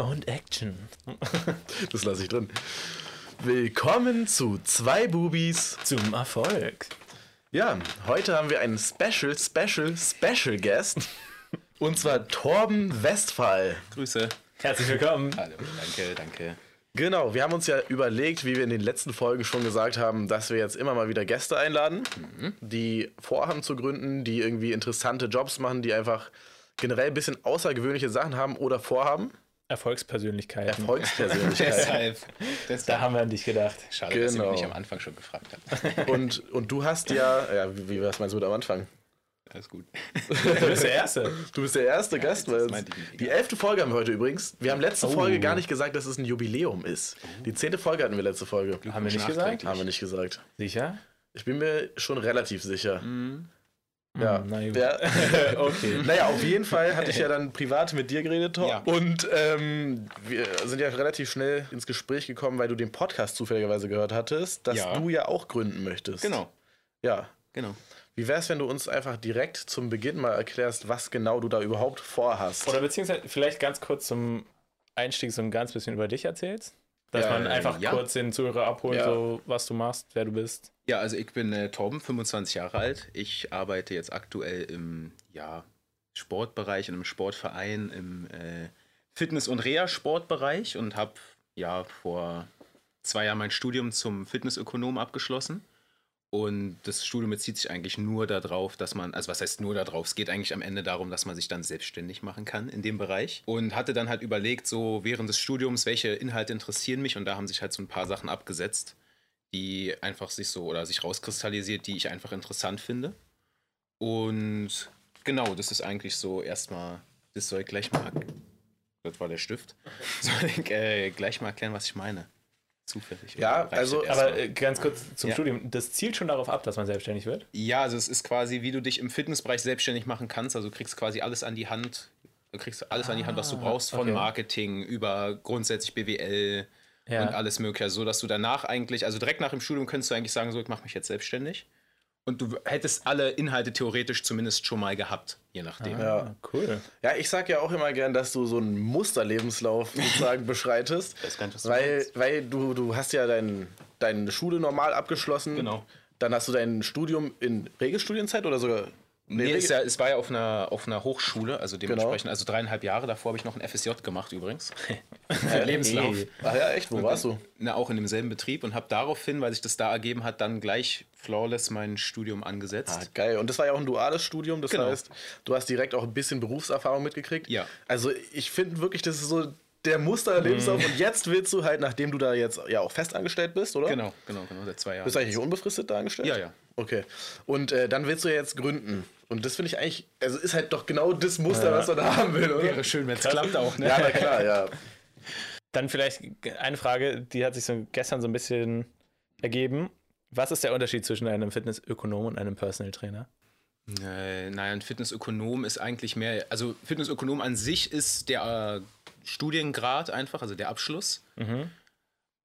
und Action. Das lasse ich drin. Willkommen zu zwei Bubis. Zum Erfolg. Ja, heute haben wir einen Special, Special, Special Guest. Und zwar Torben Westphal. Grüße. Herzlich willkommen. Hallo, danke, danke. Genau, wir haben uns ja überlegt, wie wir in den letzten Folgen schon gesagt haben, dass wir jetzt immer mal wieder Gäste einladen, die vorhaben zu gründen, die irgendwie interessante Jobs machen, die einfach generell ein bisschen außergewöhnliche Sachen haben oder vorhaben. Erfolgspersönlichkeiten. Erfolgspersönlichkeit. Deshalb, da deshalb. haben wir an dich gedacht. Schade, dass ihr Genau. mich nicht am Anfang schon gefragt habt. und, und du hast ja, ja, wie, wie was meinst du mit am Anfang? Alles gut. Du bist der Erste. Du bist der erste Gast. das Weil ich die elfte Folge haben wir heute übrigens. Wir haben letzte Oh. Folge gar nicht gesagt, dass es ein Jubiläum ist. Die zehnte Folge hatten wir letzte Folge. Haben wir nicht gesagt? Haben wir nicht gesagt. Sicher? Ich bin mir schon relativ sicher. Ja. Hm, na ja. Okay. Naja, auf jeden Fall hatte ich ja dann privat mit dir geredet, Tom. Ja. Und ähm, wir sind ja relativ schnell ins Gespräch gekommen, weil du den Podcast zufälligerweise gehört hattest, dass Ja. du ja auch gründen möchtest. Genau, Ja. genau. Wie wär's, wenn du uns einfach direkt zum Beginn mal erklärst, was genau du da überhaupt vorhast? Oder beziehungsweise vielleicht ganz kurz zum Einstieg so ein ganz bisschen über dich erzählst. Dass man einfach kurz den Zuhörer abholt, so was du machst, wer du bist. Ja, also ich bin äh, Torben, 25 Jahre alt. Ich arbeite jetzt aktuell im ja, Sportbereich, in einem Sportverein, im äh, Fitness- und Reha-Sportbereich und habe ja vor zwei Jahren mein Studium zum Fitnessökonom abgeschlossen. Und das Studium bezieht sich eigentlich nur darauf, dass man, also was heißt nur darauf, es geht eigentlich am Ende darum, dass man sich dann selbstständig machen kann in dem Bereich. Und hatte dann halt überlegt, so während des Studiums, welche Inhalte interessieren mich und da haben sich halt so ein paar Sachen abgesetzt, die einfach sich so oder sich rauskristallisiert, die ich einfach interessant finde. Und genau, das ist eigentlich so erstmal, das soll ich gleich mal, das war der Stift, soll ich äh, gleich mal erklären, was ich meine. Zufällig. Ja, also? Aber äh, ganz kurz zum Ja. Studium. Das zielt schon darauf ab, dass man selbstständig wird. Ja, also es ist quasi, wie du dich im Fitnessbereich selbstständig machen kannst. Also du kriegst quasi alles an die Hand. Du kriegst alles an die Hand, was du brauchst, von okay. Marketing über grundsätzlich BWL Ja. und alles Mögliche. So dass du danach eigentlich, also direkt nach dem Studium könntest du eigentlich sagen, so ich mache mich jetzt selbstständig. Und du hättest alle Inhalte theoretisch zumindest schon mal gehabt, je nachdem. Ja. Ah, cool. Ja, ich sag ja auch immer gern, dass du so einen Musterlebenslauf sozusagen beschreitest. nicht, was du weil meinst. weil du, du hast ja dein, deine Schule normal abgeschlossen. Genau. Dann hast du dein Studium in Regelstudienzeit oder sogar. Nee, ist ja, es war ja auf einer, auf einer Hochschule, also Genau. dementsprechend, also dreieinhalb Jahre davor habe ich noch ein FSJ gemacht übrigens. Für Lebenslauf. eh. Ach ja, echt? Wo warst du? Na, auch in demselben Betrieb und habe daraufhin, weil sich das da ergeben hat, dann gleich flawless mein Studium angesetzt. Ah, geil. Und das war ja auch ein duales Studium, das Genau. heißt, du hast direkt auch ein bisschen Berufserfahrung mitgekriegt. Ja. Also ich finde wirklich, das ist so der Musterlebenslauf. Mhm. Und jetzt willst du halt, nachdem du da jetzt ja auch festangestellt bist, oder? Genau, genau, genau, seit zwei Jahren. Bist du eigentlich unbefristet da angestellt? Ja, ja. Okay. Und äh, dann willst du ja jetzt gründen. Und das finde ich eigentlich, also ist halt doch genau das Muster, was man da haben will, oder? Wäre schön, wenn es klappt auch, ne? Ja, na klar, ja. Dann vielleicht eine Frage, die hat sich so gestern so ein bisschen ergeben. Was ist der Unterschied zwischen einem Fitnessökonom und einem Personal Trainer? Äh, naja, ein Fitnessökonom ist eigentlich mehr, also Fitnessökonom an sich ist der äh, Studiengrad einfach, also der Abschluss.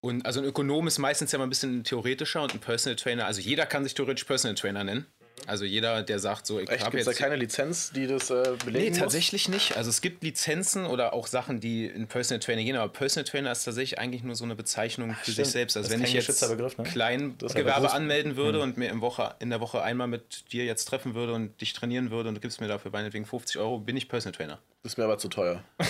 Und also ein Ökonom ist meistens ja mal ein bisschen theoretischer und ein Personal Trainer, also jeder kann sich theoretisch Personal Trainer nennen. Also jeder, der sagt so, ich habe es da jetzt keine Lizenz, die das äh, belegen Nee, muss? tatsächlich nicht. Also es gibt Lizenzen oder auch Sachen, die in Personal Trainer gehen, aber Personal Trainer ist tatsächlich eigentlich nur so eine Bezeichnung für stimmt. sich selbst. Also Das wenn ich jetzt Begriff, ne? Kleingewerbe anmelden würde und mir im Woche, in der Woche einmal mit dir jetzt treffen würde und dich trainieren würde und du gibst mir dafür meinetwegen 50 Euro, bin ich Personal Trainer. Ist mir aber zu teuer.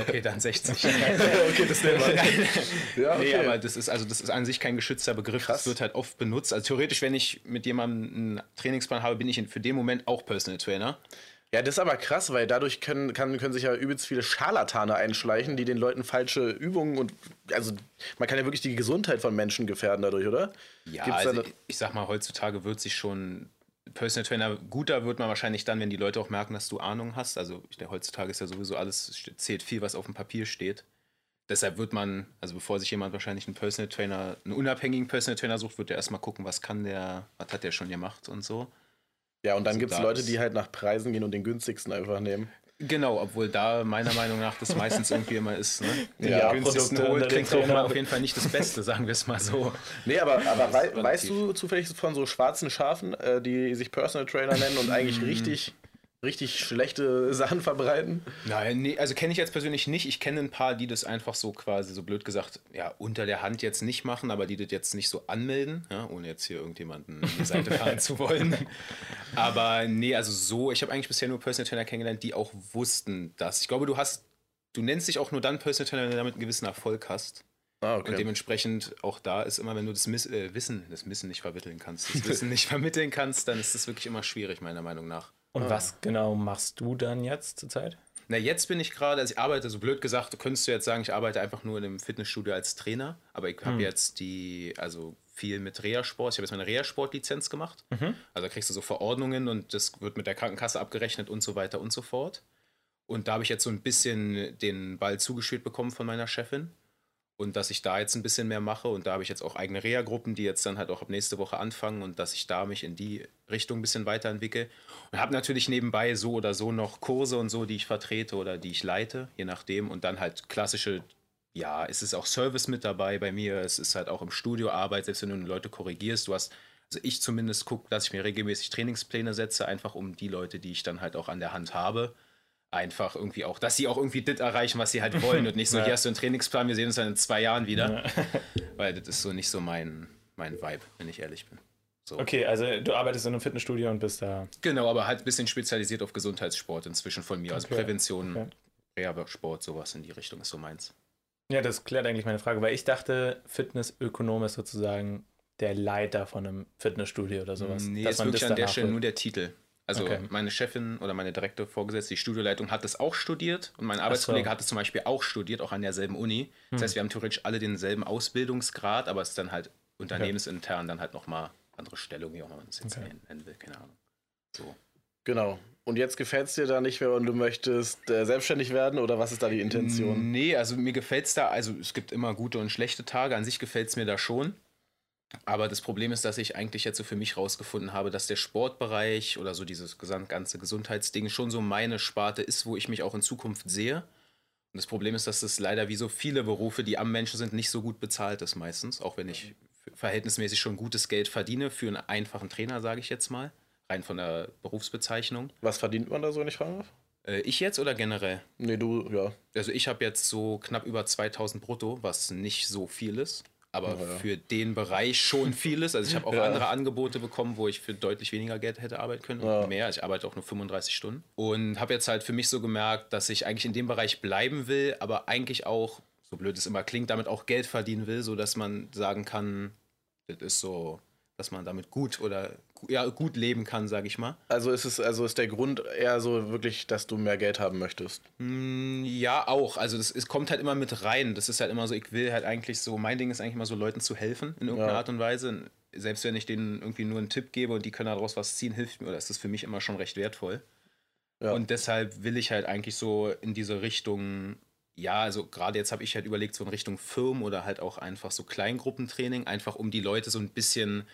Okay, dann 60. okay, das nehmen wir. ja, okay. Nee, aber das ist also das ist an sich kein geschützter Begriff. Krass. Das wird halt oft benutzt. Also theoretisch, wenn ich mit jemandem einen Trainingsplan habe, bin ich für den Moment auch Personal Trainer. Ja, das ist aber krass, weil dadurch können, kann, können sich ja übelst viele Scharlatane einschleichen, die den Leuten falsche Übungen und also man kann ja wirklich die Gesundheit von Menschen gefährden dadurch, oder? Ja, also ich, ich sag mal, heutzutage wird sich schon Personal Trainer guter wird man wahrscheinlich dann, wenn die Leute auch merken, dass du Ahnung hast. Also ich, denke, heutzutage ist ja sowieso alles, es zählt viel, was auf dem Papier steht. Deshalb wird man, also bevor sich jemand wahrscheinlich einen Personal Trainer, einen unabhängigen Personal Trainer sucht, wird er erstmal gucken, was kann der, was hat der schon gemacht und so. Ja, und dann Also gibt es da Leute, die halt nach Preisen gehen und den günstigsten einfach nehmen. Genau, obwohl da meiner Meinung nach das meistens irgendwie immer ist, ne? Wenn Ja, der günstigsten den kriegt auch mal auf jeden Fall nicht das Beste, sagen wir es mal so. Nee, aber, aber wei relativ. weißt du zufällig von so schwarzen Schafen, äh, die sich Personal Trainer nennen und eigentlich richtig richtig schlechte Sachen verbreiten? Nein, nee, also kenne ich jetzt persönlich nicht. Ich kenne ein paar, die das einfach so quasi, so blöd gesagt, ja, unter der Hand jetzt nicht machen, aber die das jetzt nicht so anmelden, ja, ohne jetzt hier irgendjemanden in die Seite fahren zu wollen. Aber nee, also so, ich habe eigentlich bisher nur Personal Trainer kennengelernt, die auch wussten das. Ich glaube, du hast, du nennst dich auch nur dann Personal Trainer, wenn du damit einen gewissen Erfolg hast. Ah, okay. Und dementsprechend auch da ist immer, wenn du das Miss, äh, Wissen, das Wissen nicht vermitteln kannst, das Wissen nicht vermitteln kannst, dann ist das wirklich immer schwierig, meiner Meinung nach. Und was genau machst du dann jetzt zurzeit? Na, jetzt bin ich gerade, also ich arbeite, so blöd gesagt, du könntest du jetzt sagen, ich arbeite einfach nur in einem Fitnessstudio als Trainer, aber ich habe jetzt die, also viel mit Reha-Sport, ich habe jetzt meine Reha-Sport-Lizenz gemacht. Also da kriegst du so Verordnungen und das wird mit der Krankenkasse abgerechnet und so weiter und so fort. Und da habe ich jetzt so ein bisschen den Ball zugespielt bekommen von meiner Chefin. Und dass ich da jetzt ein bisschen mehr mache und da habe ich jetzt auch eigene Reha-Gruppen, die jetzt dann halt auch ab nächste Woche anfangen und dass ich da mich in die Richtung ein bisschen weiterentwickle. Und habe natürlich nebenbei so oder so noch Kurse und so, die ich vertrete oder die ich leite, je nachdem. Und dann halt klassische, ja, es ist auch Service mit dabei bei mir, es ist halt auch im Studio Arbeit, selbst wenn du Leute korrigierst. Du hast, also ich zumindest gucke, dass ich mir regelmäßig Trainingspläne setze, einfach um die Leute, die ich dann halt auch an der Hand habe, einfach irgendwie auch, dass sie auch irgendwie das erreichen, was sie halt wollen und nicht so, Ja. hier hast du einen Trainingsplan, wir sehen uns dann in zwei Jahren wieder. Weil das ist so nicht so mein, mein Vibe, wenn ich ehrlich bin. So. Okay, also du arbeitest in einem Fitnessstudio und bist da. Genau, aber halt ein bisschen spezialisiert auf Gesundheitssport inzwischen von mir. Also Okay. Prävention, Okay. Reha-Sport, sowas in die Richtung ist so meins. Ja, das klärt eigentlich meine Frage, weil ich dachte, Fitnessökonom ist sozusagen der Leiter von einem Fitnessstudio oder sowas. Nee, ist wirklich das an der Stelle wird. nur der Titel. Also Okay. meine Chefin oder meine direkte Vorgesetzte, die Studioleitung, hat das auch studiert und mein Arbeitskollege hat es zum Beispiel auch studiert, auch an derselben Uni. Das Hm. heißt, wir haben theoretisch alle denselben Ausbildungsgrad, aber es ist dann halt unternehmensintern dann halt nochmal andere Stellung, wie auch immer man das jetzt Okay. nennen will, keine Ahnung. So. Genau. Und jetzt gefällt es dir da nicht mehr und du möchtest äh, selbstständig werden oder was ist da die Intention? Nee, also mir gefällt es da, also es gibt immer gute und schlechte Tage. An sich gefällt es mir da schon. Aber das Problem ist, dass ich eigentlich jetzt so für mich rausgefunden habe, dass der Sportbereich oder so dieses ganze Gesundheitsding schon so meine Sparte ist, wo ich mich auch in Zukunft sehe. Und das Problem ist, dass es leider wie so viele Berufe, die am Menschen sind, nicht so gut bezahlt ist meistens. Auch wenn ich verhältnismäßig schon gutes Geld verdiene für einen einfachen Trainer, sage ich jetzt mal. Rein von der Berufsbezeichnung. Was verdient man da so, wenn ich fragen darf? Ich jetzt oder generell? Nee, du, ja. Also ich habe jetzt so knapp über 2000 brutto, was nicht so viel ist, aber Ja, ja. für den Bereich schon viel ist. Also ich habe auch Ja. andere Angebote bekommen, wo ich für deutlich weniger Geld hätte arbeiten können. Ja. Mehr, ich arbeite auch nur 35 Stunden. Und habe jetzt halt für mich so gemerkt, dass ich eigentlich in dem Bereich bleiben will, aber eigentlich auch, so blöd es immer klingt, damit auch Geld verdienen will, sodass man sagen kann, das ist so, dass man damit gut oder ja, gut leben kann, sage ich mal. Also ist es, also ist der Grund eher so wirklich, dass du mehr Geld haben möchtest. Mm, Ja, auch. Also das, es kommt halt immer mit rein. Das ist halt immer so, ich will halt eigentlich so, mein Ding ist eigentlich immer so, Leuten zu helfen in irgendeiner Ja. Art und Weise. Selbst wenn ich denen irgendwie nur einen Tipp gebe und die können daraus was ziehen, hilft mir, oder ist das für mich immer schon recht wertvoll. Ja. Und deshalb will ich halt eigentlich so in diese Richtung, ja, also gerade jetzt habe ich halt überlegt, so in Richtung Firmen oder halt auch einfach so Kleingruppentraining, einfach um die Leute so ein bisschen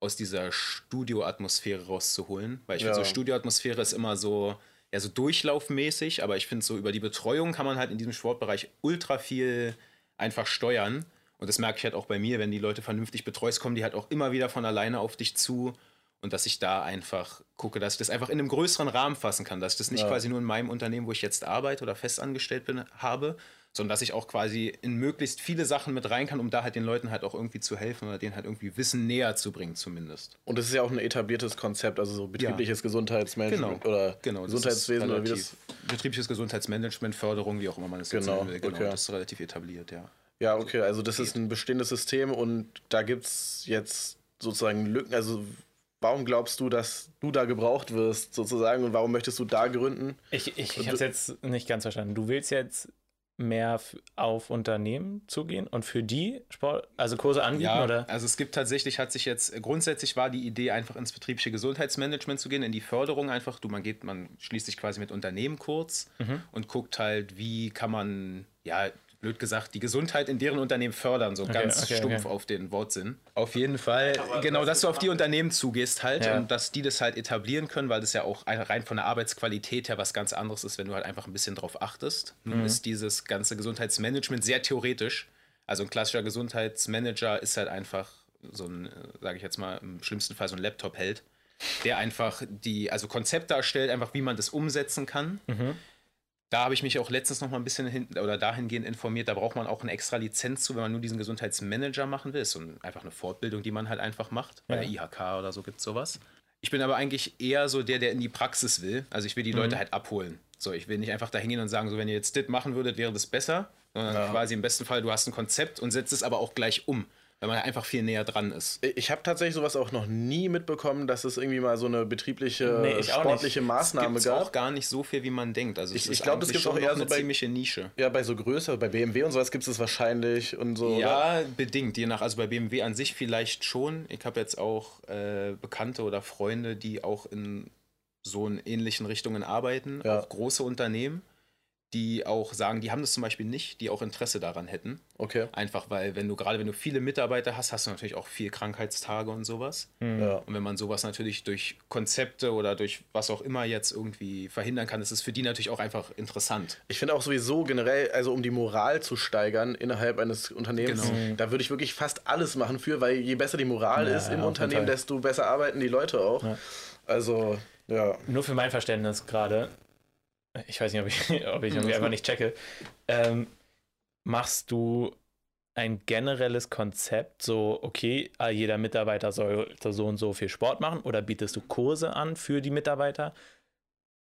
aus dieser Studioatmosphäre rauszuholen. Weil ich Ja. finde, so Studioatmosphäre ist immer so, ja, so durchlaufmäßig, aber ich finde, so über die Betreuung kann man halt in diesem Sportbereich ultra viel einfach steuern. Und das merke ich halt auch bei mir, wenn die Leute vernünftig betreust, kommen die halt auch immer wieder von alleine auf dich zu. Und dass ich da einfach gucke, dass ich das einfach in einem größeren Rahmen fassen kann, dass ich das nicht Ja. quasi nur in meinem Unternehmen, wo ich jetzt arbeite oder festangestellt bin, habe, sondern dass ich auch quasi in möglichst viele Sachen mit rein kann, um da halt den Leuten halt auch irgendwie zu helfen oder denen halt irgendwie Wissen näher zu bringen, zumindest. Und das ist ja auch ein etabliertes Konzept, also so betriebliches Gesundheitsmanagement oder genau, Gesundheitswesen ist oder wie das. Betriebliches Gesundheitsmanagement, Förderung, wie auch immer man es Genau, nennen will. Genau, okay. das ist relativ etabliert, ja. Ja, okay, also das ist ein bestehendes System und da gibt es jetzt sozusagen Lücken. Also warum glaubst du, dass du da gebraucht wirst, sozusagen, und warum möchtest du da gründen? Ich, ich, ich habe es jetzt nicht ganz verstanden. Du willst jetzt mehr auf Unternehmen zugehen und für die Sport, also Kurse anbieten Ja, oder? also es gibt tatsächlich, hat sich jetzt, grundsätzlich war die Idee, einfach ins betriebliche Gesundheitsmanagement zu gehen, in die Förderung einfach. Du, man geht, man schließt sich quasi mit Unternehmen kurz Mhm. und guckt halt, wie kann man, ja, blöd gesagt, die Gesundheit in deren Unternehmen fördern, so ganz okay, stumpf okay. auf den Wortsinn. Auf jeden Fall, genau, dass du auf die Unternehmen zugehst halt Ja. und dass die das halt etablieren können, weil das ja auch ein- rein von der Arbeitsqualität her was ganz anderes ist, wenn du halt einfach ein bisschen drauf achtest. Nun ist dieses ganze Gesundheitsmanagement sehr theoretisch. Also ein klassischer Gesundheitsmanager ist halt einfach so ein, sage ich jetzt mal, im schlimmsten Fall so ein Laptop-Held, der einfach die, also Konzepte erstellt, einfach wie man das umsetzen kann. Mhm. Da habe ich mich auch letztens noch mal ein bisschen hin, oder dahingehend informiert. Da braucht man auch eine extra Lizenz zu, wenn man nur diesen Gesundheitsmanager machen will. Ist so einfach eine Fortbildung, die man halt einfach macht. Bei Ja. der IHK oder so gibt es sowas. Ich bin aber eigentlich eher so der, der in die Praxis will. Also ich will die Leute halt abholen. So, ich will nicht einfach da hingehen und sagen, so wenn ihr jetzt das machen würdet, wäre das besser. Sondern quasi im besten Fall, du hast ein Konzept und setzt es aber auch gleich um, weil man einfach viel näher dran ist. Ich habe tatsächlich sowas auch noch nie mitbekommen, dass es irgendwie mal so eine betriebliche, Nee, sportliche. Maßnahme gab. auch gar nicht so viel, wie man denkt. Also es Ich- ich glaub, das eigentlich gibt's auch eher so eine bei- ziemliche Nische. Ja, bei so größer, bei BMW und sowas gibt es wahrscheinlich und so. oder? Ja, bedingt, je nach, also bei BMW an sich vielleicht schon. Ich habe jetzt auch äh, Bekannte oder Freunde, die auch in so in ähnlichen Richtungen arbeiten, Ja. auch große Unternehmen, die auch sagen, die haben das zum Beispiel nicht, die auch Interesse daran hätten. Okay. Einfach weil, wenn du gerade wenn du viele Mitarbeiter hast, hast du natürlich auch viel Krankheitstage und sowas. Ja. Und wenn man sowas natürlich durch Konzepte oder durch was auch immer jetzt irgendwie verhindern kann, ist es für die natürlich auch einfach interessant. Ich finde auch sowieso generell, also um die Moral zu steigern innerhalb eines Unternehmens, Genau. da würde ich wirklich fast alles machen für, weil je besser die Moral Ja, ist im ja, auf Unternehmen, desto besser arbeiten die Leute auch. Also, ja. Nur für mein Verständnis gerade, ich weiß nicht, ob ich, ob ich irgendwie einfach nicht checke, ähm, machst du ein generelles Konzept, so, okay, ah, jeder Mitarbeiter soll so und so viel Sport machen oder bietest du Kurse an für die Mitarbeiter?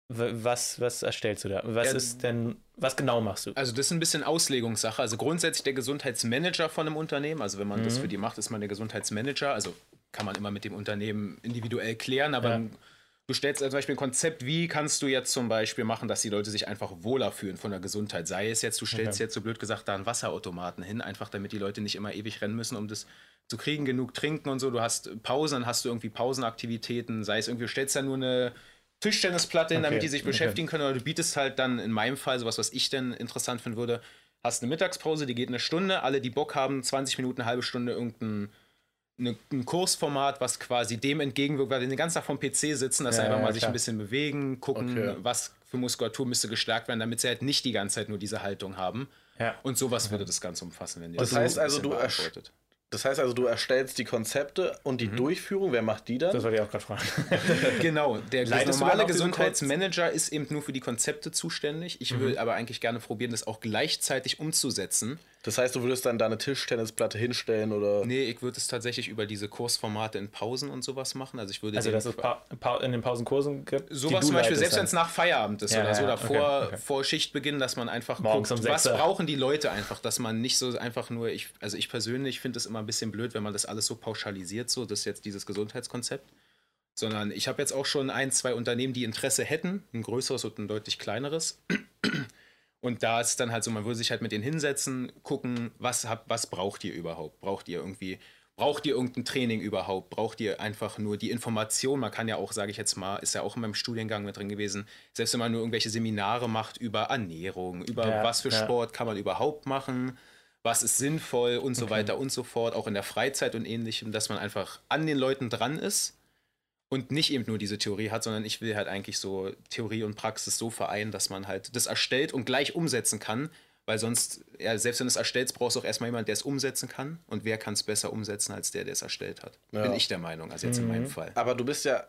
Was, was erstellst du da? Was Ja, ist denn, was genau machst du? Also das ist ein bisschen Auslegungssache. Also grundsätzlich der Gesundheitsmanager von einem Unternehmen, also wenn man Mhm. das für die macht, ist man der Gesundheitsmanager. Also kann man immer mit dem Unternehmen individuell klären, aber Ja. Du stellst zum Beispiel ein Konzept, wie kannst du jetzt zum Beispiel machen, dass die Leute sich einfach wohler fühlen von der Gesundheit. Sei es jetzt, du stellst Okay. jetzt so blöd gesagt da einen Wasserautomaten hin, einfach damit die Leute nicht immer ewig rennen müssen, um das zu kriegen, genug trinken und so. Du hast Pausen, dann hast du irgendwie Pausenaktivitäten, sei es irgendwie, du stellst da nur eine Tischtennisplatte hin, damit Okay, die sich beschäftigen können, oder du bietest halt dann in meinem Fall sowas, was ich denn interessant finden würde, hast eine Mittagspause, die geht eine Stunde, alle, die Bock haben, 20 Minuten, eine halbe Stunde irgendein eine, ein Kursformat, was quasi dem entgegenwirkt, weil wir den ganzen Tag vom PC sitzen, dass Ja, sie einfach ja, mal sich klar. ein bisschen bewegen, gucken, Okay. was für Muskulatur müsste gestärkt werden, damit sie halt nicht die ganze Zeit nur diese Haltung haben. Ja. Und sowas würde das Ganze umfassen, wenn ihr Das so heißt also, du. Das heißt also, du erstellst die Konzepte und die Durchführung, wer macht die dann? Das wollte ich auch gerade fragen. Genau, der dann normale Gesundheitsmanager ist eben nur für die Konzepte zuständig. Ich will aber eigentlich gerne probieren, das auch gleichzeitig umzusetzen. Das heißt, du würdest dann da eine Tischtennisplatte hinstellen oder. Nee, ich würde es tatsächlich über diese Kursformate in Pausen und sowas machen. Also ich würde Also, dass es pa pa in den Pausenkursen gibt. die Sowas du zum Beispiel, selbst wenn es nach Feierabend ist Ja, oder so, ja, oder okay, vor, okay. vor Schichtbeginn, dass man einfach Morgens guckt, um was brauchen die Leute einfach, dass man nicht so einfach nur, ich, also ich persönlich finde es immer ein bisschen blöd, wenn man das alles so pauschalisiert, so, das ist jetzt dieses Gesundheitskonzept. Sondern ich habe jetzt auch schon ein, zwei Unternehmen, die Interesse hätten, ein größeres und ein deutlich kleineres. Und da ist dann halt so, man würde sich halt mit denen hinsetzen, gucken, was, habt, was braucht ihr überhaupt? Braucht ihr irgendwie, braucht ihr irgendein Training überhaupt? Braucht ihr einfach nur die Information? Man kann ja auch, sage ich jetzt mal, ist ja auch in meinem Studiengang mit drin gewesen, selbst wenn man nur irgendwelche Seminare macht über Ernährung, über Ja, was für ja. Sport kann man überhaupt machen, was ist sinnvoll und so weiter und so fort, auch in der Freizeit und ähnlichem, dass man einfach an den Leuten dran ist und nicht eben nur diese Theorie hat, sondern ich will halt eigentlich so Theorie und Praxis so vereinen, dass man halt das erstellt und gleich umsetzen kann, weil sonst, ja, selbst wenn du es erstellst, brauchst du auch erstmal jemanden, der es umsetzen kann und wer kann es besser umsetzen als der, der es erstellt hat. Ja. Bin ich der Meinung, also jetzt in Mhm. meinem Fall. Aber du bist ja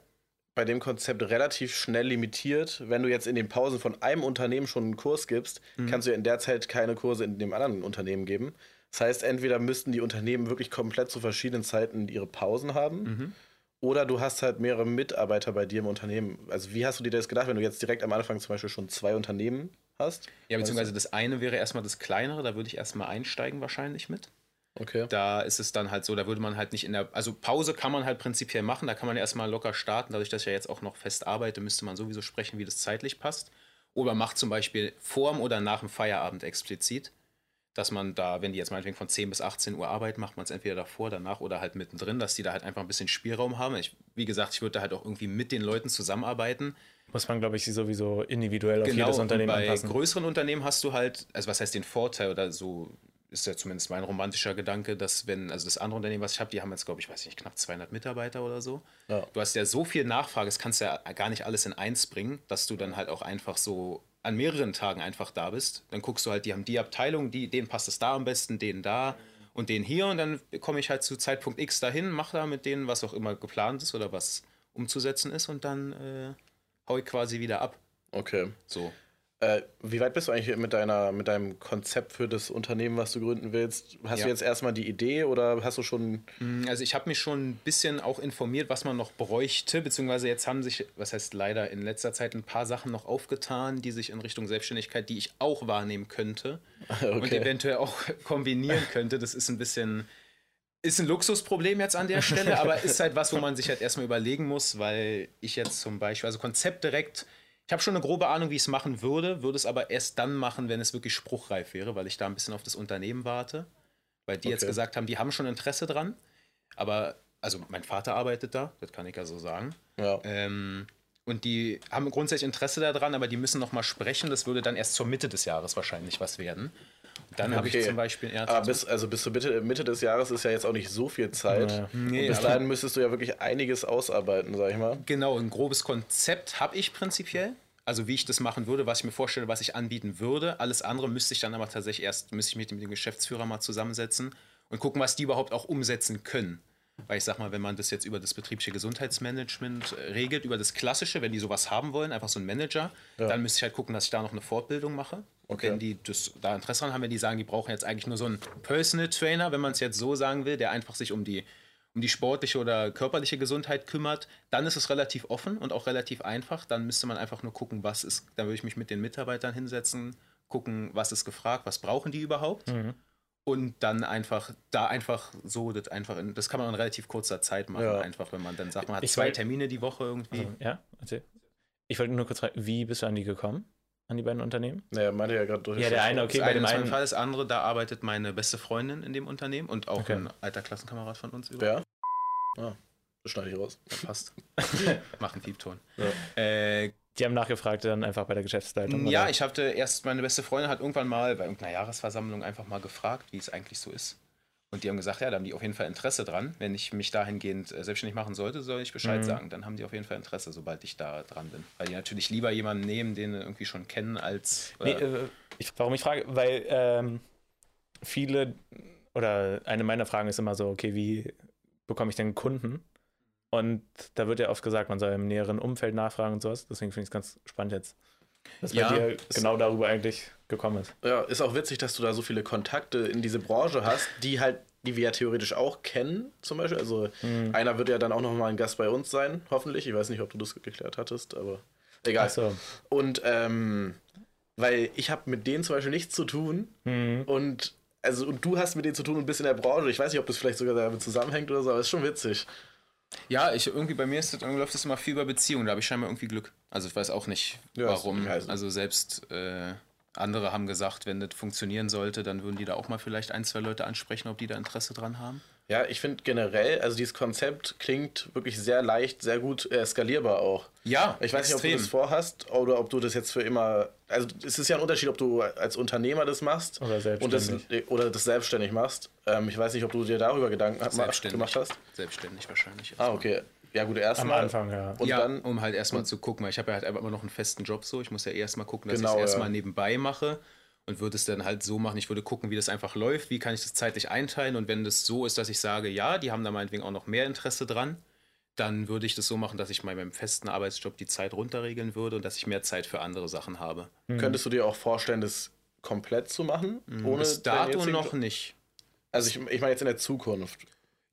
bei dem Konzept relativ schnell limitiert. Wenn du jetzt in den Pausen von einem Unternehmen schon einen Kurs gibst, kannst du ja in der Zeit keine Kurse in dem anderen Unternehmen geben. Das heißt, entweder müssten die Unternehmen wirklich komplett zu verschiedenen Zeiten ihre Pausen haben. Oder du hast halt mehrere Mitarbeiter bei dir im Unternehmen. Also, wie hast du dir das gedacht, wenn du jetzt direkt am Anfang zum Beispiel schon zwei Unternehmen hast? Ja, beziehungsweise das eine wäre erstmal das kleinere, da würde ich erstmal einsteigen wahrscheinlich mit. Okay. Da ist es dann halt so, da würde man halt nicht in der, also Pause kann man halt prinzipiell machen, da kann man erstmal locker starten. Dadurch, dass ich ja jetzt auch noch fest arbeite, müsste man sowieso sprechen, wie das zeitlich passt. Oder macht zum Beispiel vorm oder nach dem Feierabend explizit, dass man da, wenn die jetzt meinetwegen von 10 bis 18 Uhr arbeiten, macht man es entweder davor, danach oder halt mittendrin, dass die da halt einfach ein bisschen Spielraum haben. Ich, wie gesagt, ich würde da halt auch irgendwie mit den Leuten zusammenarbeiten. Muss man, glaube ich, sowieso individuell auf jedes Genau, und Unternehmen bei anpassen. größeren Unternehmen hast du halt, also was heißt den Vorteil oder so ist ja zumindest mein romantischer Gedanke, dass wenn, also das andere Unternehmen, was ich habe, die haben jetzt, glaube ich, weiß nicht, knapp 200 Mitarbeiter oder so. Ja. Du hast ja so viel Nachfrage, das kannst du ja gar nicht alles in eins bringen, dass du dann halt auch einfach so an mehreren Tagen einfach da bist. Dann guckst du halt, die haben die Abteilung, die, denen passt es da am besten, denen da und denen hier und dann komme ich halt zu Zeitpunkt X dahin, mache da mit denen, was auch immer geplant ist oder was umzusetzen ist und dann äh, hau ich quasi wieder ab. Okay. So. Äh, wie weit bist du eigentlich mit, deiner, mit deinem Konzept für das Unternehmen, was du gründen willst? Hast Ja. du jetzt erstmal die Idee oder hast du schon. Mm, Also ich habe mich schon ein bisschen auch informiert, was man noch bräuchte, beziehungsweise jetzt haben sich, was heißt leider, in letzter Zeit ein paar Sachen noch aufgetan, die sich in Richtung Selbstständigkeit, die ich auch wahrnehmen könnte und Okay. eventuell auch kombinieren könnte. Das ist ein bisschen, ist ein Luxusproblem jetzt an der Stelle, aber ist halt was, wo man sich halt erstmal überlegen muss, weil ich jetzt zum Beispiel, also Konzept direkt, ich habe schon eine grobe Ahnung, wie ich es machen würde, würde es aber erst dann machen, wenn es wirklich spruchreif wäre, weil ich da ein bisschen auf das Unternehmen warte. Weil die jetzt Okay. gesagt haben, die haben schon Interesse dran. Aber, also mein Vater arbeitet da, das kann ich ja so sagen. Ja. Ähm, und die haben grundsätzlich Interesse daran, aber die müssen noch mal sprechen. Das würde dann erst zur Mitte des Jahres wahrscheinlich was werden. Dann habe Okay. ich zum Beispiel ja, Aber bis, also bis zur Mitte, Mitte des Jahres ist ja jetzt auch nicht so viel Zeit. Naja. Nee, bis dahin müsstest du ja wirklich einiges ausarbeiten, sag ich mal. Genau, ein grobes Konzept habe ich prinzipiell. Also wie ich das machen würde, was ich mir vorstelle, was ich anbieten würde. Alles andere müsste ich dann aber tatsächlich erst, müsste ich mit dem Geschäftsführer mal zusammensetzen und gucken, was die überhaupt auch umsetzen können. Weil ich sag mal, wenn man das jetzt über das betriebliche Gesundheitsmanagement äh, regelt, über das Klassische, wenn die sowas haben wollen, einfach so ein Manager, dann müsste ich halt gucken, dass ich da noch eine Fortbildung mache. Und Okay. wenn die das, da Interesse dran haben, wenn die sagen, die brauchen jetzt eigentlich nur so einen Personal Trainer, wenn man es jetzt so sagen will, der einfach sich um die, um die sportliche oder körperliche Gesundheit kümmert, dann ist es relativ offen und auch relativ einfach. Dann müsste man einfach nur gucken, was ist, dann würde ich mich mit den Mitarbeitern hinsetzen, gucken, was ist gefragt, was brauchen die überhaupt. Und dann einfach, da einfach so, das einfach, in, das kann man in relativ kurzer Zeit machen, Ja. einfach, wenn man dann sagt, man hat Ich zwei wollt- Termine die Woche irgendwie. Also, ja, erzähl. Ich wollte nur kurz fragen, wie bist du an die gekommen? An die beiden Unternehmen? Naja, meinte ja gerade durch. Ja, der eine, okay, das bei dem einen. Fall, das andere, da arbeitet meine beste Freundin in dem Unternehmen und auch Okay. ein alter Klassenkamerad von uns. Wer? Ah, das schneide ich raus. Passt. Mach einen Piepton. Ja. Äh, Die haben nachgefragt dann einfach bei der Geschäftsleitung. ja, oder? ich hatte erst, meine beste Freundin hat irgendwann mal bei irgendeiner Jahresversammlung einfach mal gefragt, wie es eigentlich so ist. Und die haben gesagt, ja, da haben die auf jeden Fall Interesse dran. Wenn ich mich dahingehend äh, selbstständig machen sollte, soll ich Bescheid Mhm. sagen. Dann haben die auf jeden Fall Interesse, sobald ich da dran bin. Weil die natürlich lieber jemanden nehmen, den sie irgendwie schon kennen, als. Nee, äh, äh, ich, warum ich frage, weil ähm, viele oder eine meiner Fragen ist immer so, okay, wie bekomme ich denn Kunden? Und da wird ja oft gesagt, man soll im näheren Umfeld nachfragen und sowas. Deswegen finde ich es ganz spannend jetzt, dass Ja, bei dir genau darüber eigentlich gekommen ist. Ja, ist auch witzig, dass du da so viele Kontakte in diese Branche hast, die halt, die wir ja theoretisch auch kennen, zum Beispiel. Also Mhm. einer wird ja dann auch noch mal ein Gast bei uns sein, hoffentlich. Ich weiß nicht, ob du das geklärt hattest, aber egal. Achso. Und ähm, weil ich habe mit denen zum Beispiel nichts zu tun Mhm. und also und du hast mit denen zu tun und bist in der Branche. Ich weiß nicht, ob das vielleicht sogar damit zusammenhängt oder so, aber ist schon witzig. Ja, ich irgendwie bei mir ist das, irgendwie läuft das immer viel über Beziehungen. Da habe ich scheinbar irgendwie Glück. Also ich weiß auch nicht, Ja, warum. Also selbst äh, andere haben gesagt, wenn das funktionieren sollte, dann würden die da auch mal vielleicht ein, zwei Leute ansprechen, ob die da Interesse dran haben. Ja, ich finde generell, also dieses Konzept klingt wirklich sehr leicht, sehr gut äh, skalierbar auch. Ja, Ich weiß nicht, ob du das vorhast oder ob du das jetzt für immer. Also es ist ja ein Unterschied, ob du als Unternehmer das machst Oder und das, selbstständig. oder das selbstständig machst. Ähm, ich weiß nicht, ob du dir darüber Gedanken Selbstständig. gemacht hast. Selbstständig wahrscheinlich. Ah, okay. Ja, gut, Am erstmal. Anfang, ja. Und ja, dann. um halt erstmal zu gucken, weil ich habe ja halt einfach immer noch einen festen Job so. Ich muss ja erstmal gucken, dass Genau, ich es ja. erstmal nebenbei mache und würde es dann halt so machen. Ich würde gucken, wie das einfach läuft, wie kann ich das zeitlich einteilen und wenn das so ist, dass ich sage, ja, die haben da meinetwegen auch noch mehr Interesse dran, dann würde ich das so machen, dass ich mal beim festen Arbeitsjob die Zeit runterregeln würde und dass ich mehr Zeit für andere Sachen habe. Könntest du dir auch vorstellen, das komplett zu machen? Ohne Bis dato noch nicht. Also ich, ich meine jetzt in der Zukunft.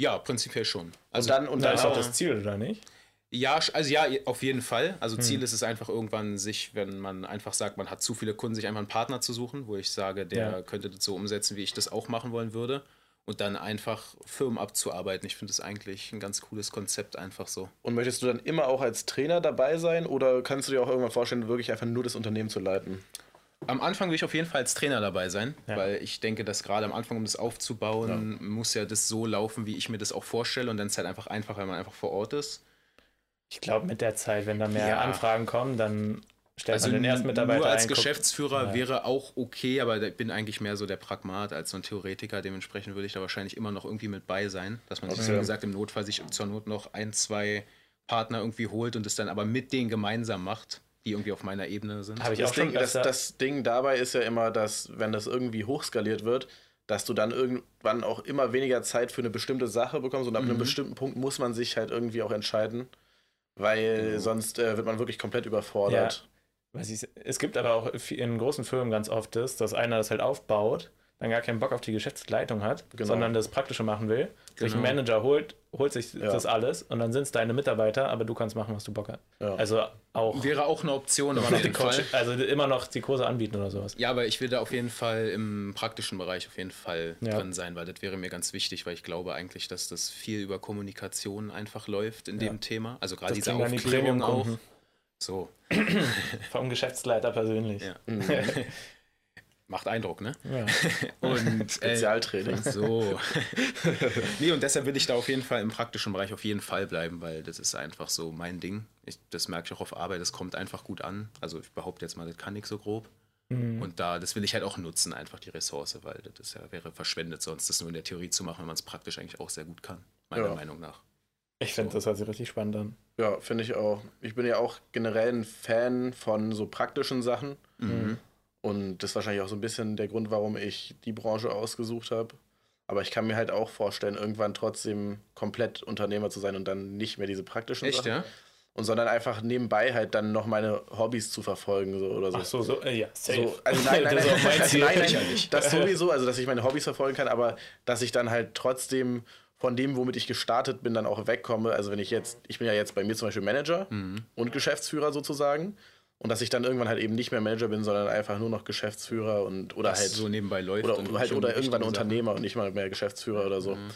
Ja, prinzipiell schon. Und dann, und Da dann ist auch auch, das Ziel, oder nicht? Ja, sch- also ja, auf jeden Fall. Also Hm. Ziel ist es einfach irgendwann, sich, wenn man einfach sagt, man hat zu viele Kunden, sich einfach einen Partner zu suchen, wo ich sage, der Ja. könnte das so umsetzen, wie ich das auch machen wollen würde. Und dann einfach Firmen abzuarbeiten. Ich finde das eigentlich ein ganz cooles Konzept, einfach so. und möchtest du dann immer auch als Trainer dabei sein oder kannst du dir auch irgendwann vorstellen, wirklich einfach nur das Unternehmen zu leiten? Am Anfang will ich auf jeden Fall als Trainer dabei sein, Ja. weil ich denke, dass gerade am Anfang, um das aufzubauen, muss ja das so laufen, wie ich mir das auch vorstelle. Und dann ist es halt einfach einfacher, wenn man einfach vor Ort ist. Ich glaube, mit der Zeit, wenn da mehr Ja. Anfragen kommen, dann stellt Also man den ersten Mitarbeiter nur als ein, Geschäftsführer Ja. wäre auch okay, aber ich bin eigentlich mehr so der Pragmat als so ein Theoretiker. Dementsprechend würde ich da wahrscheinlich immer noch irgendwie mit bei sein, dass man sich, Okay. wie gesagt, im Notfall sich zur Not noch ein, zwei Partner irgendwie holt und es dann aber mit denen gemeinsam macht, die irgendwie auf meiner Ebene sind. Ich Das auch schon Ding, das, öfter- das Ding dabei ist ja immer, dass, wenn das irgendwie hochskaliert wird, dass du dann irgendwann auch immer weniger Zeit für eine bestimmte Sache bekommst und ab Mhm. einem bestimmten Punkt muss man sich halt irgendwie auch entscheiden. Weil Genau. sonst äh, wird man wirklich komplett überfordert. Was ich, es gibt aber auch in großen Firmen ganz oft das, dass einer das halt aufbaut, dann gar keinen Bock auf die Geschäftsleitung hat, Genau. sondern das Praktische machen will, sich einen Genau. Manager holt, holt sich Ja. das alles und dann sind es deine Mitarbeiter, aber du kannst machen, was du Bock hast. Ja. Also auch Wäre auch eine Option, immer noch die. Coach, also immer noch die Kurse anbieten oder sowas. Ja, aber ich will da auf jeden Fall im praktischen Bereich auf jeden Fall Ja. drin sein, weil das wäre mir ganz wichtig, weil ich glaube eigentlich, dass das viel über Kommunikation einfach läuft in Ja. dem Thema. Also gerade diese dann die Aufklärung auch. So, Vom Geschäftsleiter persönlich. Ja. Macht Eindruck, ne? Ja. Und äh, Spezialtraining. so. nee, und deshalb will ich da auf jeden Fall im praktischen Bereich auf jeden Fall bleiben, weil das ist einfach so mein Ding. Ich, das merke ich auch auf Arbeit, das kommt einfach gut an. Also ich behaupte jetzt mal, das kann ich so grob. Mhm. Und da, das will ich halt auch nutzen, einfach die Ressource, weil das ja, wäre verschwendet, sonst das nur in der Theorie zu machen, wenn man es praktisch eigentlich auch sehr gut kann, meiner Ja. Meinung nach. Ich finde, das hört sich richtig spannend an. Ja, finde ich auch. Ich bin ja auch generell ein Fan von so praktischen Sachen. Mhm. Und das ist wahrscheinlich auch so ein bisschen der Grund, warum ich die Branche ausgesucht habe. Aber ich kann mir halt auch vorstellen, irgendwann trotzdem komplett Unternehmer zu sein und dann nicht mehr diese praktischen Echt, Sachen. ja? Und sondern einfach nebenbei halt dann noch meine Hobbys zu verfolgen so, oder so. Ach so, so, äh, ja, safe. So, also nein, nein, Das nein, nein, Ziel. nein, nein, Sicherlich. das sowieso, also dass ich meine Hobbys verfolgen kann, aber dass ich dann halt trotzdem von dem, womit ich gestartet bin, dann auch wegkomme. Also wenn ich jetzt, ich bin ja jetzt bei mir zum Beispiel Manager Mhm. und Geschäftsführer sozusagen. Und dass ich dann irgendwann halt eben nicht mehr Manager bin, sondern einfach nur noch Geschäftsführer und oder Was halt so nebenbei läuft. oder, halt, oder irgendwann Sachen. Unternehmer und nicht mal mehr Geschäftsführer oder so. Mhm.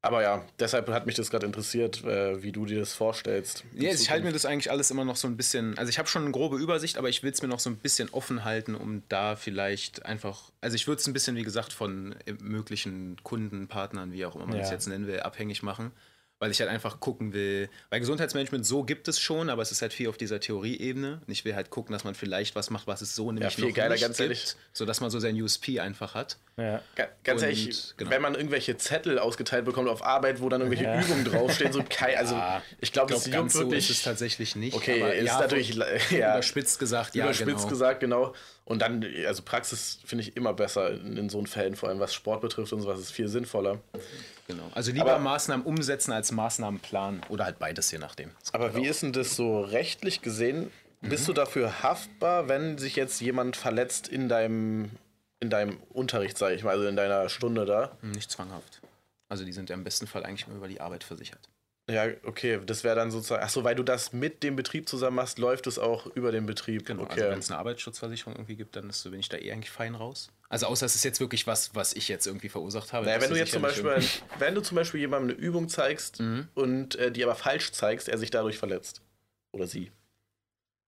Aber ja, deshalb hat mich das gerade interessiert, äh, wie du dir das vorstellst. Ja, ich halte mir das eigentlich alles immer noch so ein bisschen, also ich habe schon eine grobe Übersicht, aber ich will es mir noch so ein bisschen offen halten, um da vielleicht einfach, also ich würde es ein bisschen, wie gesagt, von äh, möglichen Kunden, Partnern, wie auch immer man Ja. das jetzt nennen will, abhängig machen. Weil ich halt einfach gucken will, weil Gesundheitsmanagement so gibt es schon, aber es ist halt viel auf dieser Theorieebene. Und ich will halt gucken, dass man vielleicht was macht, was es so nämlich viel noch geiler, nicht ganz gibt, ehrlich. sodass man so sein USP einfach hat. Ja. Ga- Ganz Und, ehrlich, genau. wenn man irgendwelche Zettel ausgeteilt bekommt auf Arbeit, wo dann irgendwelche Ja. Übungen draufstehen, so kein, also Ah, ich glaube, Ich das ganz juckt so wirklich. ist es tatsächlich nicht. okay, aber ist ja, natürlich ja, überspitzt gesagt, ja, überspitzt genau. gesagt, genau. Und dann, also Praxis finde ich immer besser in, in so einen Fällen, vor allem was Sport betrifft und sowas, ist viel sinnvoller. Genau. Also lieber Aber- Maßnahmen umsetzen als Maßnahmen planen oder halt beides, je nachdem. Aber wie ist denn das so rechtlich gesehen? Bist du dafür haftbar, wenn sich jetzt jemand verletzt in deinem, in deinem Unterricht, sage ich mal, also in deiner Stunde da? Nicht zwanghaft. Also die sind ja im besten Fall eigentlich immer über die Arbeit versichert. Ja, okay, das wäre dann sozusagen, ach so, weil du das mit dem Betrieb zusammen machst, läuft es auch über den Betrieb. Genau. okay. Also wenn es eine Arbeitsschutzversicherung irgendwie gibt, dann ist, bin ich da eh eigentlich fein raus. Also außer es ist jetzt wirklich was, was ich jetzt irgendwie verursacht habe. Naja, wenn du jetzt zum Beispiel, wenn du zum Beispiel jemandem eine Übung zeigst Mhm. und äh, die aber falsch zeigst, er sich dadurch verletzt. Oder sie.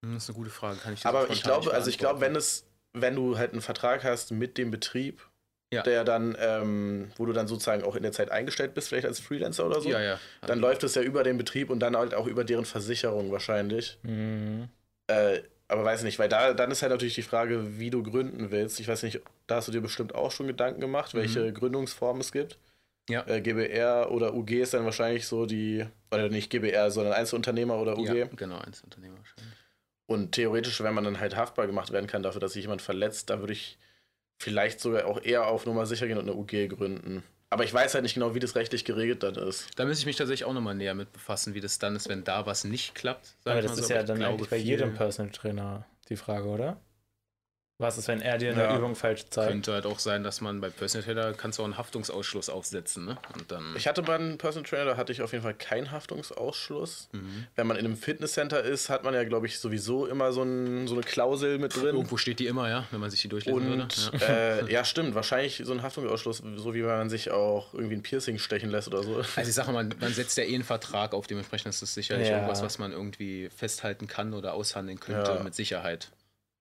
Hm, Das ist eine gute Frage. Kann ich dir Aber ich glaube, also ich glaube, wenn es, wenn du halt einen Vertrag hast mit dem Betrieb, Ja. der dann, ähm, wo du dann sozusagen auch in der Zeit eingestellt bist, vielleicht als Freelancer oder so, Ja, ja. dann läuft es ja über den Betrieb und dann halt auch über deren Versicherung wahrscheinlich. Mhm. Äh, aber weiß nicht, weil da dann ist halt natürlich die Frage, wie du gründen willst. Ich weiß nicht, da hast du dir bestimmt auch schon Gedanken gemacht, welche Gründungsformen es gibt. Mhm. Ja. Äh, GBR oder UG ist dann wahrscheinlich so die, oder nicht GBR, sondern Einzelunternehmer oder UG. Ja, genau, Einzelunternehmer wahrscheinlich. Und theoretisch, wenn man dann halt haftbar gemacht werden kann dafür, dass sich jemand verletzt, dann würde ich vielleicht sogar auch eher auf Nummer sicher gehen und eine UG gründen. Aber ich weiß halt nicht genau, wie das rechtlich geregelt dann ist. Da müsste ich mich tatsächlich auch nochmal näher mit befassen, wie das dann ist, wenn da was nicht klappt. Aber das mal so. ist ja dann eigentlich bei jedem Personal Trainer die Frage, oder? Was ist, wenn er dir eine Ja. Übung falsch zeigt? Könnte halt auch sein, dass man bei Personal Trainer kannst du auch einen Haftungsausschluss aufsetzen, ne? Und dann. Ich hatte mal einen Personal Trainer, da hatte ich auf jeden Fall keinen Haftungsausschluss. Mhm. Wenn man in einem Fitnesscenter ist, hat man ja, glaube ich, sowieso immer so, ein, so eine Klausel mit drin. Irgendwo steht die immer, ja, wenn man sich die durchlesen Und würde. Ja. äh, ja, stimmt, wahrscheinlich so ein Haftungsausschluss, so wie wenn man sich auch irgendwie ein Piercing stechen lässt oder so. Also ich sage mal, man setzt ja eh einen Vertrag auf, dementsprechend ist das sicherlich Ja. irgendwas, was man irgendwie festhalten kann oder aushandeln könnte, Ja. mit Sicherheit.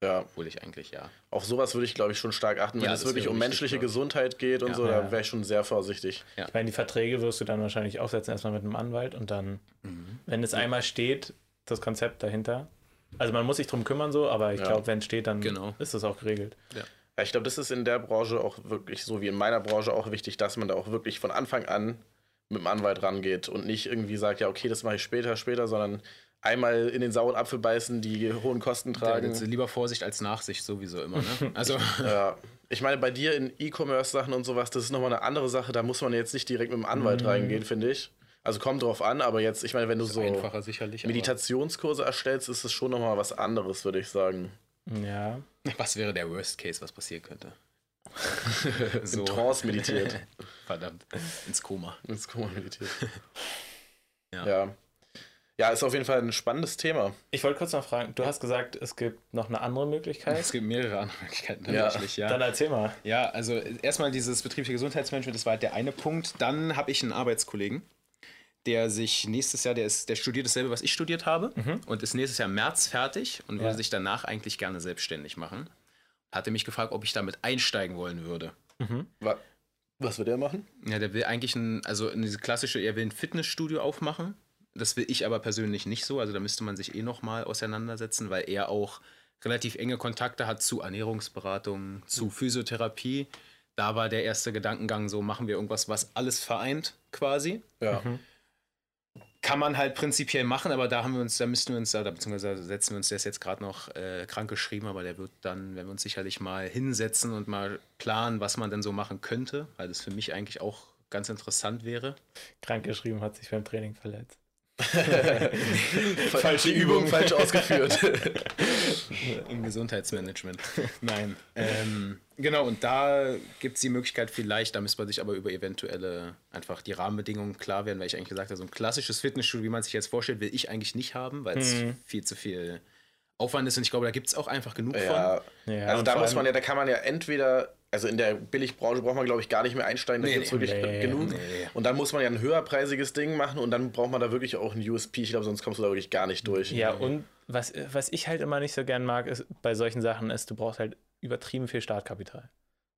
Ja, Obwohl ich eigentlich, ja. auf sowas würde ich, glaube ich, schon stark achten, wenn Ja, es wirklich um menschliche glaub ich. Gesundheit geht und Ja. so, Ja. da wäre ich schon sehr vorsichtig. Ich meine, die Verträge wirst du dann wahrscheinlich aufsetzen, erstmal mit einem Anwalt und dann, Mhm. wenn es einmal steht, das Konzept dahinter. Also man muss sich drum kümmern so, aber ich Ja. glaube, wenn es steht, dann Genau. ist das auch geregelt. Ja, ich glaube, das ist in der Branche auch wirklich, so wie in meiner Branche, auch wichtig, dass man da auch wirklich von Anfang an mit dem Anwalt rangeht und nicht irgendwie sagt, ja, okay, das mache ich später, später, sondern einmal in den sauren Apfel beißen, die hohen Kosten tragen. Also lieber Vorsicht als Nachsicht sowieso immer, ne? Also, Ja, ich meine, bei dir in E-Commerce-Sachen und sowas, das ist nochmal eine andere Sache. Da muss man jetzt nicht direkt mit dem Anwalt reingehen, finde ich. Also kommt drauf an, aber jetzt, ich meine, wenn du so Einfacher sicherlich. aber- Meditationskurse erstellst, ist es schon nochmal was anderes, würde ich sagen. Ja. Was wäre der Worst Case, was passieren könnte? so. In Trance meditiert. Verdammt. Ins Koma. Ins Koma meditiert. Ja. ja. Ja, ist auf jeden Fall ein spannendes Thema. Ich wollte kurz noch fragen, du hast gesagt, es gibt noch eine andere Möglichkeit. Es gibt mehrere andere Möglichkeiten Ja. tatsächlich, ja. Dann erzähl mal. Ja, also erstmal dieses betriebliche Gesundheitsmanagement, das war halt der eine Punkt. Dann habe ich einen Arbeitskollegen, der sich nächstes Jahr, der, ist, der studiert dasselbe, was ich studiert habe und ist nächstes Jahr im März fertig und würde Ja. sich danach eigentlich gerne selbstständig machen. Hatte mich gefragt, ob ich damit einsteigen wollen würde. Wa- Was wird er machen? Ja, der will eigentlich ein, also in diese klassische, er will ein Fitnessstudio aufmachen. Das will ich aber persönlich nicht so. Also da müsste man sich eh nochmal auseinandersetzen, weil er auch relativ enge Kontakte hat zu Ernährungsberatung, zu Physiotherapie. Da war der erste Gedankengang so, machen wir irgendwas, was alles vereint quasi. Ja. Kann man halt prinzipiell machen, aber da haben wir uns, da müssten wir uns, da, beziehungsweise setzen wir uns das jetzt gerade noch äh, krank geschrieben, aber der wird dann, wenn wir uns sicherlich mal hinsetzen und mal planen, was man denn so machen könnte, weil das für mich eigentlich auch ganz interessant wäre. Krank geschrieben, hat sich beim Training verletzt. Falsche Übung, falsch ausgeführt. Im Gesundheitsmanagement. Nein. Ähm, genau, und da gibt es die Möglichkeit vielleicht, da müsste man sich aber über eventuelle einfach die Rahmenbedingungen klar werden, weil ich eigentlich gesagt habe, so ein klassisches Fitnessstudio, wie man sich jetzt vorstellt, will ich eigentlich nicht haben, weil es viel zu viel Aufwand ist und ich glaube, da gibt es auch einfach genug ja. Ja, also da muss man ja, da kann man ja entweder, also in der Billigbranche braucht man, glaube ich, gar nicht mehr einsteigen, da Nee, gibt es wirklich nee, genug. nee. Und dann muss man ja ein höherpreisiges Ding machen und dann braucht man da wirklich auch ein USP. Ich glaube, sonst kommst du da wirklich gar nicht durch. Ja, und was, was ich halt immer nicht so gern mag, ist bei solchen Sachen ist, du brauchst halt übertrieben viel Startkapital.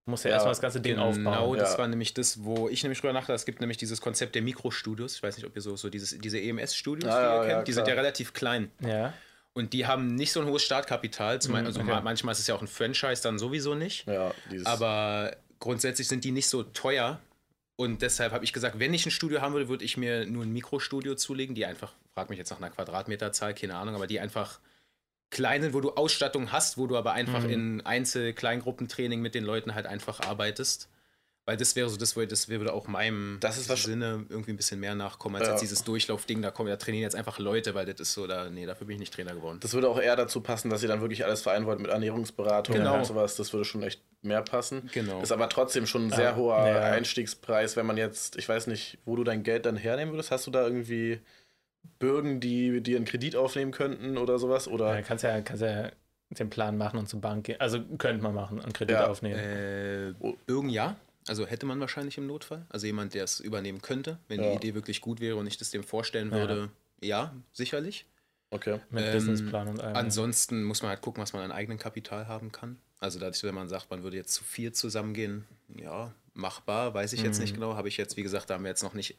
Du musst ja, Ja, erstmal das ganze Ding Genau, aufbauen. das Ja. war nämlich das, wo ich nämlich drüber nachdachte. Es gibt nämlich dieses Konzept der Mikrostudios. Ich weiß nicht, ob ihr so, so dieses, diese EMS-Studios, Ah, die ihr ja, kennt, ja, die sind ja relativ klein. Ja. Und die haben nicht so ein hohes Startkapital. Zum Mhm, also okay. ma- manchmal ist es ja auch ein Franchise dann sowieso nicht. Ja, Aber grundsätzlich sind die nicht so teuer. Und deshalb habe ich gesagt, wenn ich ein Studio haben würde, würde ich mir nur ein Mikrostudio zulegen, die einfach, frag mich jetzt nach einer Quadratmeterzahl, keine Ahnung, aber die einfach klein sind, wo du Ausstattung hast, wo du aber einfach Mhm. in Einzel-Kleingruppentraining mit den Leuten halt einfach arbeitest. Weil das wäre so, das würde, das würde auch meinem Das ist Sinne irgendwie ein bisschen mehr nachkommen, als Ja. jetzt dieses Durchlaufding, da kommen, da trainieren jetzt einfach Leute, weil das ist so, da, nee, dafür bin ich nicht Trainer geworden. das würde auch eher dazu passen, dass ihr dann wirklich alles vereinen wollt mit Ernährungsberatung Genau. und sowas. Das würde schon echt mehr passen. Genau. Ist aber trotzdem schon ein sehr Ah, hoher ja. Einstiegspreis, wenn man jetzt, ich weiß nicht, wo du dein Geld dann hernehmen würdest. Hast du da irgendwie Bürgen, die dir einen Kredit aufnehmen könnten oder sowas? Oder Ja, kannst ja, kannst ja den Plan machen und zur Bank gehen. Also könnte man machen, einen Kredit Ja. aufnehmen. Äh, Oh. irgend ja. Also hätte man wahrscheinlich im Notfall. Also jemand, der es übernehmen könnte, wenn Ja. die Idee wirklich gut wäre und ich das dem vorstellen würde. Ja, sicherlich. okay. Mit ähm, Businessplan und allem. Ansonsten muss man halt gucken, was man an eigenem Kapital haben kann. Also dadurch, wenn man sagt, man würde jetzt zu vier zusammengehen, ja, machbar, weiß ich jetzt nicht genau. Habe ich jetzt, wie gesagt, da haben wir jetzt noch nicht,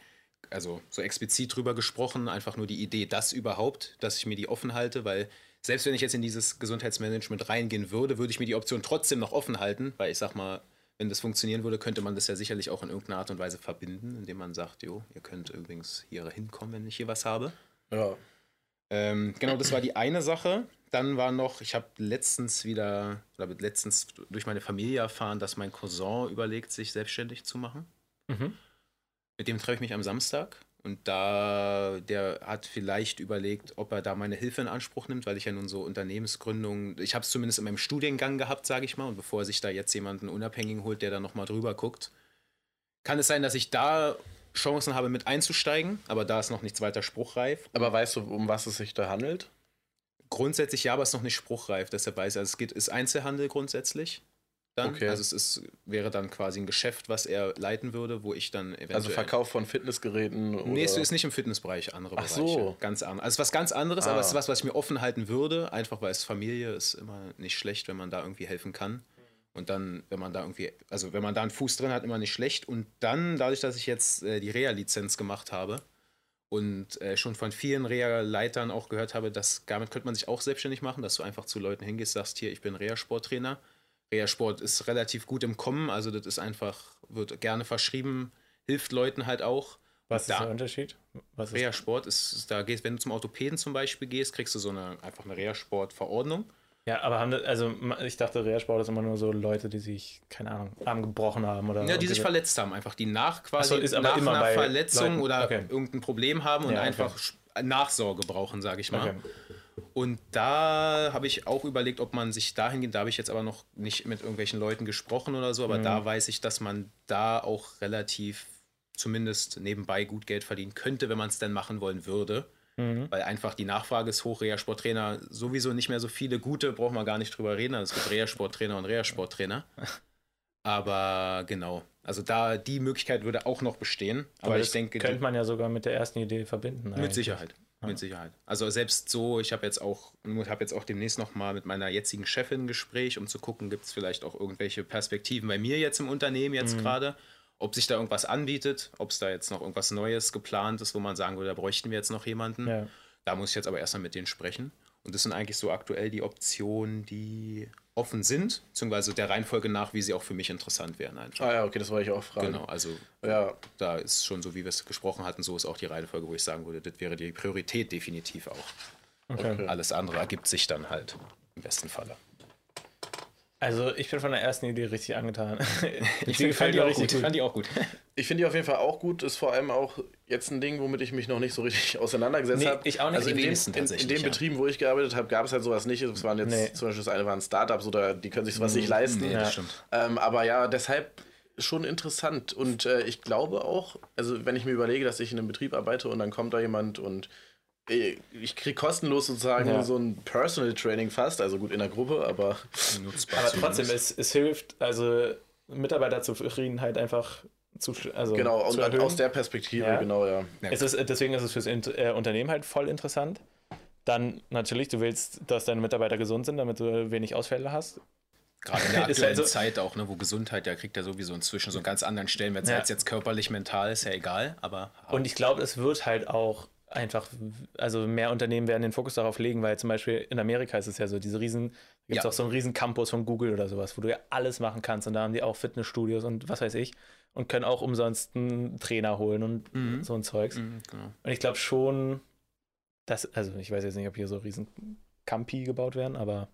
also so explizit drüber gesprochen. Einfach nur die Idee, das überhaupt, dass ich mir die offen halte, weil selbst wenn ich jetzt in dieses Gesundheitsmanagement reingehen würde, würde ich mir die Option trotzdem noch offen halten, weil ich sag mal, wenn das funktionieren würde, könnte man das ja sicherlich auch in irgendeiner Art und Weise verbinden, indem man sagt, jo, ihr könnt übrigens hier hinkommen, wenn ich hier was habe. Ja. Ähm, genau, das war die eine Sache. Dann war noch, ich habe letztens wieder, oder letztens durch meine Familie erfahren, dass mein Cousin überlegt, sich selbstständig zu machen. Mhm. Mit dem treffe ich mich am Samstag. Und da, der hat vielleicht überlegt, ob er da meine Hilfe in Anspruch nimmt, weil ich ja nun so Unternehmensgründung, ich habe es zumindest in meinem Studiengang gehabt, sage ich mal. Und bevor er sich da jetzt jemanden Unabhängigen holt, der da nochmal drüber guckt, kann es sein, dass ich da Chancen habe, mit einzusteigen. Aber da ist noch nichts weiter spruchreif. Aber weißt du, um was es sich da handelt? Grundsätzlich ja, aber es ist noch nicht spruchreif, deshalb weiß ich. Also es geht, ist Einzelhandel grundsätzlich. Dann. Okay. Also es ist, wäre dann quasi ein Geschäft, was er leiten würde, wo ich dann eventuell. Also Verkauf von Fitnessgeräten oder Nee, es ist nicht im Fitnessbereich, andere Ach Bereiche. so. Ganz anders. Also was ganz anderes, Ah. aber es ist was, was ich mir offen halten würde, einfach weil es Familie ist immer nicht schlecht, wenn man da irgendwie helfen kann. Und dann, wenn man da irgendwie, also wenn man da einen Fuß drin hat, immer nicht schlecht. Und dann, dadurch, dass ich jetzt äh, die Reha-Lizenz gemacht habe und äh, schon von vielen Reha-Leitern auch gehört habe, dass damit könnte man sich auch selbstständig machen, dass du einfach zu Leuten hingehst, sagst, hier, ich bin Reha-Sporttrainer. Reha-Sport ist relativ gut im Kommen, also das ist einfach, wird gerne verschrieben, hilft Leuten halt auch. Was ist Da- der Unterschied? Was ist, Reha-Sport ist, da gehst, wenn du zum Orthopäden zum Beispiel gehst, kriegst du so eine einfach eine Reha-Sport-Verordnung. Ja, aber haben das, also ich dachte, Reha-Sport ist immer nur so Leute, die sich, keine Ahnung, Arm gebrochen haben oder Ja, die sich verletzt haben, einfach die nach quasi so, ist aber nach immer einer Verletzung Leuten- oder okay. irgendein Problem haben und Ja, einfach Nachsorge brauchen, sage ich mal. Okay. Und da habe ich auch überlegt, ob man sich dahingehend, da habe ich jetzt aber noch nicht mit irgendwelchen Leuten gesprochen oder so, aber Mhm. da weiß ich, dass man da auch relativ zumindest nebenbei gut Geld verdienen könnte, wenn man es denn machen wollen würde. Mhm. Weil einfach die Nachfrage ist hoch, Reha-Sporttrainer sowieso nicht mehr so viele gute, brauchen wir gar nicht drüber reden. Also es gibt Reha-Sporttrainer und Reha-Sporttrainer. Aber genau, also da die Möglichkeit würde auch noch bestehen. Aber, ich das denke, könnte man ja sogar mit der ersten Idee verbinden. mit eigentlich. Sicherheit. Mit Sicherheit. Also selbst so, ich habe jetzt auch, habe jetzt auch demnächst noch mal mit meiner jetzigen Chefin ein Gespräch, um zu gucken, gibt es vielleicht auch irgendwelche Perspektiven bei mir jetzt im Unternehmen jetzt Mhm. gerade, ob sich da irgendwas anbietet, ob es da jetzt noch irgendwas Neues geplant ist, wo man sagen würde, da bräuchten wir jetzt noch jemanden. Ja. Da muss ich jetzt aber erstmal mit denen sprechen. Und das sind eigentlich so aktuell die Optionen, die offen sind, beziehungsweise der Reihenfolge nach, wie sie auch für mich interessant wären einfach. Ah ja, okay, das wollte ich auch fragen. Genau, also Ja, da ist schon so, wie wir es gesprochen hatten, so ist auch die Reihenfolge, wo ich sagen würde, das wäre die Priorität definitiv auch. Okay. Alles andere ergibt sich dann halt im besten Falle. Also ich bin von der ersten Idee richtig angetan. Ich Die gefällt mir richtig gut. fand die auch gut. ich finde die auf jeden Fall auch gut. Ist vor allem auch jetzt ein Ding, womit ich mich noch nicht so richtig auseinandergesetzt Nee, habe. ich auch nicht. Also in, dem, in, in den ja. Betrieben, wo ich gearbeitet habe, gab es halt sowas nicht. Es waren jetzt Nee. zum Beispiel das eine waren Startups oder die können sich sowas nicht leisten. Nee, Ja. das stimmt. Ähm, aber ja, deshalb schon interessant. Und äh, ich glaube auch, also wenn ich mir überlege, dass ich in einem Betrieb arbeite und dann kommt da jemand und äh, ich kriege kostenlos sozusagen Ja. so ein Personal Training fast, also gut in der Gruppe, aber Nutzbar Aber trotzdem, es, es hilft, also Mitarbeiterzufriedenheit einfach zu, also genau, zu und erhöhen. aus der Perspektive, Ja. genau, ja. Es ist, deswegen ist es fürs äh, Unternehmen halt voll interessant. Dann natürlich, du willst, dass deine Mitarbeiter gesund sind, damit du wenig Ausfälle hast. Gerade in der Ist aktuellen halt so- Zeit auch, ne, wo Gesundheit, ja kriegt ja sowieso inzwischen so einen ganz anderen Stellenwert. Sei Ja. es jetzt körperlich, mental, ist ja egal, aber Und ich glaube, es wird halt auch einfach, also mehr Unternehmen werden den Fokus darauf legen, weil zum Beispiel in Amerika ist es ja so, diese riesen, gibt es Ja. auch so einen riesen Campus von Google oder sowas, wo du ja alles machen kannst und da haben die auch Fitnessstudios und was weiß ich und können auch umsonst einen Trainer holen und Mhm. so ein Zeugs. Mhm, genau. Und ich glaube schon, dass, also ich weiß jetzt nicht, ob hier so riesen Campi gebaut werden, aber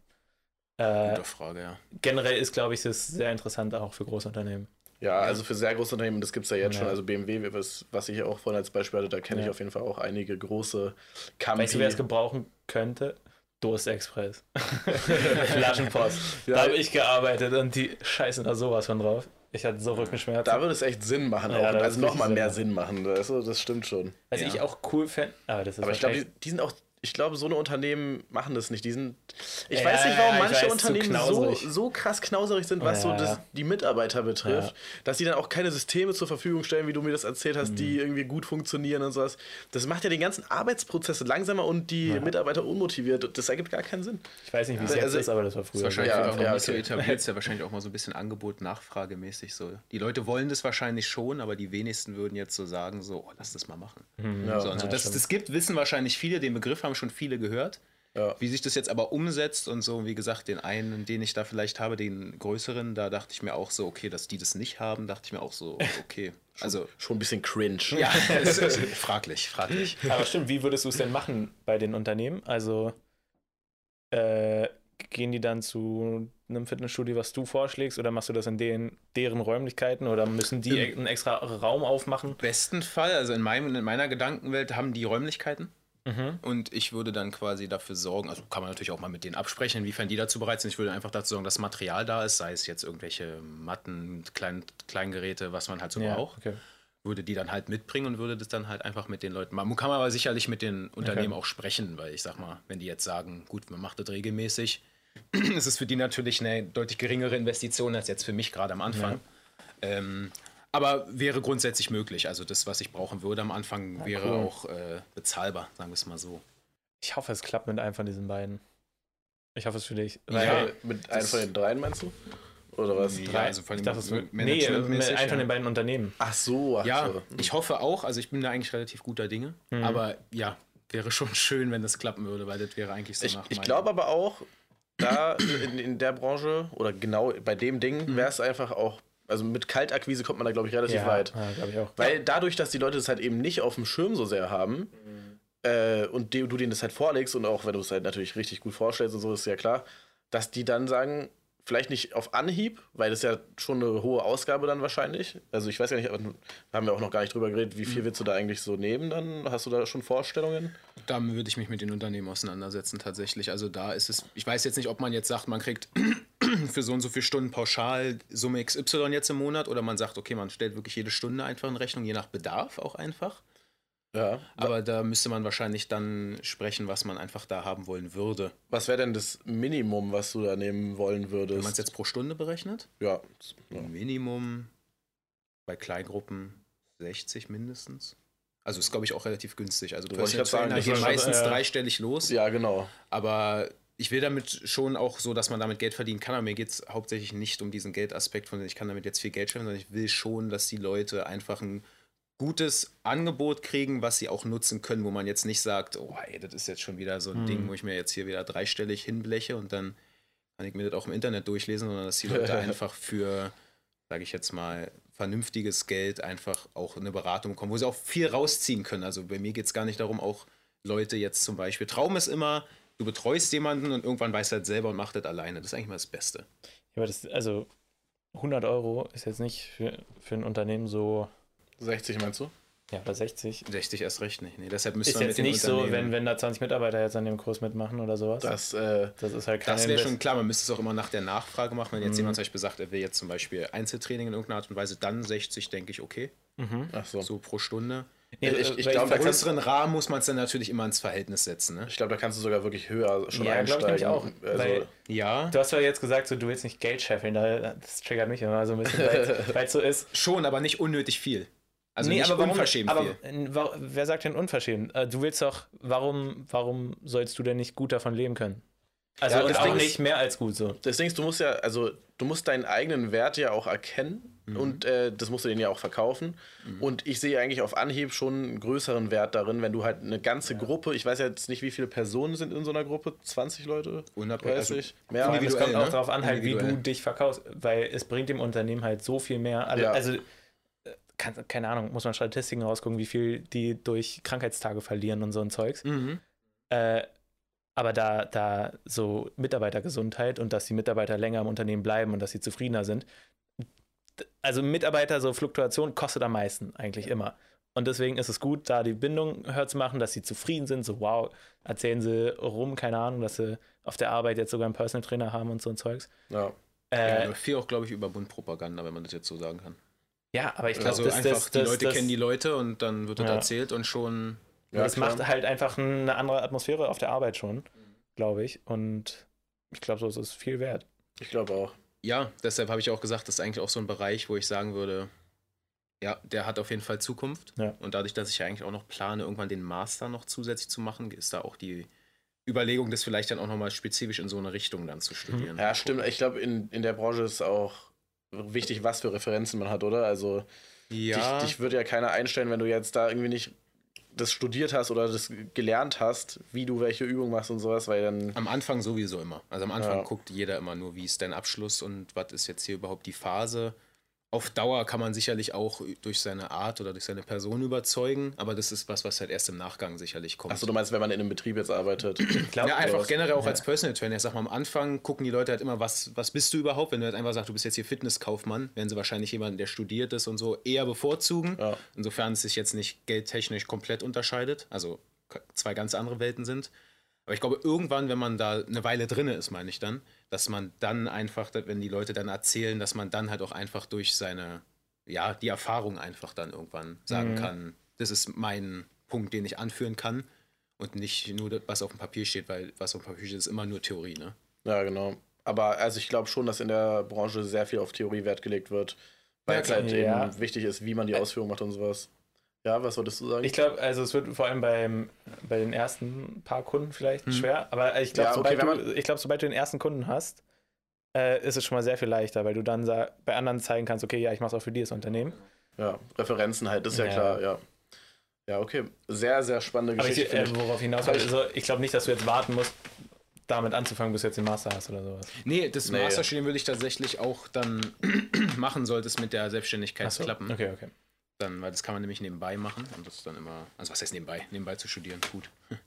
äh, Gute Frage, ja. generell ist, glaube ich, das sehr interessant auch für große Unternehmen. Ja, also für sehr große Unternehmen, das gibt es ja jetzt Ja. schon. Also BMW, was, was ich auch vorhin als Beispiel hatte, da kenne ich Ja. auf jeden Fall auch einige große Campi. Weißt du, wer es gebrauchen könnte? Durstexpress. Flaschenpost. Ja. Da habe ich gearbeitet und die scheißen da sowas von drauf. Ich hatte so Rückenschmerzen. da würde es echt Sinn machen, Ja, also nochmal mehr Sinn machen. Also, das stimmt schon. Ja. ich auch cool fände, aber das ist Aber ich glaube, die, die sind auch, ich glaube, so eine Unternehmen machen das nicht. Die sind, ich Ja, weiß nicht, warum manche weiß, Unternehmen so, so krass knauserig sind, was Ja, so das, ja. die Mitarbeiter betrifft, Ja. dass die dann auch keine Systeme zur Verfügung stellen, wie du mir das erzählt hast, Mhm. die irgendwie gut funktionieren und sowas. Das macht ja den ganzen Arbeitsprozess langsamer und die Ja. Mitarbeiter unmotiviert. Das ergibt gar keinen Sinn. ich weiß nicht, wie es Also- jetzt ist, aber das war Ist früher. wahrscheinlich Ja, ja, so okay. etabliert, ist ja wahrscheinlich auch mal so ein bisschen Angebot-Nachfragemäßig so. Die Leute wollen das wahrscheinlich schon, aber die wenigsten würden jetzt so sagen, so, oh, lass das mal machen. Mhm. Ja. so, und so, Ja, dass es das gibt, wissen wahrscheinlich viele, den Begriff haben schon viele gehört. Ja. Wie sich das jetzt aber umsetzt und so, wie gesagt, den einen, den ich da vielleicht habe, den größeren, da dachte ich mir auch so, okay, dass die das nicht haben, dachte ich mir auch so, okay. Also, Schon ein bisschen cringe. ja, ist fraglich, fraglich. Aber stimmt, wie würdest du es denn machen bei den Unternehmen? Also äh, gehen die dann zu einem Fitnessstudio, was du vorschlägst, oder machst du das in den, deren Räumlichkeiten oder müssen die Im- einen extra Raum aufmachen? besten Fall, also in, meinem, in meiner Gedankenwelt haben die Räumlichkeiten. Mhm. Und ich würde dann quasi dafür sorgen, also kann man natürlich auch mal mit denen absprechen, inwiefern die dazu bereit sind. Ich würde einfach dazu sorgen, dass Material da ist, sei es jetzt irgendwelche Matten, Klein, Kleingeräte, was man halt so Ja, braucht. okay. Würde die dann halt mitbringen und würde das dann halt einfach mit den Leuten machen. Kann man aber sicherlich mit den Unternehmen auch sprechen, weil ich sag mal, wenn die jetzt sagen, gut, man macht das regelmäßig, ist es für die natürlich eine deutlich geringere Investition als jetzt für mich gerade am Anfang. Ähm, aber wäre grundsätzlich möglich. Also das, was ich brauchen würde am Anfang, wäre cool. auch äh, bezahlbar, sagen wir es mal so. Ich hoffe, es klappt mit einem von diesen beiden. Ich hoffe es für dich. Ja, Weil Mit einem von den dreien meinst du? Oder was? Ja, drei- also von ich dachte, es wird, nee, mit einem von ja. den beiden Unternehmen. Ach so, ach Ja, so. ich hoffe auch. Also ich bin da eigentlich relativ guter Dinge. Mhm. Aber ja, wäre schon schön, wenn das klappen würde, weil das wäre eigentlich so Ich, nach ich glaube aber auch, da in, in der Branche oder genau bei dem Ding Mhm. wäre es einfach auch, also mit Kaltakquise kommt man da, glaube ich, relativ weit. Ja, glaube ich auch. Weil dadurch, dass die Leute das halt eben nicht auf dem Schirm so sehr haben äh, und du denen das halt vorlegst und auch wenn du es halt natürlich richtig gut vorstellst und so, ist ja klar, dass die dann sagen, vielleicht nicht auf Anhieb, weil das ja schon eine hohe Ausgabe dann wahrscheinlich. Also ich weiß ja nicht, aber da haben wir auch noch gar nicht drüber geredet, wie viel Mhm. willst du da eigentlich so nehmen dann? Hast du da schon Vorstellungen? Da würde ich mich mit den Unternehmen auseinandersetzen tatsächlich. Also da ist es, ich weiß jetzt nicht, ob man jetzt sagt, man kriegt für so und so viele Stunden pauschal Summe XY jetzt im Monat oder man sagt, okay, man stellt wirklich jede Stunde einfach in Rechnung, je nach Bedarf auch einfach. Ja. Aber da müsste man wahrscheinlich dann sprechen, was man einfach da haben wollen würde. Was wäre denn das Minimum, was du da nehmen wollen würdest? Wenn man es jetzt pro Stunde berechnet? ja. ja. Minimum bei Kleingruppen 60 mindestens. Also ist, glaube ich, auch relativ günstig. Also ich Personal grad sagen, schon, meistens äh, dreistellig los. Ja, genau. Aber ich will damit schon auch so, dass man damit Geld verdienen kann. Aber mir geht es hauptsächlich nicht um diesen Geldaspekt von, ich kann damit jetzt viel Geld schaffen, sondern ich will schon, dass die Leute einfach ein gutes Angebot kriegen, was sie auch nutzen können, wo man jetzt nicht sagt, oh, ey, das ist jetzt schon wieder so ein Ding, wo ich mir jetzt hier wieder dreistellig hinbleche und dann kann ich mir das auch im Internet durchlesen, sondern dass die Leute einfach für, sage ich jetzt mal, vernünftiges Geld einfach auch eine Beratung bekommen, wo sie auch viel rausziehen können. Also bei mir geht es gar nicht darum, auch Leute jetzt zum Beispiel, Traum ist immer, du betreust jemanden und irgendwann weiß er das selber und macht das alleine. Das ist eigentlich mal das Beste. Ja, aber das, also 100 Euro ist jetzt nicht für, für ein Unternehmen so, 60 meinst du? ja, oder 60. 60 erst recht nicht. Nee, deshalb müsste Ist man jetzt nicht so, wenn, wenn da 20 Mitarbeiter jetzt an dem Kurs mitmachen oder sowas. Das, äh, das ist halt Das wäre schon klar, man müsste es auch immer nach der Nachfrage machen. Wenn jetzt Mhm. jemand zum Beispiel sagt, er will jetzt zum Beispiel Einzeltraining in irgendeiner Art und Weise, dann 60, denke ich, okay, Mhm. ach so. so pro Stunde. Nee, Ich- ich weil glaub, da Im kannst- größeren Rahmen muss man es dann natürlich immer ins Verhältnis setzen. Ne? Ich glaube, da kannst du sogar wirklich höher schon Ja, glaub ich einsteigen. nämlich auch, Also, Ja, Du hast ja jetzt gesagt, so, du willst nicht Geld scheffeln, da- das triggert mich immer so ein bisschen, weil es so ist. schon, aber nicht unnötig viel. Also Nee, nicht aber warum, unverschämt aber viel. wer sagt denn unverschämt? Äh, Du willst doch, warum, warum sollst du denn nicht gut davon leben können? Also Ja, das auch Ding ist- nicht mehr als gut so. Das Ding ist, du musst ja, also du musst deinen eigenen Wert ja auch erkennen Mhm. und äh, das musst du denen ja auch verkaufen. Und ich sehe eigentlich auf Anhieb schon einen größeren Wert darin, wenn du halt eine ganze Gruppe, ich weiß jetzt nicht, wie viele Personen sind in so einer Gruppe, 20 Leute, Unabhängig- also 30, mehr. Aber es individuell, kommt auch ne? darauf an, halt, wie du dich verkaufst, weil es bringt dem Unternehmen halt so viel mehr. Also, Ja. also kann, keine Ahnung, muss man Statistiken rausgucken, wie viel die durch Krankheitstage verlieren und so ein Zeugs. Mhm. Äh, aber da, da so Mitarbeitergesundheit und dass die Mitarbeiter länger im Unternehmen bleiben und dass sie zufriedener sind. Also Mitarbeiter, so Fluktuation kostet am meisten eigentlich immer. Und deswegen ist es gut, da die Bindung höher zu machen, dass sie zufrieden sind. So, wow, erzählen sie rum, keine Ahnung, dass sie auf der Arbeit jetzt sogar einen Personal Trainer haben und so ein Zeugs. Ja. Ja, Äh, läuft viel auch, glaube ich, über Bundpropaganda, wenn man das jetzt so sagen kann. Ja, aber ich glaube, Also das, einfach, das, die das, Leute das, kennen die Leute und dann wird das Ja. erzählt und schon. Ja, das klar. macht halt einfach eine andere Atmosphäre auf der Arbeit schon, glaube ich. Und ich glaube, so ist es viel wert. Ich glaube auch. Ja, deshalb habe ich auch gesagt, das ist eigentlich auch so ein Bereich, wo ich sagen würde, ja, der hat auf jeden Fall Zukunft. Ja. Und dadurch, dass ich ja eigentlich auch noch plane, irgendwann den Master noch zusätzlich zu machen, ist da auch die Überlegung, das vielleicht dann auch nochmal spezifisch in so eine Richtung dann zu studieren. Ja, stimmt. Ich glaube, in, in der Branche ist auch wichtig, was für Referenzen man hat, oder? Also Ja, dich, dich würde ja keiner einstellen, wenn du jetzt da irgendwie nicht das studiert hast oder das gelernt hast, wie du welche Übung machst und sowas, weil dann. am Anfang sowieso immer. Also am Anfang Ja. guckt jeder immer nur, wie ist dein Abschluss und was ist jetzt hier überhaupt die Phase. Auf Dauer kann man sicherlich auch durch seine Art oder durch seine Person überzeugen, aber das ist was, was halt erst im Nachgang sicherlich kommt. Achso, du meinst, wenn man in einem Betrieb jetzt arbeitet. Ich glaube, Ja, einfach generell auch Ja. als Personal Trainer. Ich sag mal, am Anfang gucken die Leute halt immer, was, was bist du überhaupt? Wenn du halt einfach sagst, du bist jetzt hier Fitnesskaufmann, werden sie wahrscheinlich jemanden, der studiert ist und so, eher bevorzugen. Ja. Insofern es sich jetzt nicht geldtechnisch komplett unterscheidet. Also zwei ganz andere Welten sind. Aber ich glaube, irgendwann, wenn man da eine Weile drin ist, meine ich dann, dass man dann einfach, wenn die Leute dann erzählen, dass man dann halt auch einfach durch seine, ja, die Erfahrung einfach dann irgendwann sagen Mhm. kann, das ist mein Punkt, den ich anführen kann und nicht nur das, was auf dem Papier steht, weil was auf dem Papier steht, ist immer nur Theorie, ne? Ja, genau. Aber also ich glaube schon, dass in der Branche sehr viel auf Theorie Wert gelegt wird, weil Ja, es halt Ja. eben wichtig ist, wie man die Ausführung macht und sowas. Ja, was wolltest du sagen? Ich glaube, also es wird vor allem beim, bei den ersten paar Kunden vielleicht schwer, aber ich glaube, Ja, okay, sobald, du, ich glaub, sobald du den ersten Kunden hast, äh, ist es schon mal sehr viel leichter, weil du dann bei anderen zeigen kannst, okay, ja, ich mache es auch für dieses Unternehmen. ja, Referenzen halt, das ist ja, Ja. klar, ja. Ja, okay. Sehr, sehr spannende Aber ich, Geschichte. äh, ich. worauf hinaus will, also ich glaube nicht, dass du jetzt warten musst, damit anzufangen, bis du jetzt den Master hast oder sowas. Nee, das Nee. Masterstudium würde ich tatsächlich auch dann machen, sollte es mit der Selbstständigkeit so, klappen. Okay, okay. Dann, weil das kann man nämlich nebenbei machen und das ist dann immer, also was heißt nebenbei? Nebenbei zu studieren, gut.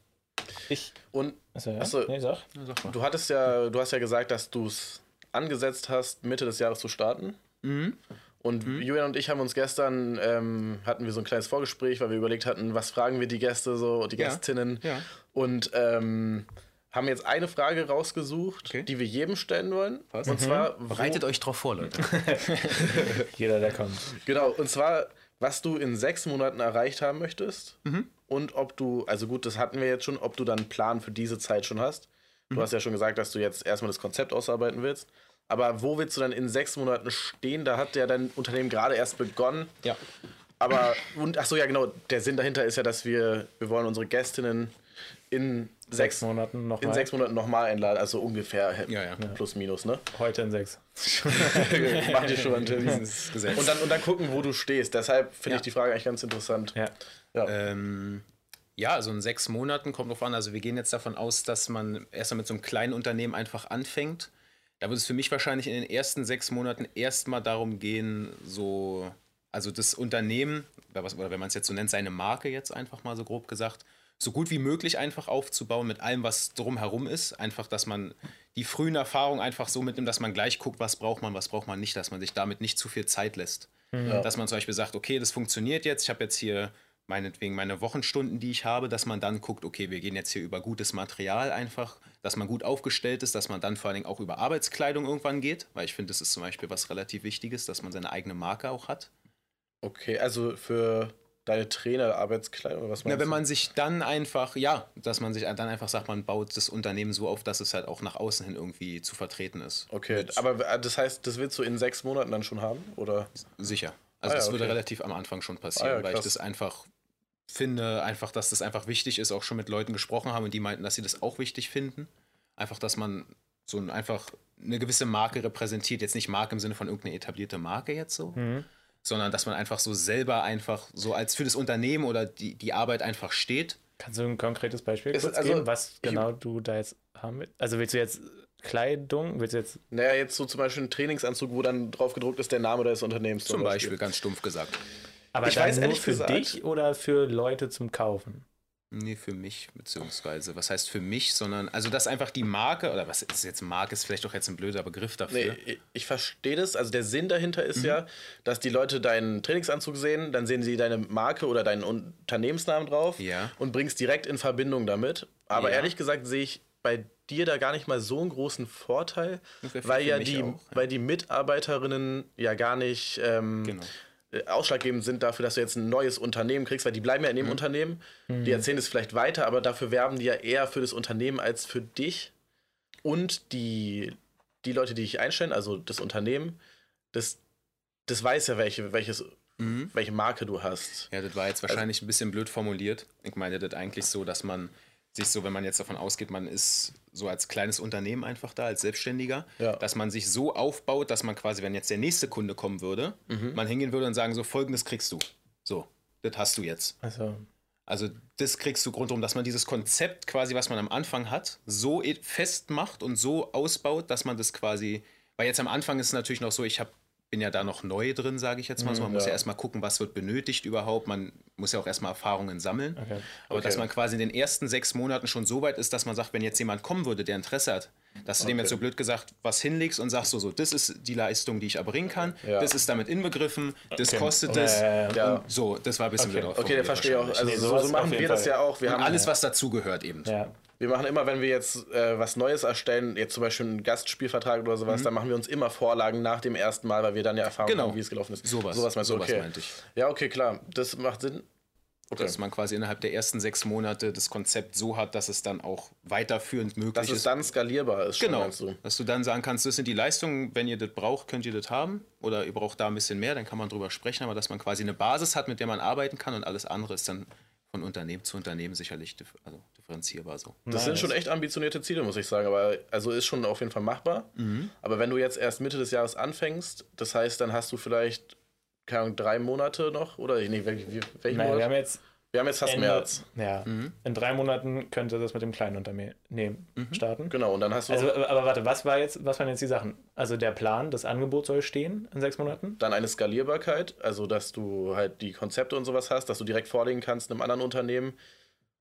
Ich. Und Achso, ja. Achso. Nee, sag. Ja, sag du hattest ja, du hast ja gesagt, dass du es angesetzt hast, Mitte des Jahres zu starten. Mhm. Und Julian und ich haben uns gestern, ähm, hatten wir so ein kleines Vorgespräch, weil wir überlegt hatten, was fragen wir die Gäste so, die Ja. Gästinnen. Ja. Und ähm, haben jetzt eine Frage rausgesucht, Okay. die wir jedem stellen wollen. Was? Und zwar, wo, Bereitet euch drauf vor, Leute. Jeder, der kommt. genau, und zwar, was du in sechs Monaten erreicht haben möchtest. Mhm. Und ob du, also gut, das hatten wir jetzt schon, ob du dann einen Plan für diese Zeit schon hast. Mhm. Du hast ja schon gesagt, dass du jetzt erstmal das Konzept ausarbeiten willst. Aber wo willst du dann in sechs Monaten stehen? Da hat ja dein Unternehmen gerade erst begonnen. Ja. Aber, und ach so, ja, genau, der Sinn dahinter ist ja, dass wir, wir wollen unsere Gästinnen in Sechs Monaten noch in mal. sechs Monaten nochmal einladen, also ungefähr Ja, ja. plus minus, ne? Heute in sechs. Mach dir schon einen. Und dann, und dann gucken, wo du stehst. Deshalb finde Ja. ich die Frage eigentlich ganz interessant. Ja. Ähm, ja, also in sechs Monaten kommt drauf an. Also wir gehen jetzt davon aus, dass man erstmal mit so einem kleinen Unternehmen einfach anfängt. Da wird es für mich wahrscheinlich in den ersten sechs Monaten erstmal darum gehen, so, also das Unternehmen, oder wenn man es jetzt so nennt, seine Marke jetzt einfach mal so grob gesagt, so gut wie möglich einfach aufzubauen mit allem, was drumherum ist. Einfach, dass man die frühen Erfahrungen einfach so mitnimmt, dass man gleich guckt, was braucht man, was braucht man nicht, dass man sich damit nicht zu viel Zeit lässt. Ja. Dass man zum Beispiel sagt, okay, das funktioniert jetzt, ich habe jetzt hier meinetwegen meine Wochenstunden, die ich habe, dass man dann guckt, okay, wir gehen jetzt hier über gutes Material einfach, dass man gut aufgestellt ist, dass man dann vor allen Dingen auch über Arbeitskleidung irgendwann geht, weil ich finde, das ist zum Beispiel was relativ Wichtiges, dass man seine eigene Marke auch hat. Okay, also für deine Trainer Arbeitskleidung oder was Ja, meinst wenn du? man sich dann einfach, ja, dass man sich dann einfach sagt, man baut das Unternehmen so auf, dass es halt auch nach außen hin irgendwie zu vertreten ist. Okay, Mit- aber äh, das heißt, das willst du in sechs Monaten dann schon haben? Oder? Sicher. Also Ah ja, das würde okay. relativ am Anfang schon passieren, Ah ja, weil ich das einfach finde, einfach, dass das einfach wichtig ist, auch schon mit Leuten gesprochen haben und die meinten, dass sie das auch wichtig finden. Einfach, dass man so ein, einfach eine gewisse Marke repräsentiert. Jetzt nicht Marke im Sinne von irgendeine etablierte Marke jetzt so, Mhm. Sondern dass man einfach so selber einfach so als für das Unternehmen oder die, die Arbeit einfach steht. Kannst du ein konkretes Beispiel kurz also, geben, was ich- genau du da jetzt haben willst? Also willst du jetzt Kleidung, willst du jetzt Naja, jetzt so zum Beispiel ein Trainingsanzug, wo dann drauf gedruckt ist der Name des Unternehmens. Zum Beispiel, ganz stumpf gesagt. aber Ich dann weiß nur ehrlich für gesagt- dich oder für Leute zum Kaufen? Nee, für mich, beziehungsweise, was heißt für mich, sondern, also dass einfach die Marke, oder was ist jetzt Marke, ist vielleicht doch jetzt ein blöder Begriff dafür. Nee, ich- ich verstehe das. Also der Sinn dahinter ist ja, dass die Leute deinen Trainingsanzug sehen, dann sehen sie deine Marke oder deinen Unternehmensnamen drauf Ja. und bringst direkt in Verbindung damit. Aber Ja. ehrlich gesagt sehe ich bei dir da gar nicht mal so einen großen Vorteil, weil ja die, auch, ja. weil die Mitarbeiterinnen ja gar nicht ähm, Genau. Äh, ausschlaggebend sind dafür, dass du jetzt ein neues Unternehmen kriegst, weil die bleiben ja in Mhm. dem Unternehmen, die erzählen es vielleicht weiter, aber dafür werben die ja eher für das Unternehmen als für dich. Und die, die Leute, die dich einstellen, also das Unternehmen, das, das weiß ja, welche, welches, Mhm. welche Marke du hast. Ja, das war jetzt wahrscheinlich ein bisschen blöd formuliert. Ich meine das eigentlich so, dass man sich so, wenn man jetzt davon ausgeht, man ist so als kleines Unternehmen einfach da, als Selbstständiger, Ja. dass man sich so aufbaut, dass man quasi, wenn jetzt der nächste Kunde kommen würde, Mhm. man hingehen würde und sagen, so folgendes kriegst du. So, das hast du jetzt. Also, Also das kriegst du rundum, dass man dieses Konzept quasi, was man am Anfang hat, so festmacht und so ausbaut, dass man das quasi, weil jetzt am Anfang ist es natürlich noch so, ich hab, bin ja da noch neu drin, sage ich jetzt mal so. Man muss ja. ja erstmal gucken, was wird benötigt überhaupt. Man muss ja auch erstmal Erfahrungen sammeln. Okay. Aber dass Okay. man quasi in den ersten sechs Monaten schon so weit ist, dass man sagt, wenn jetzt jemand kommen würde, der Interesse hat, dass du dem Okay. jetzt so blöd gesagt was hinlegst und sagst so, so, das ist die Leistung, die ich erbringen kann, Ja. das ist damit inbegriffen, das Okay. kostet es. ja, ja. Ja. Und so, das war ein bisschen Okay. blöd Okay, verstehe ich auch. Also Nee, so, so machen wir das ja auch. Wir und haben, alles, was dazugehört eben. ja. Wir machen immer, wenn wir jetzt äh, was Neues erstellen, jetzt zum Beispiel einen Gastspielvertrag oder sowas, dann machen wir uns immer Vorlagen nach dem ersten Mal, weil wir dann ja Erfahrung Mhm. Genau. haben, wie es gelaufen ist. Sowas. Sowas meinst Sowas okay. meinte ich. Ja, okay, klar. Das macht Sinn. Okay. Dass man quasi innerhalb der ersten sechs Monate das Konzept so hat, dass es dann auch weiterführend möglich Dass es ist. dann skalierbar ist, schon, Genau, du? dass du dann sagen kannst, das sind die Leistungen, wenn ihr das braucht, könnt ihr das haben oder ihr braucht da ein bisschen mehr, dann kann man drüber sprechen, aber dass man quasi eine Basis hat, mit der man arbeiten kann und alles andere ist dann von Unternehmen zu Unternehmen sicherlich dif also differenzierbar so. Das Nice. sind schon echt ambitionierte Ziele, muss ich sagen. Aber also ist schon auf jeden Fall machbar. Mhm. Aber wenn du jetzt erst Mitte des Jahres anfängst, das heißt, dann hast du vielleicht keine Ahnung, drei Monate noch oder nee, welchen wie, welchen Nein, Monat? wir haben jetzt wir haben jetzt fast Ende, März. Ja, Mhm. in drei Monaten könnte das mit dem kleinen Unternehmen starten. Genau, und dann hast du Also, aber warte, was war jetzt, was waren jetzt die Sachen? Also der Plan, das Angebot soll stehen in sechs Monaten. dann eine Skalierbarkeit, also dass du halt die Konzepte und sowas hast, dass du direkt vorlegen kannst einem anderen Unternehmen.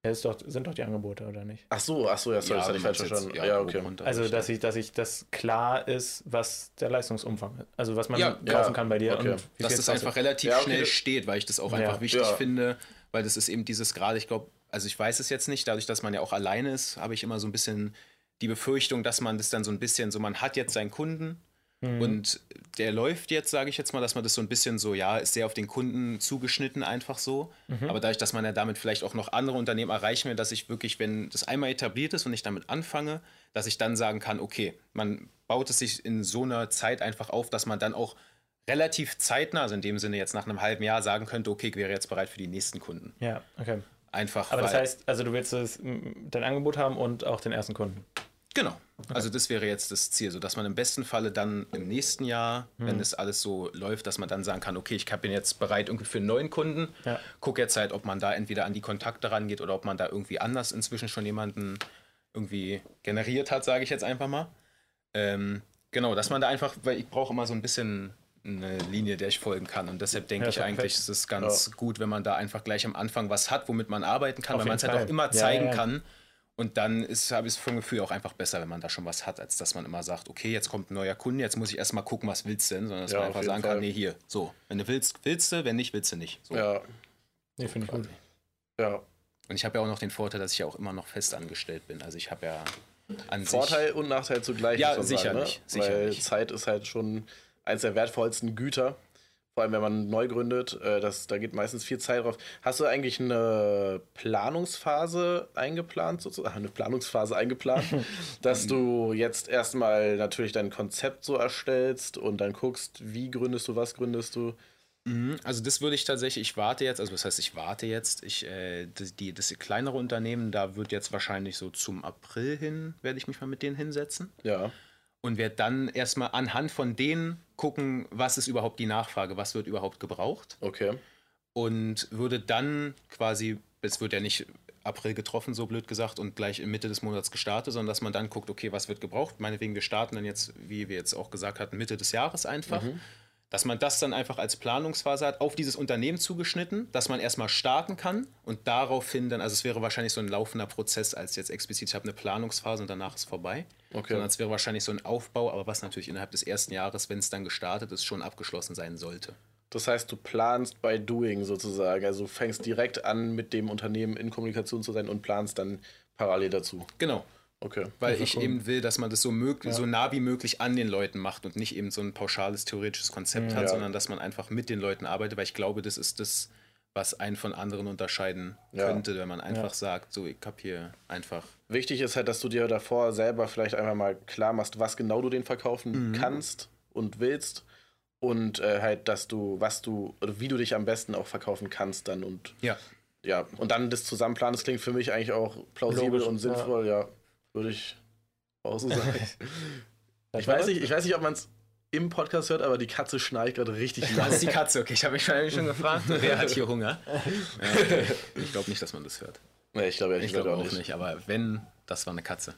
Ja, ist doch, sind doch die Angebote, oder nicht? Ach so, ach so, ja, sorry, das hatte ich falsch jetzt- verstanden. ja, Ja, okay. Also, dass ja. ich, dass ich das klar ist, was der Leistungsumfang ist. Also, was man Ja, kaufen ja, kann bei dir. okay. Und wie dass das einfach relativ Ja, okay. schnell steht, weil ich das auch Ja. einfach wichtig Ja. finde, weil das ist eben dieses gerade, ich glaube, also ich weiß es jetzt nicht, dadurch, dass man ja auch alleine ist, habe ich immer so ein bisschen die Befürchtung, dass man das dann so ein bisschen so, man hat jetzt seinen Kunden Mhm. und der läuft jetzt, sage ich jetzt mal, dass man das so ein bisschen so, ja, ist sehr auf den Kunden zugeschnitten einfach so. Mhm. Aber dadurch, dass man ja damit vielleicht auch noch andere Unternehmen erreichen will, dass ich wirklich, wenn das einmal etabliert ist und ich damit anfange, dass ich dann sagen kann, okay, man baut es sich in so einer Zeit einfach auf, dass man dann auch relativ zeitnah, also in dem Sinne jetzt nach einem halben Jahr sagen könnte, okay, ich wäre jetzt bereit für die nächsten Kunden. Ja, okay. Einfach. Aber das heißt, also du willst das, dein Angebot haben und auch den ersten Kunden. Genau. Also das wäre jetzt das Ziel, so dass man im besten Falle dann im nächsten Jahr, Hm. wenn das alles so läuft, dass man dann sagen kann, okay, ich bin jetzt bereit irgendwie für einen neuen Kunden. Ja. Guck jetzt halt, ob man da entweder an die Kontakte rangeht oder ob man da irgendwie anders inzwischen schon jemanden irgendwie generiert hat, sage ich jetzt einfach mal. Ähm, genau, dass man da einfach, weil ich brauche immer so ein bisschen eine Linie, der ich folgen kann. Und deshalb denke Ja, ich perfekt. eigentlich, ist es ganz gut, wenn man da einfach gleich am Anfang was hat, womit man arbeiten kann, Auf weil man es halt auch immer Ja, zeigen ja, ja. kann. Und dann ist, habe ich es vom Gefühl auch einfach besser, wenn man da schon was hat, als dass man immer sagt, okay, jetzt kommt ein neuer Kunde, jetzt muss ich erstmal gucken, was willst du denn, sondern dass Ja, man einfach sagen Fall. kann, nee, hier, so, wenn du willst, willst du, wenn nicht, willst du nicht. So. Ja, Nee, finde ich gut. ja. Und ich habe ja auch noch den Vorteil, dass ich ja auch immer noch fest angestellt bin. Also ich habe ja an Vorteil und Nachteil zugleich. Ja, sicherlich, Sagen, ne? Weil sicherlich. Zeit ist halt schon eines der wertvollsten Güter. Vor allem, wenn man neu gründet, äh, das, da geht meistens viel Zeit drauf. Hast du eigentlich eine Planungsphase eingeplant, sozusagen, eine Planungsphase eingeplant, dass du jetzt erstmal natürlich dein Konzept so erstellst und dann guckst, wie gründest du, was gründest du? Mhm, Also das würde ich tatsächlich, ich warte jetzt, also was heißt, ich warte jetzt, ich, äh, das, die, das kleinere Unternehmen, da wird jetzt wahrscheinlich so zum April hin, werde ich mich mal mit denen hinsetzen. Ja, und werde dann erstmal anhand von denen gucken, was ist überhaupt die Nachfrage, was wird überhaupt gebraucht okay. und würde dann quasi, es wird ja nicht April getroffen, so blöd gesagt, und gleich in Mitte des Monats gestartet, sondern dass man dann guckt, okay, was wird gebraucht? Meinetwegen, wir starten dann jetzt, wie wir jetzt auch gesagt hatten, Mitte des Jahres einfach. Dass man das dann einfach als Planungsphase hat, auf dieses Unternehmen zugeschnitten, dass man erstmal starten kann und daraufhin dann, also es wäre wahrscheinlich so ein laufender Prozess als jetzt explizit, ich habe eine Planungsphase und danach ist vorbei. Okay. Sondern es wäre wahrscheinlich so ein Aufbau, aber was natürlich innerhalb des ersten Jahres, wenn es dann gestartet ist, schon abgeschlossen sein sollte. Das heißt, du planst by doing sozusagen. Also du fängst direkt an, mit dem Unternehmen in Kommunikation zu sein und planst dann parallel dazu. Genau. Okay. Weil ich eben will, dass man das so, möglich, so nah wie möglich an den Leuten macht und nicht eben so ein pauschales theoretisches Konzept hat, Ja. sondern dass man einfach mit den Leuten arbeitet, weil ich glaube, das ist das, was einen von anderen unterscheiden Ja. könnte, wenn man einfach sagt, so, ich hab hier einfach. Wichtig ist halt, dass du dir davor selber vielleicht einfach mal klar machst, was genau du den verkaufen kannst und willst. Und äh, halt, dass du, was du, oder wie du dich am besten auch verkaufen kannst dann und Ja. ja, und dann das Zusammenplanen, das klingt für mich eigentlich auch plausibel Logisch, und sinnvoll, ja, würde ich auch so sagen. ich, weiß nicht, ich weiß nicht, ob man es im Podcast hört, aber die Katze schnarcht gerade richtig Das laut. ist die Katze, okay. Ich habe mich schon schon gefragt, wer hat hier Hunger? Ich glaube nicht, dass man das hört. nee, ich glaube Ich glaube auch nicht, aber wenn, das war eine Katze.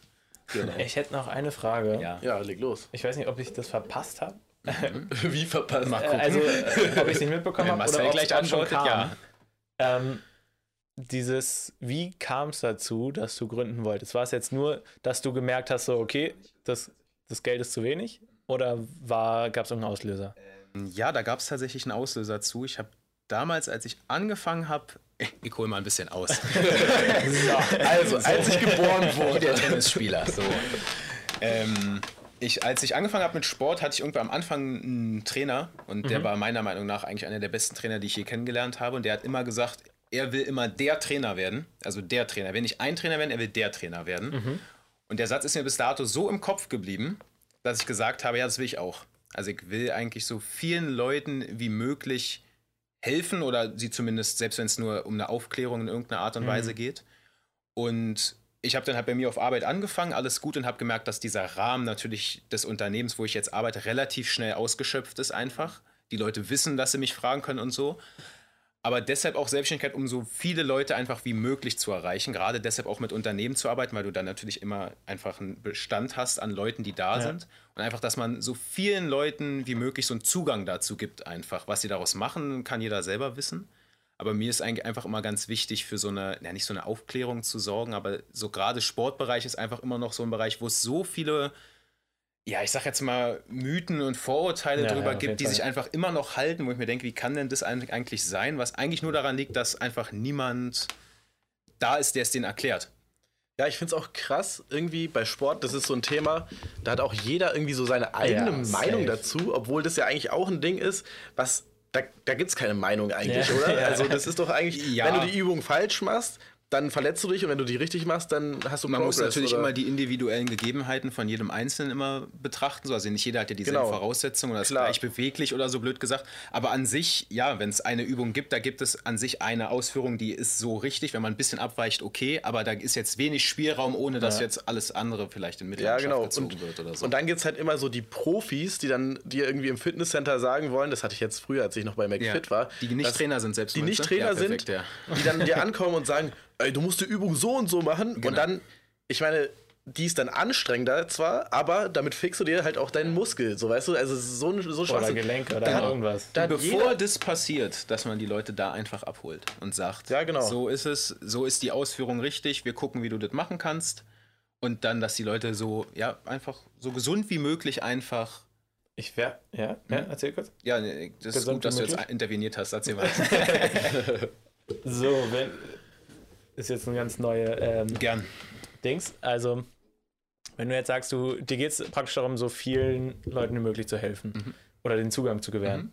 Genau. Ich hätte noch eine Frage. Ja. Ja, leg los. Ich weiß nicht, ob ich das verpasst habe. Wie verpasst? Äh, also, äh, ob ich es nicht mitbekommen Wenn habe oder ob gleich es auch schon antwortet, kam. ja. Ähm, dieses, wie kam es dazu, dass du gründen wolltest? War es jetzt nur, dass du gemerkt hast, so, okay, das, das Geld ist zu wenig? Oder gab es irgendeinen Auslöser? Ja, da gab es tatsächlich einen Auslöser zu. Ich habe damals, als ich angefangen habe, ich hole mal ein bisschen aus. Also, als ich geboren wurde. der Tennisspieler. So. Ähm, ich, als ich angefangen habe mit Sport, hatte ich irgendwann am Anfang einen Trainer und der war meiner Meinung nach eigentlich einer der besten Trainer, die ich je kennengelernt habe. Und der hat immer gesagt, er will immer der Trainer werden. Also der Trainer. Wenn nicht ein Trainer werden, er will der Trainer werden. Und der Satz ist mir bis dato so im Kopf geblieben, dass ich gesagt habe, ja, das will ich auch. Also ich will eigentlich so vielen Leuten wie möglich helfen oder sie zumindest, selbst wenn es nur um eine Aufklärung in irgendeiner Art und Weise geht. Und ich habe dann halt bei mir auf Arbeit angefangen, alles gut und habe gemerkt, dass dieser Rahmen natürlich des Unternehmens, wo ich jetzt arbeite, relativ schnell ausgeschöpft ist einfach. Die Leute wissen, dass sie mich fragen können und so. Aber deshalb auch Selbstständigkeit, um so viele Leute einfach wie möglich zu erreichen. Gerade deshalb auch mit Unternehmen zu arbeiten, weil du dann natürlich immer einfach einen Bestand hast an Leuten, die da Ja. sind. Und einfach, dass man so vielen Leuten wie möglich so einen Zugang dazu gibt, einfach. Was sie daraus machen, kann jeder selber wissen. Aber mir ist eigentlich einfach immer ganz wichtig für so eine, ja nicht so eine Aufklärung zu sorgen, aber so gerade Sportbereich ist einfach immer noch so ein Bereich, wo es so viele, ja, ich sag jetzt mal, Mythen und Vorurteile Ja, drüber ja, gibt, die Fall. sich einfach immer noch halten, wo ich mir denke, wie kann denn das eigentlich eigentlich sein? Was eigentlich nur daran liegt, dass einfach niemand da ist, der es denen erklärt. Ja, ich finde es auch krass, irgendwie bei Sport, das ist so ein Thema, da hat auch jeder irgendwie so seine eigene Ja, Meinung safe. dazu, obwohl das ja eigentlich auch ein Ding ist, was, da, da gibt es keine Meinung eigentlich, Ja, oder? ja. Also das ist doch eigentlich, Ja. wenn du die Übung falsch machst, dann verletzt du dich und wenn du die richtig machst, dann hast du Man muss Progress, natürlich oder? immer die individuellen Gegebenheiten von jedem Einzelnen immer betrachten. So, also nicht jeder hat ja dieselben Genau. Voraussetzungen oder ist Klar. gleich beweglich oder so blöd gesagt. Aber an sich, ja, wenn es eine Übung gibt, da gibt es an sich eine Ausführung, die ist so richtig. Wenn man ein bisschen abweicht, okay, aber da ist jetzt wenig Spielraum, ohne dass Ja. jetzt alles andere vielleicht in Ja, Mitleidenschaft genau. gezogen Und, wird oder so. und dann gibt es halt immer so die Profis, die dann dir irgendwie im Fitnesscenter sagen wollen, das hatte ich jetzt früher, als ich noch bei ja. McFit war. Die nicht Trainer sind selbst. die nicht? Trainer ja, perfekt, sind, Ja. die dann dir ankommen und sagen, ey, du musst die Übung so und so machen. Genau. Und dann, ich meine, die ist dann anstrengender zwar, aber damit fixst du dir halt auch deinen Muskel, so weißt du, also ist so ein so Oder. Gelenke oder Da- irgendwas. Da Bevor jeder, das passiert, dass man die Leute da einfach abholt und sagt, Ja, genau. so ist es, so ist die Ausführung richtig, wir gucken, wie du das machen kannst. Und dann, dass die Leute so, ja, einfach so gesund wie möglich einfach. Ich wäre, ja, ja, erzähl kurz. Ja, das ist Gesund gut, dass du jetzt interveniert hast. Erzähl mal. So, wenn, ist jetzt ein ganz neue ähm, Gern. Dings. Also, wenn du jetzt sagst, du, dir geht es praktisch darum, so vielen Leuten wie möglich zu helfen Mhm. oder den Zugang zu gewähren,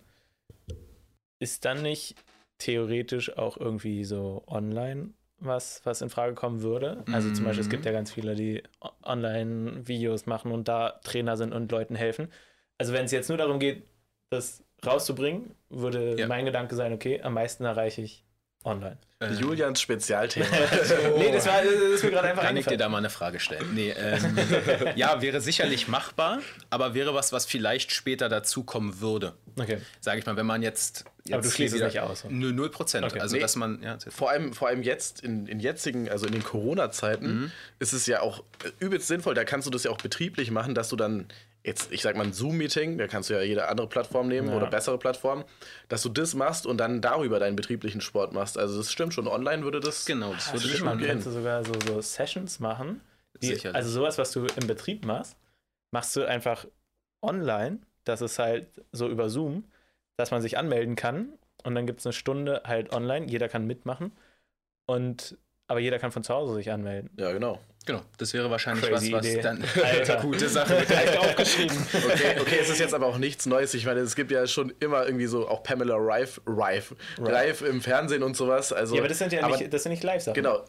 ist dann nicht theoretisch auch irgendwie so online was, was in Frage kommen würde? Also zum Beispiel, es gibt ja ganz viele, die online Videos machen und da Trainer sind und Leuten helfen. Also wenn es jetzt nur darum geht, das rauszubringen, würde Ja. mein Gedanke sein, okay, am meisten erreiche ich online. Äh, Julians Spezialthema. Nee, das, war, das ist mir gerade einfach Kann ich dir da mal eine Frage stellen? Nee, ähm, ja, wäre sicherlich machbar, aber wäre was, was vielleicht später dazukommen würde. Okay. Sage ich mal, wenn man jetzt. jetzt Aber du schließt es nicht aus. Nö, 0 Prozent. Okay. Also, Nee. dass man. Ja, vor allem, vor allem jetzt, in, in jetzigen, also in den Corona-Zeiten, Mhm. ist es ja auch äh, übelst sinnvoll, da kannst du das ja auch betrieblich machen, dass du dann jetzt, ich sag mal, ein Zoom-Meeting, da kannst du ja jede andere Plattform nehmen Ja. oder bessere Plattform, dass du das machst und dann darüber deinen betrieblichen Sport machst. Also das stimmt schon, online würde das. Genau, das würde schon man gehen. kannst du sogar so, so Sessions machen. Die, also sowas, was du im Betrieb machst, machst du einfach online. Das ist halt so über Zoom, dass man sich anmelden kann und dann gibt es eine Stunde halt online. Jeder kann mitmachen und aber jeder kann von zu Hause sich anmelden. Ja, genau. Genau, das wäre wahrscheinlich Crazy was, was Idee. dann. Alter. Gute Sache. Direkt aufgeschrieben. Okay, okay, es ist jetzt aber auch nichts Neues. Ich meine, es gibt ja schon immer irgendwie so auch Pamela Rife, Rife, Rife im Fernsehen und sowas. Also, Ja, aber das sind ja aber- nicht, das sind nicht Live-Sachen. Genau.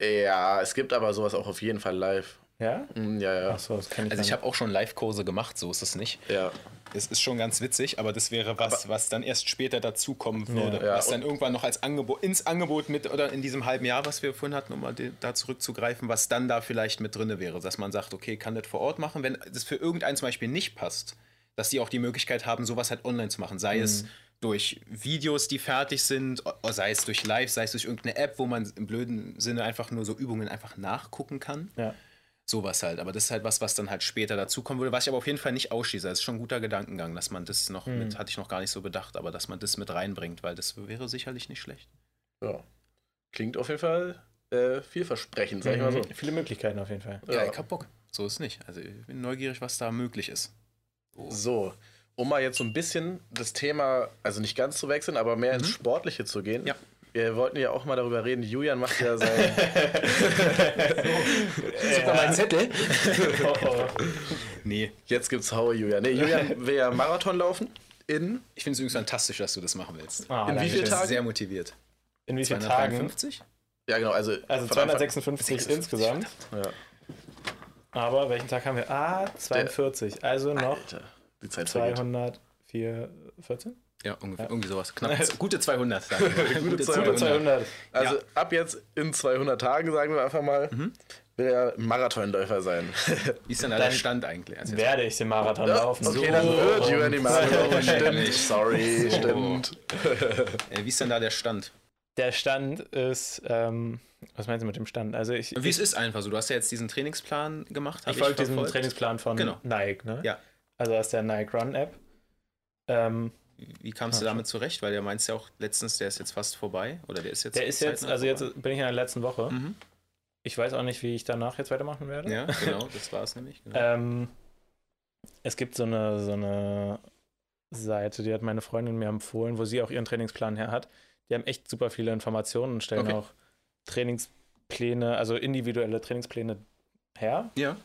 Ja, es gibt aber sowas auch auf jeden Fall live. Ja? Hm, Ja, ja. Achso, das kann ich Also ich habe auch schon Live-Kurse gemacht, so ist es nicht. ja. Es ist schon ganz witzig, aber das wäre was, was dann erst später dazukommen würde. Ja, was und- dann irgendwann noch als Angebot, ins Angebot mit, oder in diesem halben Jahr, was wir vorhin hatten, um mal da zurückzugreifen, was dann da vielleicht mit drin wäre. Dass man sagt, okay, kann das vor Ort machen, wenn das für irgendeinen zum Beispiel nicht passt, dass die auch die Möglichkeit haben, sowas halt online zu machen. Sei es durch Videos, die fertig sind, sei es durch Live, sei es durch irgendeine App, wo man im blöden Sinne einfach nur so Übungen einfach nachgucken kann. Ja. Sowas halt. Aber das ist halt was, was dann halt später dazukommen würde, was ich aber auf jeden Fall nicht ausschließe. Das ist schon ein guter Gedankengang, dass man das noch mit, hatte ich noch gar nicht so bedacht, aber dass man das mit reinbringt, weil das wäre sicherlich nicht schlecht. ja. Klingt auf jeden Fall äh, vielversprechend, sag ich mal so. Mhm. Viele Möglichkeiten auf jeden Fall. Ja, Ja. ich hab Bock. So ist nicht. Also ich bin neugierig, was da möglich ist. So, um mal jetzt so ein bisschen das Thema, also nicht ganz zu wechseln, aber mehr ins Sportliche zu gehen. Ja. Wir wollten ja auch mal darüber reden. Julian macht ja sein. Gib mal meinen Zettel. Oh, oh. Nee, Jetzt gibt's Haue, Julian. Nee, Julian will ja Marathon laufen in. ich finde es übrigens fantastisch, dass du das machen willst. Ah, In wie vielen. Tagen? Sehr motiviert. In wie vielen Tagen? 253? Ja, genau. Also, Also von Anfang- 256 insgesamt. Ja. Aber welchen Tag haben wir? Ah, 42. Also noch Alter, die Zeit vergeht. 214? Ja, ungefähr, irgendwie sowas. Knapp. Gute 200. Sagen wir. Gute Gute 200. 200. Also Ja. ab jetzt in 200 Tagen, sagen wir einfach mal, will er Marathonläufer sein. Wie ist denn da der Stand eigentlich? Also Werde ich den Marathon laufen. okay, So. dann wird Julian die Marathon laufen. Stimmt, sorry, So. stimmt. Äh, wie ist denn da der Stand? Der Stand ist, ähm, was meinst du mit dem Stand? Also ich, Wie es ist einfach so. Du hast ja jetzt diesen Trainingsplan gemacht. hab ich folge diesem. Trainingsplan von Genau. Nike, ne? Ja. Also aus der Nike Run App. Ähm, wie kamst du damit zurecht? Weil der meinst ja auch letztens, der ist jetzt fast vorbei. Oder der ist jetzt. Der ist jetzt, also jetzt bin ich in der letzten Woche. Mhm. Ich weiß auch nicht, wie ich danach jetzt weitermachen werde. Ja, genau, das war es nämlich. Genau. Ähm, es gibt so eine, so eine Seite, die hat meine Freundin mir empfohlen, wo sie auch ihren Trainingsplan her hat. Die haben echt super viele Informationen und stellen Okay. auch Trainingspläne, also individuelle Trainingspläne her. ja.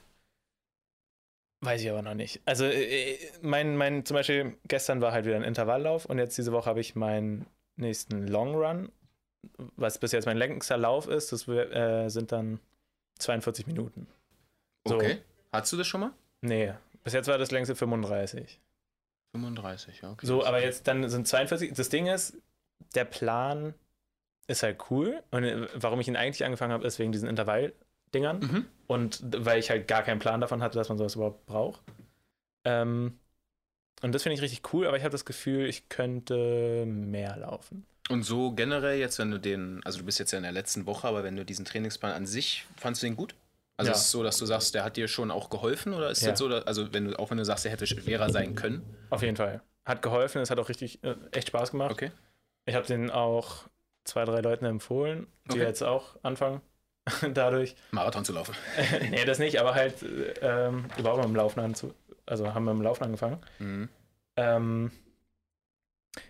Weiß ich aber noch nicht. Also äh, mein, mein, zum Beispiel gestern war halt wieder ein Intervalllauf und jetzt diese Woche habe ich meinen nächsten Long Run, was bis jetzt mein längster Lauf ist, das äh, sind dann 42 Minuten. So. Okay. Hattest du das schon mal? Nee, bis jetzt war das längste 35. 35, ja, okay. So, aber jetzt dann sind 42. Das Ding ist, der Plan ist halt cool. Und äh, warum ich ihn eigentlich angefangen habe, ist wegen diesen Intervalldingern. Mhm. Und weil ich halt gar keinen Plan davon hatte, dass man sowas überhaupt braucht. Ähm, und das finde ich richtig cool, aber ich habe das Gefühl, ich könnte mehr laufen. Und so generell jetzt, wenn du den, also du bist jetzt ja in der letzten Woche, aber wenn du diesen Trainingsplan an sich, fandst du den gut? Also Ja. ist es so, dass du sagst, der hat dir schon auch geholfen oder ist es Ja. jetzt so, dass- also wenn du, auch wenn du sagst, der hätte schwerer sein können? Auf jeden Fall. Hat geholfen, es hat auch richtig, äh, echt Spaß gemacht. Okay. Ich habe den auch zwei, drei Leuten empfohlen, die Okay. jetzt auch anfangen. Dadurch. Marathon zu laufen. nee, das nicht, aber halt äh, ähm, überhaupt mit dem Laufen anzu also haben wir mit dem Laufen angefangen. Mhm. Ähm,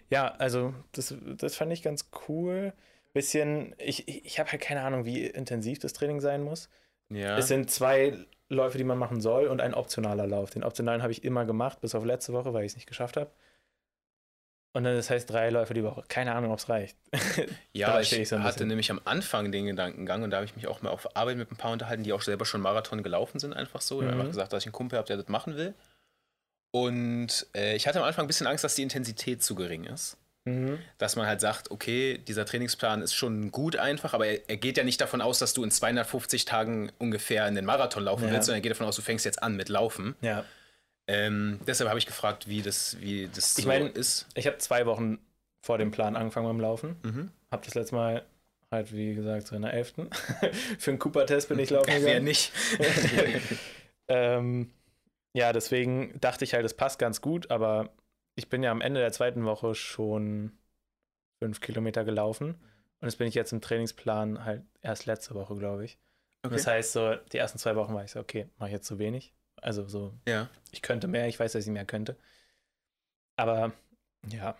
ja, also das, das fand ich ganz cool. Bisschen, ich, ich, ich habe halt keine Ahnung, wie intensiv das Training sein muss. Ja. Es sind zwei Läufe, die man machen soll und ein optionaler Lauf. Den optionalen habe ich immer gemacht, bis auf letzte Woche, weil ich es nicht geschafft habe. Und dann, das heißt, drei Läufe die Woche. Keine Ahnung, ob es reicht. Ja, ich ich so hatte nämlich am Anfang den Gedankengang und da habe ich mich auch mal auf Arbeit mit ein paar unterhalten, die auch selber schon Marathon gelaufen sind, einfach so. Ich habe Mhm. einfach gesagt, dass ich einen Kumpel habe, der das machen will. Und äh, ich hatte am Anfang ein bisschen Angst, dass die Intensität zu gering ist. Mhm. Dass man halt sagt, okay, dieser Trainingsplan ist schon gut einfach, aber er, er geht ja nicht davon aus, dass du in 250 Tagen ungefähr in den Marathon laufen Ja. willst, sondern er geht davon aus, du fängst jetzt an mit Laufen. Ja. Ähm, deshalb habe ich gefragt, wie das, wie das Ich so mein- ist. Ich habe zwei Wochen vor dem Plan angefangen beim Laufen. Mhm. Habe das letzte Mal halt, wie gesagt, so in der 11. Für einen Cooper-Test bin ich laufen Wer gegangen. nicht? ähm, ja, deswegen dachte ich halt, es passt ganz gut, aber ich bin ja am Ende der zweiten Woche schon fünf Kilometer gelaufen und jetzt bin ich jetzt im Trainingsplan halt erst letzte Woche, glaube ich. Und das heißt, so die ersten zwei Wochen war ich so, okay, mache ich jetzt zu wenig. Also so, ja. ich könnte mehr, ich weiß, dass ich mehr könnte. Aber ja,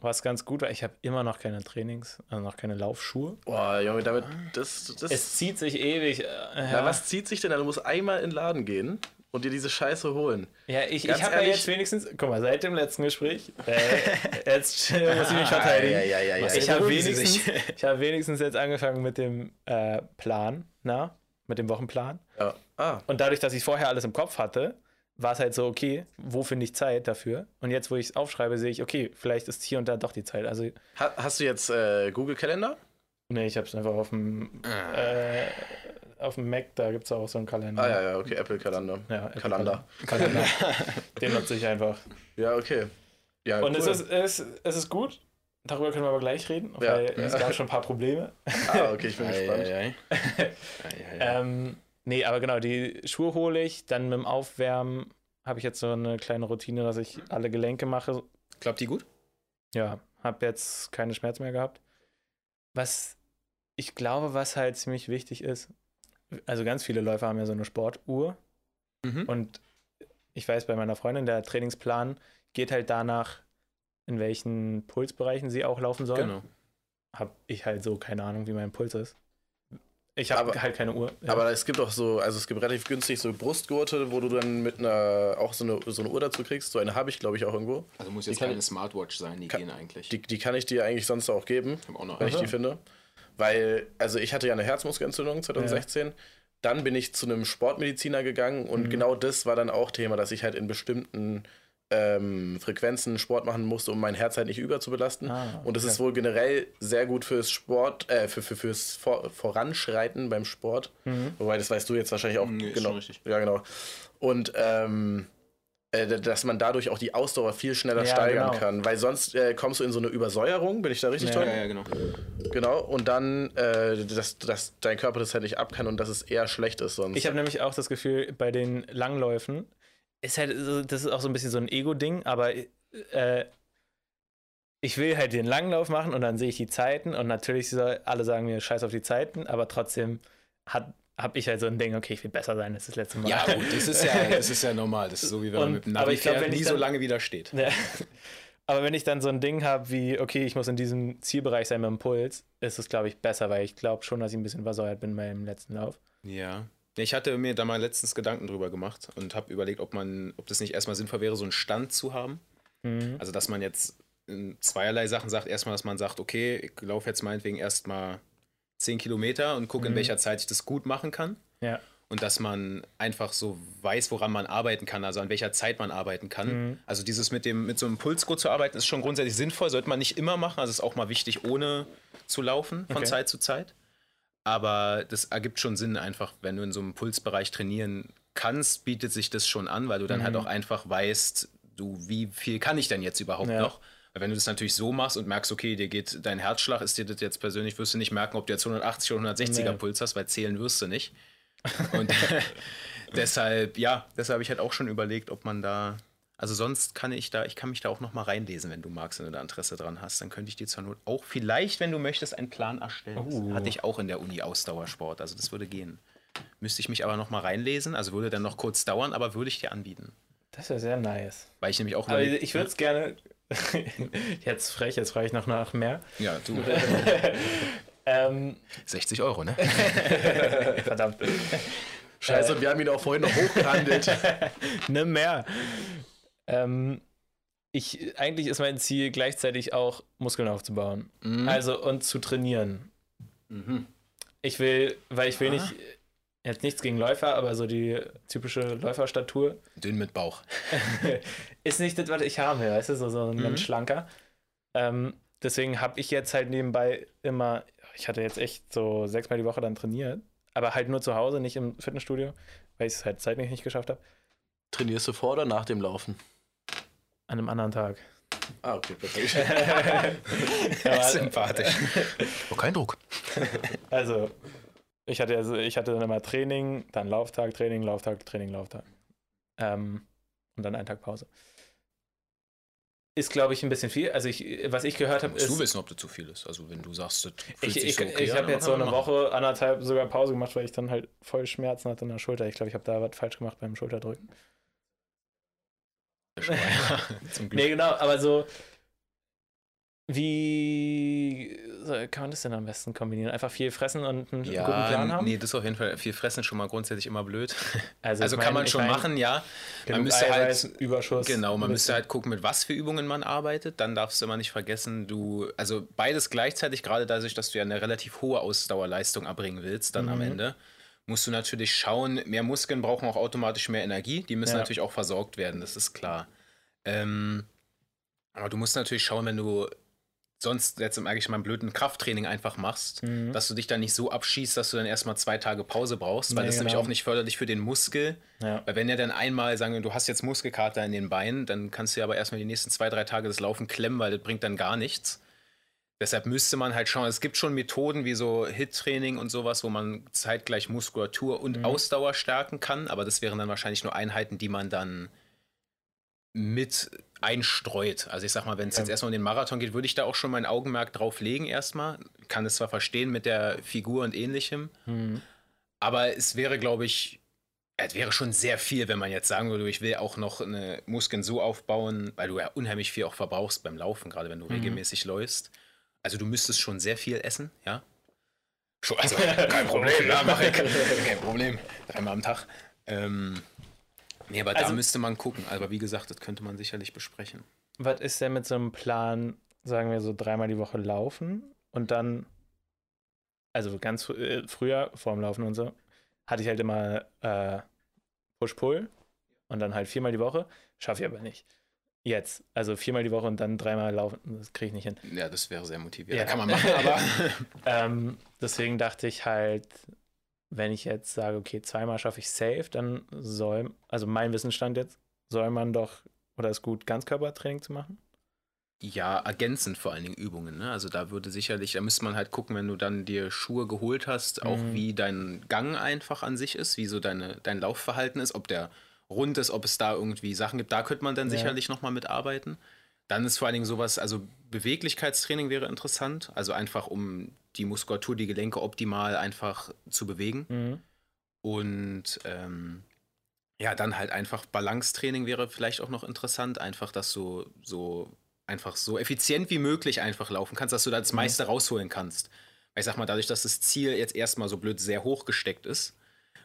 was ganz gut war, ich habe immer noch keine Trainings, also noch keine Laufschuhe. Boah, Junge, damit, das, das, Es zieht sich ewig. Äh, ja. ja, was zieht sich denn? Du musst einmal in den Laden gehen und dir diese Scheiße holen. Ja, ich, Ganz ich habe ja jetzt wenigstens, guck mal, seit dem letzten Gespräch, äh, jetzt äh, muss ich mich verteidigen. Ja, ja, ja, ja. Ich habe wenigstens, ich hab wenigstens jetzt angefangen mit dem äh, Plan, na, mit dem Wochenplan. ja. Ah, Und dadurch, dass ich vorher alles im Kopf hatte, war es halt so, okay, wo finde ich Zeit dafür? Und jetzt, wo ich es aufschreibe, sehe ich, okay, vielleicht ist hier und da doch die Zeit. Also, ha- hast du jetzt äh, Google Kalender? nee, ich habe es einfach auf dem, äh, auf dem Mac, da gibt es auch so einen Kalender. Ah, ja, ja, okay, Apple Kalender. Ja, Apple Kalender. Kalender. Den nutze ich einfach. Ja, okay. Ja, Und cool. es, ist, es, es ist gut. Darüber können wir aber gleich reden, weil ja. es gab schon ein paar Probleme. Ah, okay, ich bin gespannt. Ähm, nee, aber genau, die Schuhe hole ich. Dann mit dem Aufwärmen habe ich jetzt so eine kleine Routine, dass ich alle Gelenke mache. Klappt die gut? Ja, habe jetzt keine Schmerzen mehr gehabt. Was ich glaube, was halt ziemlich wichtig ist, also ganz viele Läufer haben ja so eine Sportuhr Mhm. und ich weiß bei meiner Freundin, der Trainingsplan geht halt danach, in welchen Pulsbereichen sie auch laufen soll. Genau. Habe ich halt so keine Ahnung, wie mein Puls ist. Ich habe halt keine Uhr. Ja. Aber es gibt auch so, also es gibt relativ günstig so Brustgurte, wo du dann mit einer, auch so eine, so eine Uhr dazu kriegst. So eine habe ich, glaube ich, auch irgendwo. Also muss jetzt kann- keine Smartwatch sein, die gehen eigentlich. Die, die kann ich dir eigentlich sonst auch geben, ich auch noch wenn ich eine. die finde. Weil, also ich hatte ja eine Herzmuskelentzündung 2016. Dann bin ich zu einem Sportmediziner gegangen und Mhm. genau das war dann auch Thema, dass ich halt in bestimmten ähm, Frequenzen Sport machen musste, um mein Herz halt nicht überzubelasten. Ah, Und das okay. ist wohl generell sehr gut fürs Sport, äh, für, für, fürs Vor Voranschreiten beim Sport. Mhm. Wobei, das weißt du jetzt wahrscheinlich auch. Nee, ist genau. schon richtig. Ja, genau. Und ähm, äh, dass man dadurch auch die Ausdauer viel schneller Ja, steigern genau. kann. Weil sonst äh, kommst du in so eine Übersäuerung, bin ich da richtig Ja, toll? Ja, ja, genau. Genau. Und dann, äh, dass, dass dein Körper das halt nicht ab kann und dass es eher schlecht ist sonst. Ich habe nämlich auch das Gefühl, bei den Langläufen ist halt, so- das ist auch so ein bisschen so ein Ego-Ding, aber äh, ich will halt den Langlauf machen und dann sehe ich die Zeiten und natürlich alle sagen mir scheiß auf die Zeiten, aber trotzdem hat habe ich halt so ein Ding, okay, ich will besser sein als das letzte Mal. Ja, gut, das ist ja, das ist ja normal. Das ist so, wie wenn man Und- mit dem aber Navi ich glaub, nie so dann- lange widersteht. Ja. Aber wenn ich dann so ein Ding habe wie, okay, ich muss in diesem Zielbereich sein mit dem Puls, ist es, glaube ich, besser, weil ich glaube schon, dass ich ein bisschen versäuert bin beim letzten Lauf. Ja. Ich hatte mir da mal letztens Gedanken drüber gemacht und habe überlegt, ob man, ob das nicht erstmal sinnvoll wäre, so einen Stand zu haben. Mhm. Also, dass man jetzt in zweierlei Sachen sagt. Erstmal, dass man sagt, okay, ich laufe jetzt meinetwegen erstmal 10 Kilometer und gucke, in Mhm. welcher Zeit ich das gut machen kann. Ja. Und dass man einfach so weiß, woran man arbeiten kann, also an welcher Zeit man arbeiten kann. Mhm. Also dieses mit dem mit so einem Pulsgurt zu arbeiten, ist schon grundsätzlich sinnvoll, sollte man nicht immer machen. Also es ist auch mal wichtig, ohne zu laufen von Okay. Zeit zu Zeit. Aber das ergibt schon Sinn einfach, wenn du in so einem Pulsbereich trainieren kannst, bietet sich das schon an, weil du dann Mhm. halt auch einfach weißt, du, wie viel kann ich denn jetzt überhaupt Ja. noch? Weil wenn du das natürlich so machst und merkst, okay, dir geht dein Herzschlag, ist dir das jetzt persönlich, wirst du nicht merken, ob du jetzt 180 oder 160er Nee. Puls hast, weil zählen wirst du nicht. Und deshalb, ja, deshalb habe ich halt auch schon überlegt, ob man da. Also sonst kann ich da, ich kann mich da auch noch mal reinlesen, wenn du magst, wenn du da Interesse dran hast. Dann könnte ich dir zur Not auch vielleicht, wenn du möchtest, einen Plan erstellen. Oh. hatte ich auch in der Uni Ausdauersport, also das würde gehen. Müsste ich mich aber noch mal reinlesen, also würde dann noch kurz dauern, aber würde ich dir anbieten. Das wäre sehr nice. Weil ich nämlich auch Aber überlegt- ich würde es gerne. jetzt frech, jetzt frage ich noch nach mehr. Ja, du. Ähm, 60 Euro, ne? verdammt. Scheiße, und wir haben ihn auch vorhin noch hochgehandelt. ne mehr. Ähm, ich, eigentlich ist mein Ziel gleichzeitig auch Muskeln aufzubauen. Mhm. Also und zu trainieren. Mhm. Ich will, weil ich will Ah. nicht, jetzt nichts gegen Läufer, aber so die typische Läuferstatur Dünn mit Bauch. ist nicht das, was ich haben will, weißt du, so, so ein Mhm. schlanker. Ähm, deswegen habe ich jetzt halt nebenbei immer, ich hatte jetzt echt so sechsmal die Woche dann trainiert, aber halt nur zu Hause, nicht im Fitnessstudio, weil ich es halt zeitlich nicht geschafft habe. Trainierst du vor oder nach dem Laufen? An einem anderen Tag. Ah, okay, perfekt. Aber- Sympathisch. oh, kein Druck. Also, ich hatte, also, ich hatte dann immer Training, dann Lauftag, Training, Lauftag, Training, Lauftag. Ähm, und dann einen Tag Pause. Ist, glaube ich, ein bisschen viel. Also, ich, was ich gehört habe, Musst du ist. wissen, ob das zu viel ist. Also wenn du sagst, das fühlt Ich, sich ich, so okay ich habe jetzt so eine machen. Woche, anderthalb sogar Pause gemacht, weil ich dann halt voll Schmerzen hatte in der Schulter. Ich glaube, ich habe da was falsch gemacht beim Schulterdrücken. Zum Glück. Nee, genau, aber so. Wie kann man das denn am besten kombinieren? Einfach viel fressen und einen guten Plan Ja, haben? nee, das ist auf jeden Fall viel fressen schon mal grundsätzlich immer blöd. also, Also kann mein- man schon mein, machen, ja. Man müsste Eiweiß, halt Überschuss. Genau, man müsste halt gucken, mit was für Übungen man arbeitet. Dann darfst du immer nicht vergessen, du, also beides gleichzeitig, gerade dadurch, dass du ja eine relativ hohe Ausdauerleistung erbringen willst, dann am Mhm. Ende, musst du natürlich schauen, mehr Muskeln brauchen auch automatisch mehr Energie. Die müssen Ja. natürlich auch versorgt werden, das ist klar. Ähm, aber du musst natürlich schauen, wenn du sonst jetzt im eigentlich mal einen blöden Krafttraining einfach machst, Mhm. dass du dich dann nicht so abschießt, dass du dann erstmal zwei Tage Pause brauchst, weil Nee, das ist nämlich genau. auch nicht förderlich für den Muskel. Ja. Weil wenn er dann einmal sagen, wir, du hast jetzt Muskelkater in den Beinen, dann kannst du ja aber erstmal die nächsten zwei, drei Tage das Laufen klemmen, weil das bringt dann gar nichts. Deshalb müsste man halt schauen, es gibt schon Methoden wie so HIT-Training und sowas, wo man zeitgleich Muskulatur und Mhm. Ausdauer stärken kann, aber das wären dann wahrscheinlich nur Einheiten, die man dann mit einstreut. Also ich sag mal, wenn es Ja. jetzt erstmal um den Marathon geht, würde ich da auch schon mein Augenmerk drauf legen erstmal. Kann es zwar verstehen mit der Figur und ähnlichem, Mhm. aber es wäre, glaube ich, es wäre schon sehr viel, wenn man jetzt sagen würde, ich will auch noch eine Muskeln so aufbauen, weil du ja unheimlich viel auch verbrauchst beim Laufen, gerade wenn du Mhm. regelmäßig läufst. Also du müsstest schon sehr viel essen, ja. Schon, also kein Problem, ja, mach ich. Kein Problem. Dreimal am Tag. Ähm, nee, aber da Also- müsste man gucken. Aber wie gesagt, das könnte man sicherlich besprechen. Was ist denn mit so einem Plan, sagen wir so dreimal die Woche laufen und dann, also ganz äh, früher, vor dem Laufen und so, hatte ich halt immer äh, Push-Pull und dann halt viermal die Woche. Schaffe ich aber nicht. Jetzt, also viermal die Woche und dann dreimal laufen, das kriege ich nicht hin. Ja, das wäre sehr motivierend. Ja. Kann man machen, aber Ähm, deswegen dachte ich halt, wenn ich jetzt sage, okay, zweimal schaffe ich safe, dann soll, also mein Wissensstand jetzt, soll man doch, oder ist gut, Ganzkörpertraining zu machen? Ja, ergänzend vor allen Dingen Übungen. Ne? Also da würde sicherlich, da müsste man halt gucken, wenn du dann dir Schuhe geholt hast, auch Mhm. wie dein Gang einfach an sich ist, wie so deine, dein Laufverhalten ist, ob der rund ist, ob es da irgendwie Sachen gibt. Da könnte man dann Ja. sicherlich nochmal mitarbeiten. Dann ist vor allen Dingen sowas, also Beweglichkeitstraining wäre interessant. Also einfach, um die Muskulatur, die Gelenke optimal einfach zu bewegen. Mhm. Und ähm, ja, dann halt einfach Balancetraining wäre vielleicht auch noch interessant. Einfach, dass du so einfach so effizient wie möglich einfach laufen kannst, dass du da das meiste rausholen kannst. Weil ich sag mal, dadurch, dass das Ziel jetzt erstmal so blöd sehr hoch gesteckt ist,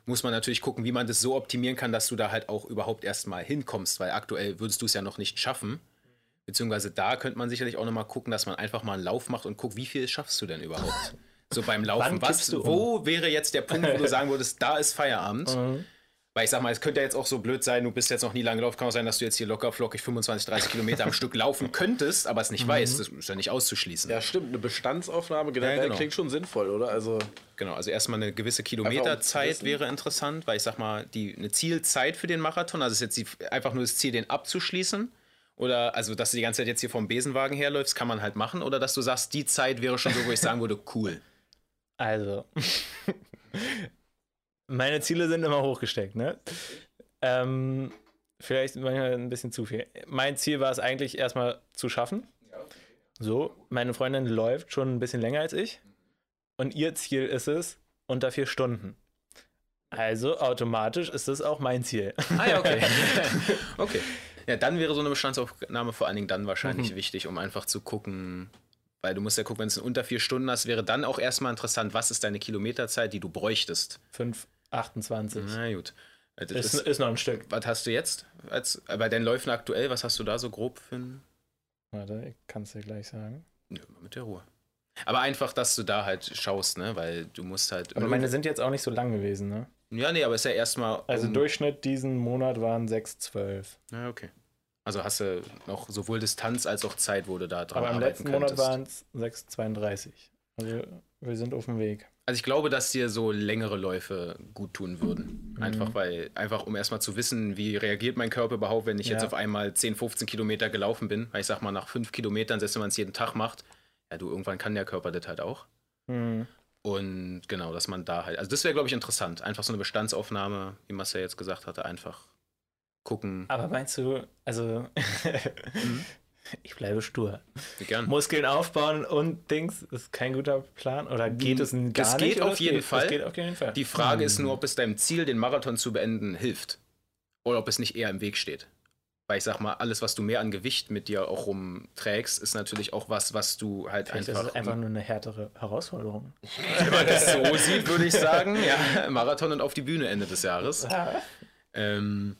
muss man natürlich gucken, wie man das so optimieren kann, dass du da halt auch überhaupt erstmal hinkommst, weil aktuell würdest du es ja noch nicht schaffen. Beziehungsweise da könnte man sicherlich auch nochmal gucken, dass man einfach mal einen Lauf macht und guckt, wie viel schaffst du denn überhaupt? So beim Laufen. Was, um? wo wäre jetzt der Punkt, wo du sagen würdest, da ist Feierabend? Mhm. Weil ich sag mal, es könnte ja jetzt auch so blöd sein, du bist jetzt noch nie lange gelaufen, kann auch sein, dass du jetzt hier locker flockig 25, 30 Kilometer am Stück laufen könntest, aber es nicht weißt. Das ist ja nicht auszuschließen. Ja, stimmt. Eine Bestandsaufnahme generell Ja, genau. klingt schon sinnvoll, oder? Also, Genau, also erstmal eine gewisse Kilometerzeit wäre interessant, weil ich sag mal, die, eine Zielzeit für den Marathon, also ist jetzt die, einfach nur das Ziel, den abzuschließen. Oder also, dass du die ganze Zeit jetzt hier vom Besenwagen herläufst, kann man halt machen. Oder dass du sagst, die Zeit wäre schon so, wo ich sagen würde, cool. Also, meine Ziele sind immer hochgesteckt, ne? Ähm, vielleicht manchmal ein bisschen zu viel. Mein Ziel war es eigentlich erstmal zu schaffen. So, meine Freundin läuft schon ein bisschen länger als ich. Und ihr Ziel ist es unter vier Stunden. Also automatisch ist es auch mein Ziel. Ah ja, okay. okay. Ja, dann wäre so eine Bestandsaufnahme vor allen Dingen dann wahrscheinlich wichtig, um einfach zu gucken, weil du musst ja gucken, wenn es unter vier Stunden hast, wäre dann auch erstmal interessant, was ist deine Kilometerzeit, die du bräuchtest. 5,28. Na gut. Das Ist, ist, ist noch ein Stück. was hast du jetzt? Als, bei deinen Läufen aktuell, was hast du da so grob für ein. Warte, ich kann es dir gleich sagen. Mal mit der Ruhe. Aber einfach, dass du da halt schaust, ne? Weil du musst halt. Aber meine sind jetzt auch nicht so lang gewesen, ne? ja, nee, aber ist ja erstmal. Also um- Durchschnitt diesen Monat waren 6,12. Ja, okay. Also hast du noch sowohl Distanz als auch Zeit, wo du da dran Aber im arbeiten letzten Monat könntest. waren es 6,32. Also wir sind auf dem Weg. Also ich glaube, dass dir so längere Läufe gut tun würden. Mhm. Einfach weil, einfach um erstmal zu wissen, wie reagiert mein Körper überhaupt, wenn ich jetzt Ja. auf einmal 10, 15 Kilometer gelaufen bin. Weil ich sag mal, nach 5 Kilometern, selbst wenn man es jeden Tag macht, ja, du, irgendwann kann der Körper das halt auch. Hm. Und genau, dass man da halt, also das wäre, glaube ich, interessant. Einfach so eine Bestandsaufnahme, wie Marcel jetzt gesagt hatte, einfach gucken. Aber meinst du, also ich bleibe stur. Gern. Muskeln aufbauen und Dings ist kein guter Plan? Oder geht es gar Das nicht? geht auf es jeden geht? Fall. Das geht auf jeden Fall. Die Frage ist Hm. nur, ob es deinem Ziel, den Marathon zu beenden, hilft. Oder ob es nicht eher im Weg steht. Weil ich sag mal, alles, was du mehr an Gewicht mit dir auch rumträgst, ist natürlich auch was, was du halt Vielleicht einfach. ist es einfach nur eine härtere Herausforderung. wenn man das so sieht, würde ich sagen, ja, Marathon und auf die Bühne Ende des Jahres. Ähm,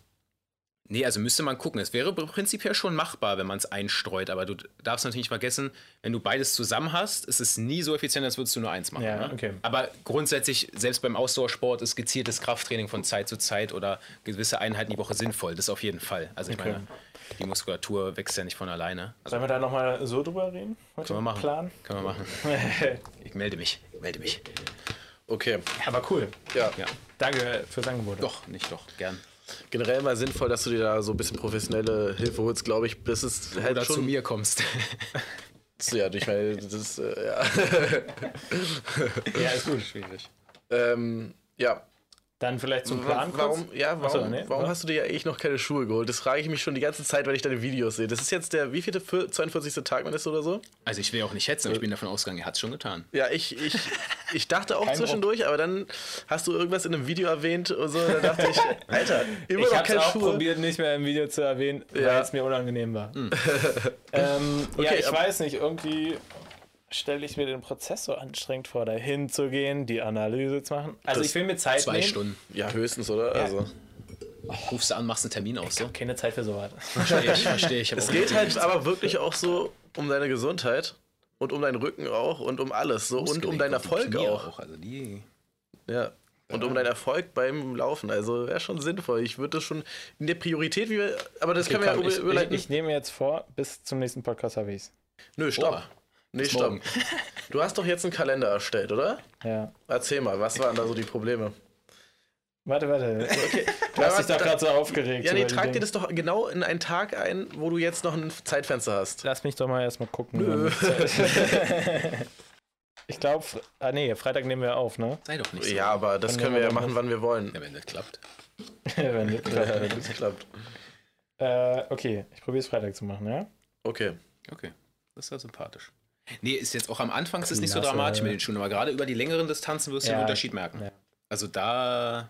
nee, also müsste man gucken. Es wäre prinzipiell schon machbar, wenn man es einstreut, aber du darfst natürlich nicht vergessen, wenn du beides zusammen hast, ist es nie so effizient, als würdest du nur eins machen. Ja, ne? okay. Aber grundsätzlich, selbst beim Ausdauersport ist gezieltes Krafttraining von Zeit zu Zeit oder gewisse Einheiten die Woche sinnvoll. Das auf jeden Fall. Also ich Okay. meine, die Muskulatur wächst ja nicht von alleine. Also Sollen wir da nochmal so drüber reden? Können wir machen. Plan? Können wir machen. Ich melde mich. Ich melde mich. okay. Aber cool. Ja. Ja. Danke fürs Angebot. Doch, nicht doch. Gern. Generell mal sinnvoll, dass du dir da so ein bisschen professionelle Hilfe holst, glaube ich. Das ist halt Oder schon. zu mir kommst. Ja, ich meine, das ist, äh, ja. Ja, ist gut. Schwierig. ähm, ja. Dann vielleicht zum Plan kurz. Warum, ja, warum, Achso, nee, warum was? hast du dir ja eigentlich noch keine Schuhe geholt? Das frage ich mich schon die ganze Zeit, wenn ich deine Videos sehe. Das ist jetzt der wievielte, Fü- 42. Tag, man ist oder so? Also ich will auch nicht hetzen, aber ich bin davon ausgegangen, er hat es schon getan. Ja, ich, ich, ich dachte auch Kein zwischendurch, aber dann hast du irgendwas in einem Video erwähnt und so, da dachte ich, Alter, immer Ich noch habe keine auch Schuhe. probiert, nicht mehr im Video zu erwähnen, weil Ja. es mir unangenehm war. ähm, ja, Okay, ich aber- weiß nicht, irgendwie stelle ich mir den Prozess so anstrengend vor, da hinzugehen, die Analyse zu machen. Also Das ich will mir Zeit Zwei nehmen. Stunden. Ja, höchstens, oder? Also. Rufst du an, machst einen Termin aus, so? Keine Zeit für sowas. Verstehe ich, verstehe ich. Es geht halt aber wirklich auch so um deine Gesundheit und um deinen Rücken auch und um alles so und um deinen Erfolg auch. Also die Ja. Und um deinen Erfolg beim Laufen. Also wäre schon sinnvoll. Ich würde das schon in der Priorität, wie wir, aber das können wir Komm, ja über, ich, ich, überleiten. ich nehme jetzt vor, bis zum nächsten Podcast habe ich es. Nö, stopp. Oha. Nee, Bis stopp. morgen. Du hast doch jetzt einen Kalender erstellt, oder? Ja. Erzähl mal, was waren da so die Probleme? Warte, warte. Okay. Du hast dich doch da- gerade so aufgeregt. Ja, nee, trag dir das doch genau in einen Tag ein, wo du jetzt noch ein Zeitfenster hast. Lass mich doch mal erstmal gucken. Nö. wann ich glaube, ah nee, Freitag nehmen wir auf, ne? Sei doch nicht so. Ja, aber das Dann können wir ja machen, wann wir wollen. Ja, wenn das klappt. Wenn das klappt. Ja, das klappt. äh, okay, ich probiere es Freitag zu machen, ja? Okay. Okay, das ist ja sympathisch. Nee, ist jetzt auch am Anfang ist es nicht so dramatisch mit den Schuhen, aber gerade über die längeren Distanzen wirst du Ja. den Unterschied merken. Ja. Also da,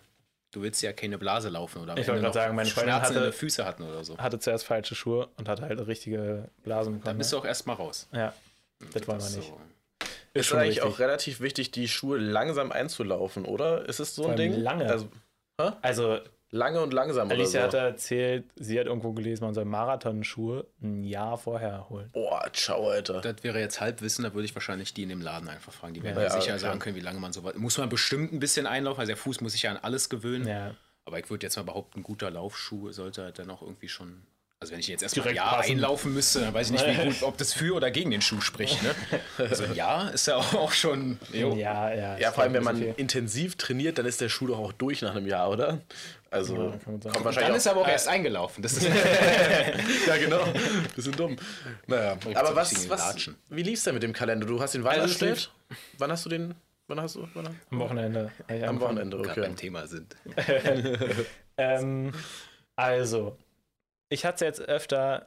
du willst ja keine Blase laufen oder am Ich Ende noch sagen, meine Schmerzen in hatte- den Füße hatten oder so. Hatte zuerst falsche Schuhe und hatte halt richtige Blasen bekommen. Dann bist du auch erstmal raus. ja, das wollen wir ist nicht. so. Ist schon eigentlich richtig. auch relativ wichtig, die Schuhe langsam einzulaufen, oder? Ist es so ein Ding? lange. Also Also, lange und langsam Alicia oder so. hatte erzählt, sie hat irgendwo gelesen, man soll Marathonschuhe ein Jahr vorher holen. Boah, ciao, Alter. Das wäre jetzt Halbwissen, da würde ich wahrscheinlich die in dem Laden einfach fragen. Die werden Ja, mir sicher klar. sagen können, wie lange man so weit. Muss man bestimmt ein bisschen einlaufen, also der Fuß muss sich ja an alles gewöhnen. Ja. Aber ich würde jetzt mal behaupten, ein guter Laufschuh sollte halt dann auch irgendwie schon. Also wenn ich jetzt erstmal ein Direkt Jahr passen. einlaufen müsste, dann weiß ich nicht, wie gut, ob das für oder gegen den Schuh spricht. Ne? Also ein Jahr ist ja auch schon. Jo. Ja, ja. Ja, vor allem, glaub, wenn man okay. intensiv trainiert, dann ist der Schuh doch auch durch nach einem Jahr, oder? Also, Ja, kann man sagen. kommt Dann wahrscheinlich ist er aber auch erst eingelaufen. Das ist Ja, genau. Bisschen dumm. Naja, aber was, was Latschen. wie lief's denn mit dem Kalender? Du hast den wann Also, es? Wann hast du den, wann hast du, wann, Am Wochenende. am angefangen. Wochenende, okay. beim Thema sind. Ähm, also, ich hatte es jetzt öfter,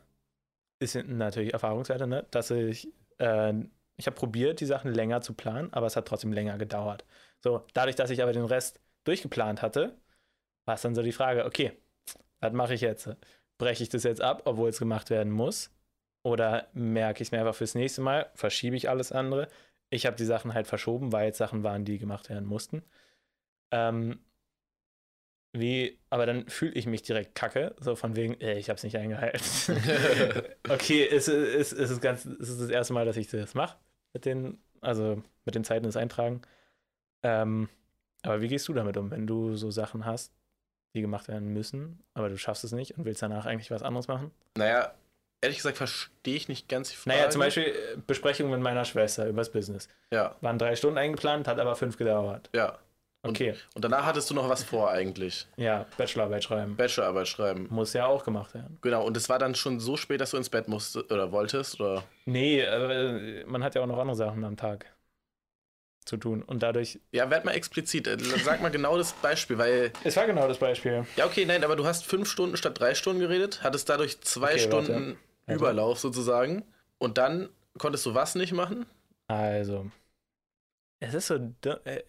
ist natürlich Erfahrungswerte, ne? dass ich, äh, ich habe probiert, die Sachen länger zu planen, aber es hat trotzdem länger gedauert. So, dadurch, dass ich aber den Rest durchgeplant hatte, war es dann so die Frage, okay, was mache ich jetzt? Breche ich das jetzt ab, obwohl es gemacht werden muss? Oder merke ich es mir einfach fürs nächste Mal? Verschiebe ich alles andere? Ich habe die Sachen halt verschoben, weil es Sachen waren, die gemacht werden mussten. Ähm, wie, aber dann fühle ich mich direkt kacke, so von wegen, ey, ich habe es nicht eingehalten. okay, es, ist- es, ist ganz, es ist das erste Mal, dass ich das mache mit den, also mit den Zeiten des Eintragen. Ähm, aber wie gehst du damit um, wenn du so Sachen hast, die gemacht werden müssen, aber du schaffst es nicht und willst danach eigentlich was anderes machen? Naja, ehrlich gesagt verstehe ich nicht ganz die Frage. Naja, zum Beispiel äh, Besprechung mit meiner Schwester übers Business. Ja, Waren drei Stunden eingeplant, hat aber fünf gedauert. ja. Okay, und danach hattest du noch was vor eigentlich. ja, Bachelorarbeit schreiben. Bachelorarbeit schreiben. Muss ja auch gemacht werden. Genau, und es war dann schon so spät, dass du ins Bett musstest oder wolltest, oder? Nee, äh, man hat ja auch noch andere Sachen am Tag zu tun. Und dadurch. Ja, werd mal explizit. Äh, Sag mal genau das Beispiel, weil. Es war genau das Beispiel. Ja, okay, nein, aber du hast fünf Stunden statt drei Stunden geredet, hattest dadurch zwei Okay. Stunden Warte. Überlauf sozusagen. Und dann konntest du was nicht machen? Also. Es ist so. äh,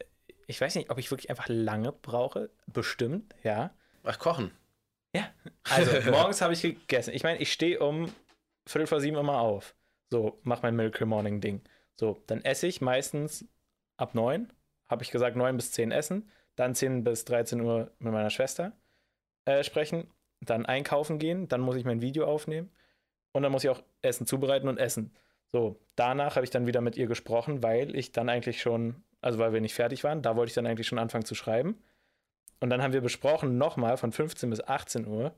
Ich weiß nicht, ob ich wirklich einfach lange brauche. Bestimmt, ja. Ach, kochen. Also, morgens habe ich gegessen. Ich meine, ich stehe um Viertel vor sieben immer auf. So, mach mein Miracle Morning Ding. So, dann esse ich meistens ab neun. Habe ich gesagt, neun bis zehn essen. Dann 10 bis 13 Uhr mit meiner Schwester äh, sprechen. Dann einkaufen gehen. Dann muss ich mein Video aufnehmen. Und dann muss ich auch Essen zubereiten und essen. So, danach habe ich dann wieder mit ihr gesprochen, weil ich dann eigentlich schon, also weil wir nicht fertig waren, da wollte ich dann eigentlich schon anfangen zu schreiben. Und dann haben wir besprochen, nochmal von 15 bis 18 Uhr.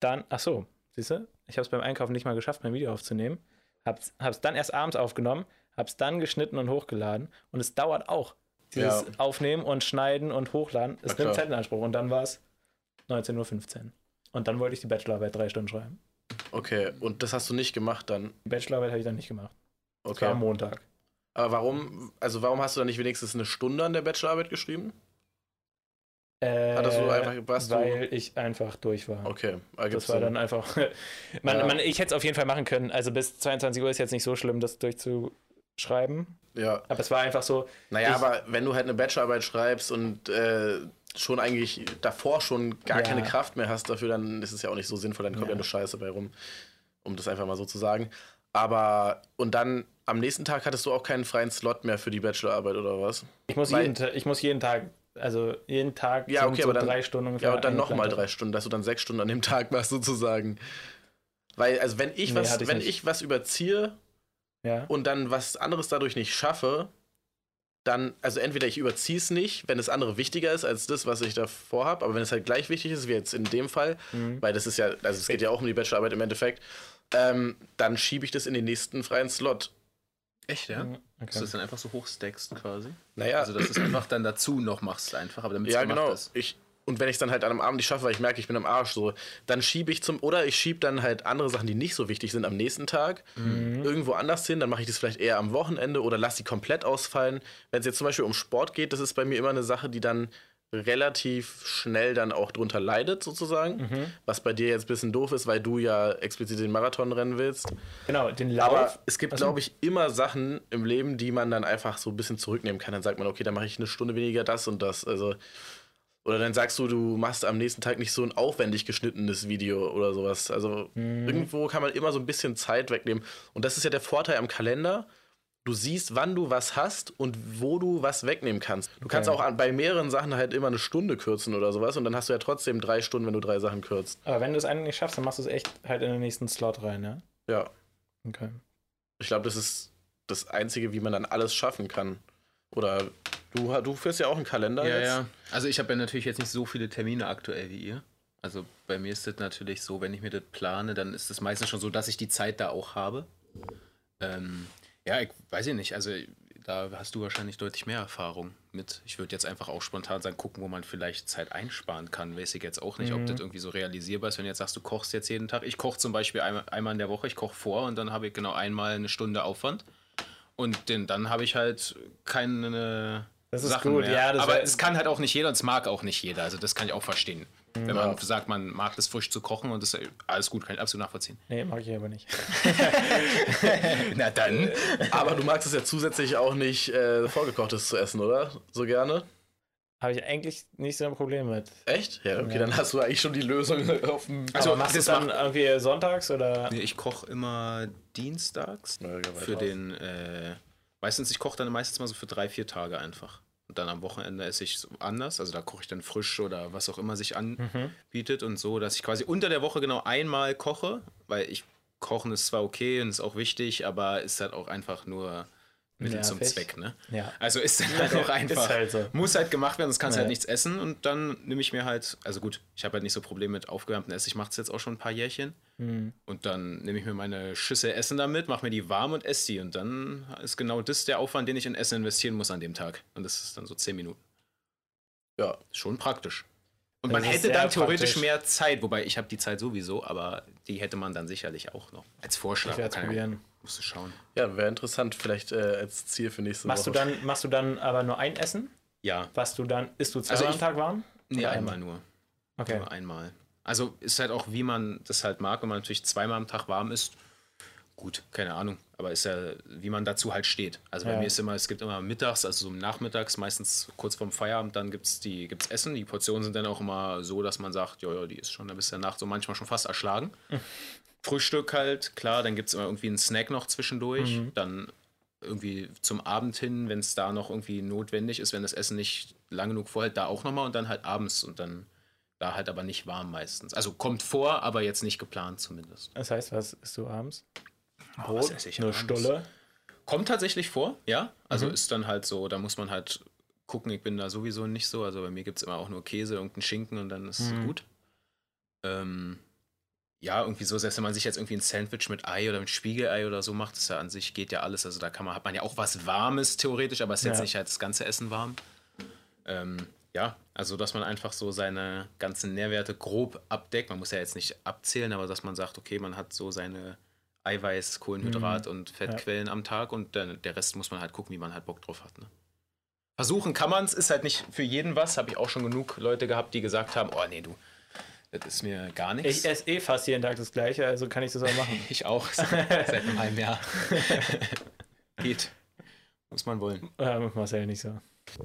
Dann, ach so, siehst du, ich habe es beim Einkaufen nicht mal geschafft, mein Video aufzunehmen. Hab's, hab's dann erst abends aufgenommen, hab's dann geschnitten und hochgeladen. Und es dauert auch. Dieses Ja. Aufnehmen und Schneiden und Hochladen. Es nimmt Zeit in Anspruch. Und dann war es 19.15 Uhr. Und dann wollte ich die Bachelorarbeit drei Stunden schreiben. Okay, und das hast du nicht gemacht dann? Die Bachelorarbeit habe ich dann nicht gemacht. Das war am Okay. Montag. Aber warum, also warum hast du dann nicht wenigstens eine Stunde an der Bachelorarbeit geschrieben? Äh, einfach- warst du- weil ich einfach durch war. Okay, ergibt Das war dann einfach. man, Ja. man, ich hätte es auf jeden Fall machen können. Also bis 22 Uhr ist jetzt nicht so schlimm, das durchzuschreiben. Ja, Aber es war einfach so, naja, Ich- aber wenn du halt eine Bachelorarbeit schreibst und äh, schon eigentlich davor schon gar Ja. keine Kraft mehr hast dafür, dann ist es ja auch nicht so sinnvoll, dann kommt ja, Ja. nur Scheiße bei rum, um das einfach mal so zu sagen. Aber, und dann am nächsten Tag hattest du auch keinen freien Slot mehr für die Bachelorarbeit oder was? ich muss, Weil- jeden, ich muss jeden Tag, also jeden Tag Ja, okay, so aber dann- drei Stunden ungefähr. Ja, und dann nochmal drei Stunden, dass du dann sechs Stunden an dem Tag warst sozusagen. Weil, also wenn ich Nee, was, ich wenn nicht. ich was überziehe Ja. und dann was anderes dadurch nicht schaffe, dann, also entweder ich überziehe es nicht, wenn das andere wichtiger ist als das, was ich davor habe, aber wenn es halt gleich wichtig ist, wie jetzt in dem Fall, Mhm. weil das ist ja, also es geht ja auch um die Bachelorarbeit im Endeffekt, ähm, dann schiebe ich das in den nächsten freien Slot. Echt, ja? Mhm, Dass Okay. du das dann einfach so hochstackst quasi. Naja, Also, dass du es einfach dann dazu noch machst, einfach, aber damit es ja, gemacht genau. ist. Ich, und wenn ich es dann halt an einem Abend nicht schaffe, weil ich merke, ich bin am Arsch, so, dann schiebe ich zum, oder ich schiebe dann halt andere Sachen, die nicht so wichtig sind, am nächsten Tag Mhm. irgendwo anders hin. Dann mache ich das vielleicht eher am Wochenende oder lasse die komplett ausfallen. Wenn es jetzt zum Beispiel um Sport geht, das ist bei mir immer eine Sache, die dann relativ schnell dann auch drunter leidet, sozusagen. Mhm. Was bei dir jetzt ein bisschen doof ist, weil du ja explizit den Marathon rennen willst. Genau, den Lauf. Aber es gibt, Also- glaube ich, immer Sachen im Leben, die man dann einfach so ein bisschen zurücknehmen kann. Dann sagt man, okay, dann mache ich eine Stunde weniger das und das. Also, oder dann sagst du, du machst am nächsten Tag nicht so ein aufwendig geschnittenes Video oder sowas. Also Mhm. irgendwo kann man immer so ein bisschen Zeit wegnehmen. Und das ist ja der Vorteil am Kalender. Du siehst, wann du was hast und wo du was wegnehmen kannst. Du kannst Okay. auch an, bei mehreren Sachen halt immer eine Stunde kürzen oder sowas und dann hast du ja trotzdem drei Stunden, wenn du drei Sachen kürzt. Aber wenn du es eigentlich nicht schaffst, dann machst du es echt halt in den nächsten Slot rein, ja? Ja. Okay. Ich glaube, das ist das Einzige, wie man dann alles schaffen kann. Oder du, du führst ja auch einen Kalender Ja, jetzt. ja. Also ich habe ja natürlich jetzt nicht so viele Termine aktuell wie ihr. Also bei mir ist das natürlich so, wenn ich mir das plane, dann ist es meistens schon so, dass ich die Zeit da auch habe. Ähm, ja, ich weiß ich nicht. Also da hast du wahrscheinlich deutlich mehr Erfahrung mit. Ich würde jetzt einfach auch spontan sagen, gucken, wo man vielleicht Zeit einsparen kann. Weiß ich jetzt auch nicht, ob das irgendwie so realisierbar ist, wenn du jetzt sagst, du kochst jetzt jeden Tag. Ich koche zum Beispiel einmal, einmal in der Woche, ich koche vor und dann habe ich genau einmal eine Stunde Aufwand. Und den, dann habe ich halt keine Das ist Sachen gut, mehr. ja, das Aber es kann halt auch nicht jeder und es mag auch nicht jeder. Also das kann ich auch verstehen. Wenn man Ja. sagt, man mag das frisch zu kochen und das alles gut, kann ich absolut nachvollziehen. Nee, mag ich aber nicht. Na dann. Aber du magst es ja zusätzlich auch nicht, äh, vorgekochtes zu essen, oder? So gerne? Habe ich eigentlich nicht so ein Problem mit. Echt? Ja, okay, Ja. dann hast du eigentlich schon die Lösung auf dem. Also, aber machst du es das dann irgendwie sonntags oder? Nee, ich koche immer dienstags Ja, ja, für den. Äh, meistens, ich koche dann meistens mal so für drei, vier Tage einfach. Und dann am Wochenende esse ich anders. Also da koche ich dann frisch oder was auch immer sich anbietet und so, dass ich quasi unter der Woche genau einmal koche, weil ich kochen ist zwar okay und ist auch wichtig, aber ist halt auch einfach nur Mittel zum Nervig. Zweck, ne? Ja. Also ist dann halt auch einfach. Ist halt so. Muss halt gemacht werden, sonst kannst du halt nichts essen. Und dann nehme ich mir halt, also gut, ich habe halt nicht so Probleme mit aufgewärmtem Essen. Ich mache es jetzt auch schon ein paar Jährchen. Hm. Und dann nehme ich mir meine Schüssel Essen damit, mache mir die warm und esse die. Und dann ist genau das der Aufwand, den ich in Essen investieren muss an dem Tag. Und das ist dann so 10 Minuten. Ja. Schon praktisch. Und Das man hätte dann theoretisch praktisch. mehr Zeit, wobei ich habe die Zeit sowieso, aber die hätte man dann sicherlich auch noch. Als Vorschlag. Ich werde es probieren. Musst du schauen. Ja, wäre interessant, vielleicht äh, als Ziel für nächste Machst du Woche. dann, machst du dann aber nur ein Essen? Ja, Was du dann, isst du zweimal Also am Tag warm? nee, Oder einmal nur. Okay. Nur einmal. Also ist halt auch, wie man das halt mag, wenn man natürlich zweimal am Tag warm ist. Gut, keine Ahnung. Aber ist ja, wie man dazu halt steht. Also bei Ja. mir ist immer, es gibt immer mittags, also so nachmittags, meistens kurz vorm Feierabend, dann gibt es die, gibt's Essen. Die Portionen sind dann auch immer so, dass man sagt, ja, ja, die ist schon, da bist du danach so manchmal schon fast erschlagen. Frühstück halt, klar, dann gibt es immer irgendwie einen Snack noch zwischendurch. Dann irgendwie zum Abend hin, wenn es da noch irgendwie notwendig ist, wenn das Essen nicht lang genug vorhält, da auch nochmal und dann halt abends und dann da halt aber nicht warm meistens. Also kommt vor, aber jetzt nicht geplant zumindest. Das heißt, was isst du abends? Was Brot, ich eine? Stulle. Kommt tatsächlich vor, ja. Also Mhm. ist dann halt so, da muss man halt gucken, ich bin da sowieso nicht so. Also bei mir gibt es immer auch nur Käse, irgendeinen Schinken und dann ist es Mhm. gut. Ähm, ja, irgendwie so, selbst wenn man sich jetzt irgendwie ein Sandwich mit Ei oder mit Spiegelei oder so macht, ist ja an sich geht ja alles. Also da kann man, hat man ja auch was Warmes theoretisch, aber ist jetzt Ja. nicht halt das ganze Essen warm. Ähm, ja, also dass man einfach so seine ganzen Nährwerte grob abdeckt. Man muss ja jetzt nicht abzählen, aber dass man sagt, okay, man hat so seine Eiweiß, Kohlenhydrat und Fettquellen am Tag und dann, der Rest muss man halt gucken, wie man halt Bock drauf hat. Ne? Versuchen kann man es, ist halt nicht für jeden was. Habe ich auch schon genug Leute gehabt, die gesagt haben, oh nee, du, das ist mir gar nichts. Ich esse eh fast jeden Tag das gleiche, also kann ich das auch machen. Ich auch, seit einem halben Jahr. Geht. Muss man wollen. äh, Marcel nicht so.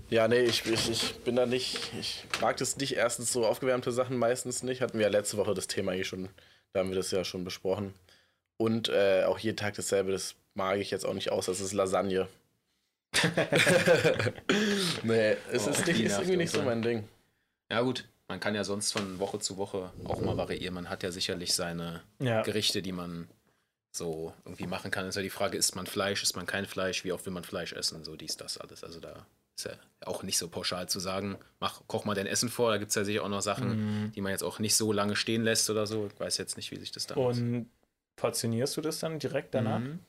Ja, nee, ich, ich, ich bin da nicht. Ich mag das nicht. Erstens so aufgewärmte Sachen meistens nicht. Hatten wir ja letzte Woche das Thema hier schon. Da haben wir das ja schon besprochen. Und äh, auch jeden Tag dasselbe, das mag ich jetzt auch nicht aus. Das ist Lasagne. nee, es Oh, ist, nicht, ist irgendwie nicht so mein Ding. Ja gut, man kann ja sonst von Woche zu Woche auch mal variieren. Man hat ja sicherlich seine Ja. Gerichte, die man so irgendwie machen kann. Ist ja die Frage, isst man Fleisch, isst man kein Fleisch, wie oft will man Fleisch essen, so dies, das, alles. Also da ist ja auch nicht so pauschal zu sagen, mach, koch mal dein Essen vor, da gibt es ja sicher auch noch Sachen, Mhm. die man jetzt auch nicht so lange stehen lässt oder so. Ich weiß jetzt nicht, wie sich das da Und portionierst du das dann direkt danach? Mhm.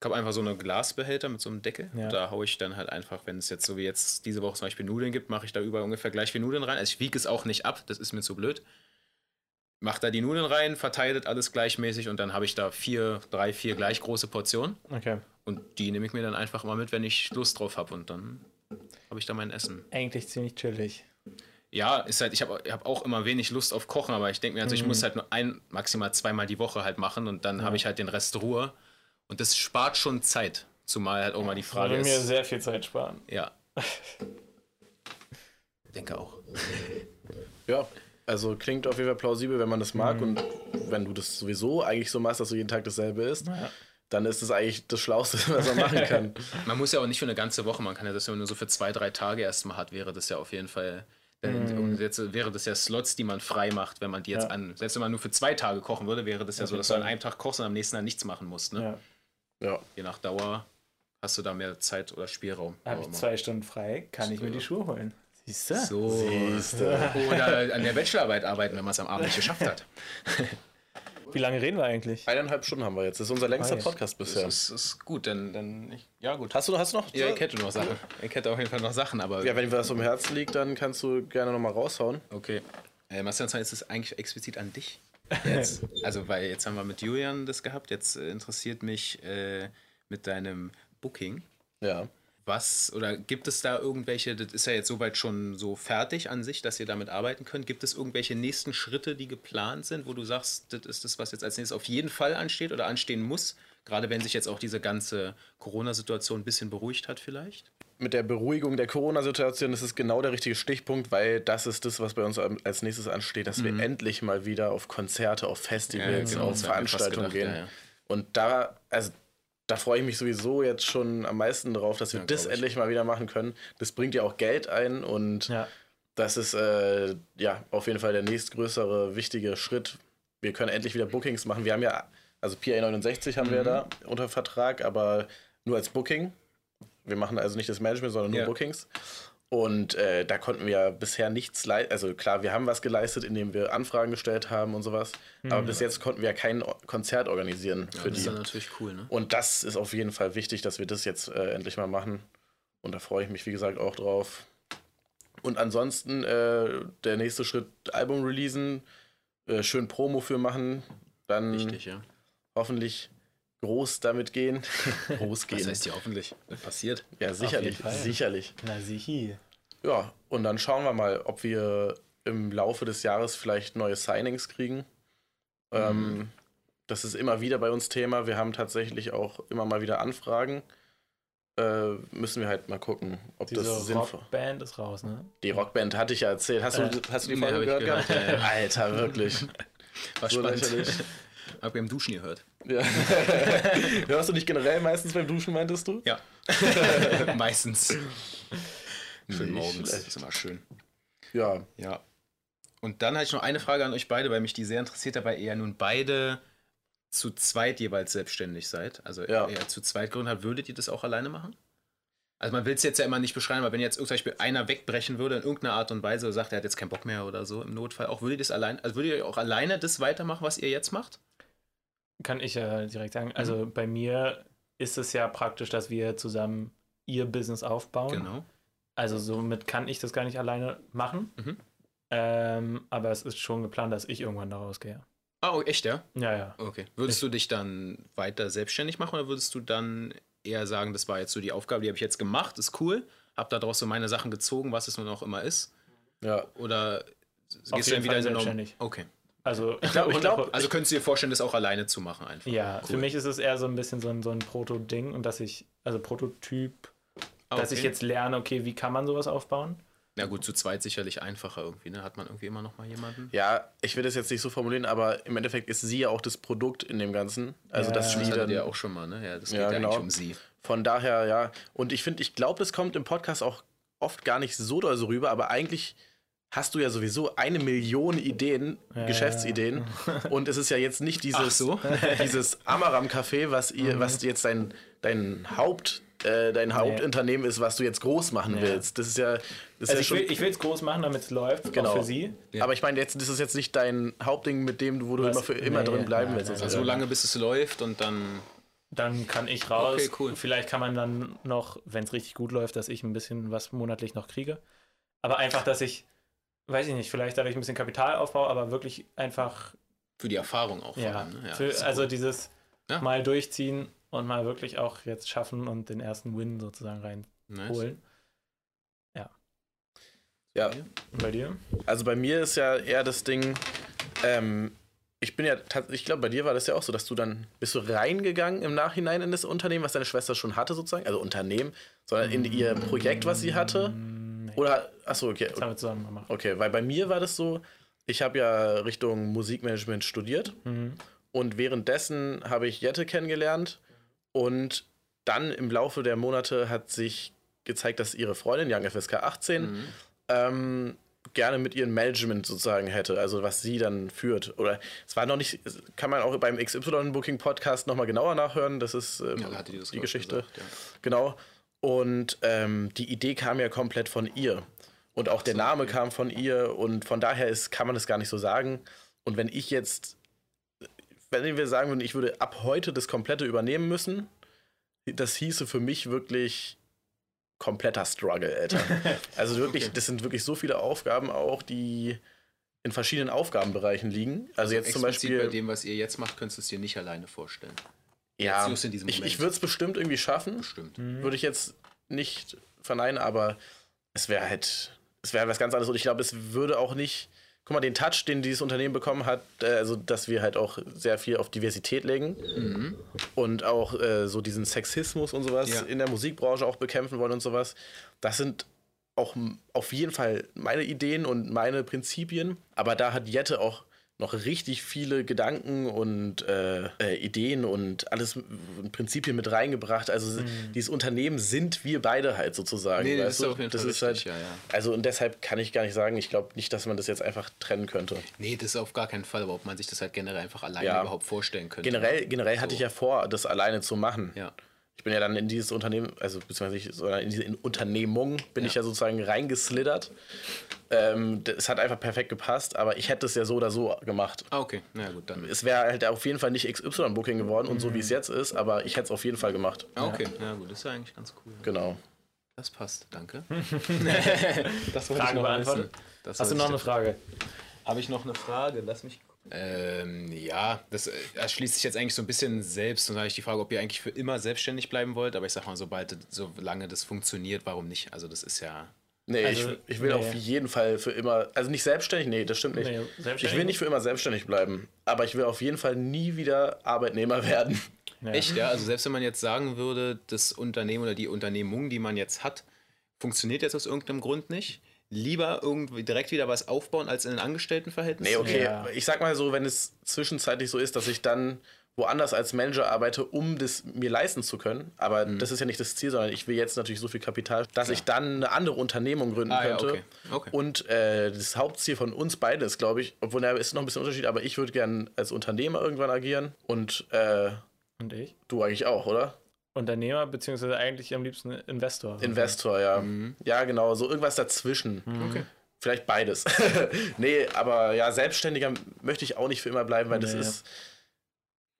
Ich habe einfach so eine Glasbehälter mit so einem Deckel. Ja. Da haue ich dann halt einfach, wenn es jetzt so wie jetzt diese Woche zum Beispiel Nudeln gibt, mache ich da überall ungefähr gleich viel Nudeln rein. Also ich wiege es auch nicht ab, das ist mir zu blöd. Mach da die Nudeln rein, verteile das alles gleichmäßig und dann habe ich da vier, drei, vier gleich große Portionen. Okay. Und die nehme ich mir dann einfach mal mit, wenn ich Lust drauf habe. Und dann habe ich da mein Essen. Eigentlich ziemlich chillig. Ja, ist halt, ich habe hab auch immer wenig Lust auf Kochen, aber ich denke mir, also ich Mhm. muss halt nur ein, maximal zweimal die Woche halt machen und dann Ja. habe ich halt den Rest Ruhe. Und das spart schon Zeit. Zumal halt auch mal die Frage Würde mir ist. sehr viel Zeit sparen. Ja. denke auch. Ja, also klingt auf jeden Fall plausibel, wenn man das mag. Mhm. Und wenn du das sowieso eigentlich so machst, dass du jeden Tag dasselbe isst, Ja. dann ist das eigentlich das Schlauste, was man machen kann. Man muss ja auch nicht für eine ganze Woche, man kann ja das ja nur so für zwei, drei Tage erstmal hat, wäre das ja auf jeden Fall. Mhm. Und jetzt wäre das ja Slots, die man frei macht, wenn man die jetzt Ja. an. Selbst wenn man nur für zwei Tage kochen würde, wäre das ja Auf so, dass du an einem Tag kochst und am nächsten Tag nichts machen musst. Ne? Ja. Ja, Je nach Dauer hast du da mehr Zeit oder Spielraum. Habe ich immer. zwei Stunden frei, kann ich mir die Schuhe holen. Siehst du? So. Siehste. Oder an der Bachelorarbeit arbeiten, wenn man es am Abend nicht geschafft hat. Wie lange reden wir eigentlich? eineinhalb Stunden haben wir jetzt. Das ist unser längster Nice. Podcast Das bisher. ist, ist gut, denn, denn ich, ja gut. Hast du, hast du noch? Ja, ich hätte noch Sachen. Ich hätte auf jeden Fall noch Sachen, aber Ja, wenn dir was am Herzen liegt, dann kannst du gerne nochmal raushauen. okay. Äh, Marcel, ist es eigentlich explizit an dich? Jetzt. also, weil jetzt haben wir mit Julian das gehabt. Jetzt äh, interessiert mich äh, mit deinem Booking. Ja. Was oder gibt es da irgendwelche, das ist ja jetzt soweit schon so fertig an sich, dass ihr damit arbeiten könnt. Gibt es irgendwelche nächsten Schritte, die geplant sind, wo du sagst, das ist das, was jetzt als nächstes auf jeden Fall ansteht oder anstehen muss? Gerade wenn sich jetzt auch diese ganze Corona-Situation ein bisschen beruhigt hat, vielleicht? Mit der Beruhigung der Corona-Situation ist es genau der richtige Stichpunkt, weil das ist das, was bei uns als nächstes ansteht, dass wir endlich mal wieder auf Konzerte, auf Festivals, genau, auf Veranstaltungen gedacht, gehen. ja, ja. Und da, also da freue ich mich sowieso jetzt schon am meisten drauf, dass wir Ja, das endlich mal wieder machen können. Das bringt ja auch Geld ein und Ja. das ist äh, ja auf jeden Fall der nächstgrößere wichtige Schritt. Wir können endlich wieder Bookings machen. Wir haben ja, also PA69 haben Mhm. wir da unter Vertrag, aber nur als Booking. Wir machen also nicht das Management, sondern nur Ja. Bookings. Und äh, da konnten wir bisher nichts leisten. Also klar, wir haben was geleistet, indem wir Anfragen gestellt haben und sowas. Aber bis jetzt konnten wir ja kein Konzert organisieren Mhm. Ja, für das die. ist dann natürlich cool, ne? Und das ist auf jeden Fall wichtig, dass wir das jetzt äh, endlich mal machen. Und da freue ich mich, wie gesagt, auch drauf. Und ansonsten äh, der nächste Schritt, Album releasen, äh, schön Promo für machen, dann Richtig, ja. hoffentlich groß damit gehen. groß Was gehen. heißt hier hoffentlich? Das passiert. ja, sicherlich, sicherlich. Na sichi. Ja, und dann schauen wir mal, ob wir im Laufe des Jahres vielleicht neue Signings kriegen. Ähm, das ist immer wieder bei uns Thema. Wir haben tatsächlich auch immer mal wieder Anfragen. Äh, müssen wir halt mal gucken, ob Diese das sinnvoll Rockband ist raus, ne? Die Rockband hatte ich ja erzählt. Hast du, Äh, hast du die nee, Folge hab ich gehört? gehört, gehabt? ja, ja. Alter, wirklich. War So spannend. lächerlich. Hab beim Duschen gehört. Ja. Hörst du nicht generell meistens beim Duschen, meintest du? Ja. Meistens. Schön Nicht morgens. schlecht. ist immer schön. Ja. Ja. Und dann hatte ich noch eine Frage an euch beide, weil mich die sehr interessiert hat, weil ihr ja nun beide zu zweit jeweils selbstständig seid. Also Ja. ihr zu zweit gegründet habt, würdet ihr das auch alleine machen? Also man will es jetzt ja immer nicht beschreiben, aber wenn jetzt zum Beispiel einer wegbrechen würde in irgendeiner Art und Weise und sagt, er hat jetzt keinen Bock mehr oder so im Notfall, auch würdet ihr das allein, also würdet ihr auch alleine das weitermachen, was ihr jetzt macht? Kann ich ja direkt sagen. Mhm. Also bei mir ist es ja praktisch, dass wir zusammen ihr Business aufbauen. Genau. Also somit kann ich das gar nicht alleine machen. Mhm. Ähm, aber es ist schon geplant, dass ich irgendwann da rausgehe. Ah, oh, echt, ja? Ja, ja. Okay. Würdest du dich dann weiter selbstständig machen oder würdest du dann eher sagen, das war jetzt so die Aufgabe, die habe ich jetzt gemacht, ist cool, habe daraus so meine Sachen gezogen, was es nun auch immer ist? Ja. Oder Auf gehst du dann wieder Fall in den Norm- selbstständig. Okay. Also ich glaub- ich glaub- Also könntest du dir vorstellen, das auch alleine zu machen einfach? ja, Cool. für mich ist es eher so ein bisschen so ein, so ein Proto-Ding und dass ich, also Prototyp, Ah, dass ich okay. jetzt lerne, okay, wie kann man sowas aufbauen? Na gut, zu zweit sicherlich einfacher irgendwie, ne? Hat man irgendwie immer noch mal jemanden? Ja, ich will das jetzt nicht so formulieren, aber im Endeffekt ist sie ja auch das Produkt in dem Ganzen. Also Ja, das das Das ja auch schon mal, ne? Ja, das geht Ja, ja, genau. eigentlich um sie. Von daher, ja. Und ich finde, ich glaube, es kommt im Podcast auch oft gar nicht so doll so rüber, aber eigentlich hast du ja sowieso eine Million Ideen, Ja. Geschäftsideen. Und es ist ja jetzt nicht dieses, so? dieses Amaram-Café, was ihr, was jetzt dein, dein Haupt, äh, dein Hauptunternehmen ist, was du jetzt groß machen Ja. willst. Das ist ja, das ist Also ja ich schon. will, ich will es groß machen, damit es läuft, Genau. auch für sie. Ja. Aber ich meine, jetzt das ist jetzt nicht dein Hauptding, mit dem du, wo du Was? immer für immer Nee, drin bleiben nein, willst. nein, Also so lange, bis es läuft und dann. Dann kann ich raus. Okay, cool. Vielleicht kann man dann noch, wenn es richtig gut läuft, dass ich ein bisschen was monatlich noch kriege. Aber einfach, dass ich, weiß ich nicht, vielleicht dadurch ein bisschen Kapital aufbaue, aber wirklich einfach, Für die Erfahrung auch ja, allem, ne? Ja, für, also cool. dieses Ja. mal durchziehen und mal wirklich auch jetzt schaffen und den ersten Win sozusagen reinholen. Nice. Ja, Und bei dir? also bei mir ist ja eher das Ding, ähm, ich bin ja ich glaube, bei dir war das ja auch so, dass du dann, bist du reingegangen im Nachhinein in das Unternehmen, was deine Schwester schon hatte sozusagen, also Unternehmen, sondern in ihr Projekt, was sie hatte? Nee, Oder, achso, okay, das haben wir zusammen gemacht. okay, weil bei mir war das so, ich habe ja Richtung Musikmanagement studiert Mhm. und währenddessen habe ich Jette kennengelernt und dann im Laufe der Monate hat sich gezeigt, dass ihre Freundin, Young FSK 18, Mhm. ähm, gerne mit ihrem Management sozusagen hätte, also was sie dann führt. Oder es war noch nicht, kann man auch beim XY Booking Podcast nochmal genauer nachhören, das ist ähm, Ja, die das, die Geschichte. gesagt, ja. Genau. Und ähm, die Idee kam ja komplett von ihr. Und auch der Name okay. kam von ihr. Und von daher ist, kann man das gar nicht so sagen. Und wenn ich jetzt, wenn wir sagen würden, ich würde ab heute das Komplette übernehmen müssen, das hieße für mich wirklich kompletter Struggle, Alter. Also wirklich, Okay. das sind wirklich so viele Aufgaben auch, die in verschiedenen Aufgabenbereichen liegen. Also jetzt zum Beispiel. bei dem, was ihr jetzt macht, könntest du es dir nicht alleine vorstellen. ja, just in diesem ich, ich würde es bestimmt irgendwie schaffen. Bestimmt. würde ich jetzt nicht verneinen, aber es wäre halt, es wäre was ganz anderes und ich glaube, es würde auch nicht, guck mal, den Touch, den dieses Unternehmen bekommen hat, äh, also dass wir halt auch sehr viel auf Diversität legen Mhm. und auch äh, so diesen Sexismus und sowas Ja. in der Musikbranche auch bekämpfen wollen und sowas, das sind auch auf jeden Fall meine Ideen und meine Prinzipien, aber da hat Jette auch noch richtig viele Gedanken und äh, äh, Ideen und alles und Prinzipien mit reingebracht. Also dieses Unternehmen sind wir beide halt sozusagen. Nee, das ist auf jeden das Fall ist halt, richtig, ja, ja. Also und deshalb kann ich gar nicht sagen, ich glaube nicht, dass man das jetzt einfach trennen könnte. Nee, das ist auf gar keinen Fall, aber ob man sich das halt generell einfach alleine Ja. überhaupt vorstellen könnte. Generell, generell hatte So. ich ja vor, das alleine zu machen. Ja. Ich bin ja dann in dieses Unternehmen, also beziehungsweise ich, in diese Unternehmung bin Ja. ich ja sozusagen reingeslittert. Ähm, das hat einfach perfekt gepasst, aber ich hätte es ja so oder so gemacht. Ah, okay. Na ja, gut, dann. Es wäre halt auf jeden Fall nicht XY-Booking geworden und so wie es Mhm. jetzt ist, aber ich hätte es auf jeden Fall gemacht. Ah, okay. Na gut, das ist ja eigentlich ganz cool. Genau. Das passt, danke. Das wollte beantwortet. Das Hast du noch ich eine Frage? Habe ich noch eine Frage? Lass mich. Ähm, ja, das äh, erschließt sich jetzt eigentlich so ein bisschen selbst. Und da habe ich die Frage, ob ihr eigentlich für immer selbstständig bleiben wollt. Aber ich sag mal, sobald, solange das funktioniert, warum nicht? Also, das ist ja. Nee, Also, ich, ich will nee. auf jeden Fall für immer, also nicht selbstständig, nee, das stimmt nicht. Nee, ich will nicht für immer selbstständig bleiben, aber ich will auf jeden Fall nie wieder Arbeitnehmer werden. Ja. Echt, ja? Also, selbst wenn man jetzt sagen würde, das Unternehmen oder die Unternehmung, die man jetzt hat, funktioniert jetzt aus irgendeinem Grund nicht, lieber irgendwie direkt wieder was aufbauen als in ein Angestelltenverhältnis? Nee, okay, Ja. ich sag mal so, wenn es zwischenzeitlich so ist, dass ich dann woanders als Manager arbeite, um das mir leisten zu können. Aber Mhm. das ist ja nicht das Ziel, sondern ich will jetzt natürlich so viel Kapital, dass ich dann eine andere Unternehmung gründen Ah, ja, könnte. okay. Okay. Und äh, das Hauptziel von uns beiden ist, glaube ich, obwohl da ist noch ein bisschen Unterschied, aber ich würde gern als Unternehmer irgendwann agieren und äh, Und ich? du eigentlich auch, oder? Unternehmer, beziehungsweise eigentlich am liebsten Investor. Investor, ja. Mhm. Ja, genau, so irgendwas dazwischen. Okay. Vielleicht beides. nee, aber ja, Selbstständiger möchte ich auch nicht für immer bleiben, weil das Nee. ist.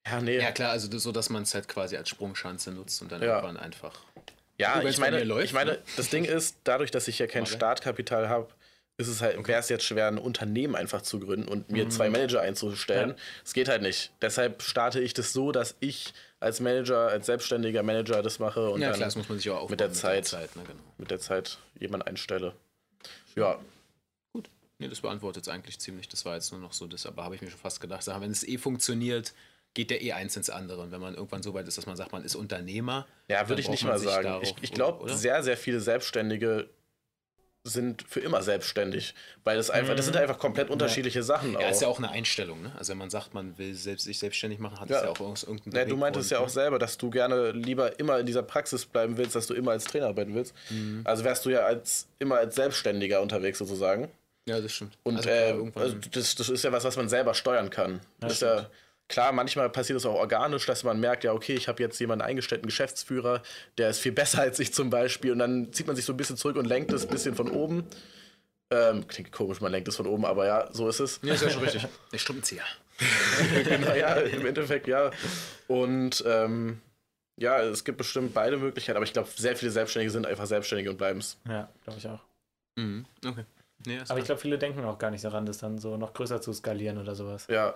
Ja, nee. Ja, klar, also das, so, dass man es halt quasi als Sprungschanze nutzt und dann Ja. irgendwann einfach. Ja, ich meine, läuft, ich meine, ne? das Ding ist, dadurch, dass ich ja kein Okay. Startkapital habe, ist es halt, wäre es jetzt schwer, ein Unternehmen einfach zu gründen und mir zwei Manager einzustellen. Ja. Es geht halt nicht. Deshalb starte ich das so, dass ich als Manager, als selbstständiger Manager das mache und ja, dann klar, das muss man sich auch aufbauen mit der Zeit. ne, genau. mit der Zeit jemanden einstelle. Ja, Nee, das beantwortet es eigentlich ziemlich. Das war jetzt nur noch so das, aber habe ich mir schon fast gedacht, wenn es eh funktioniert, geht der eh eins ins andere. Und wenn man irgendwann so weit ist, dass man sagt, man ist Unternehmer. ja würde ich nicht mal sagen. ich ich glaube, sehr, sehr viele Selbstständige sind für immer selbstständig, weil das einfach, das sind einfach komplett unterschiedliche Sachen auch. Ja, ist ja auch eine Einstellung, ne? Also wenn man sagt, man will selbst, sich selbstständig machen, hat Ja. es ja auch irgend- irgendeinen Ja, du meintest ja auch selber, dass du gerne lieber immer in dieser Praxis bleiben willst, dass du immer als Trainer arbeiten willst. Mhm. Also wärst du ja als immer als Selbstständiger unterwegs sozusagen. Ja, das stimmt. Und also, äh, also das, das ist ja was, was man selber steuern kann. das ist ja klar, manchmal passiert es auch organisch, dass man merkt, ja, okay, ich habe jetzt jemanden eingestellt, einen Geschäftsführer, der ist viel besser als ich zum Beispiel. Und dann zieht man sich so ein bisschen zurück und lenkt es ein bisschen von oben. Ähm, klingt komisch, man lenkt es von oben, aber ja, so ist es. ja, ist ja schon richtig. Der Strippenzieher. genau, ja, im Endeffekt ja. Und ähm, ja, es gibt bestimmt beide Möglichkeiten, aber ich glaube, sehr viele Selbstständige sind einfach Selbstständige und bleiben es. Ja, glaube ich auch. Mhm. Okay. Nee, Aber ich klar. glaube, viele denken auch gar nicht daran, das dann so noch größer zu skalieren oder sowas. Ja,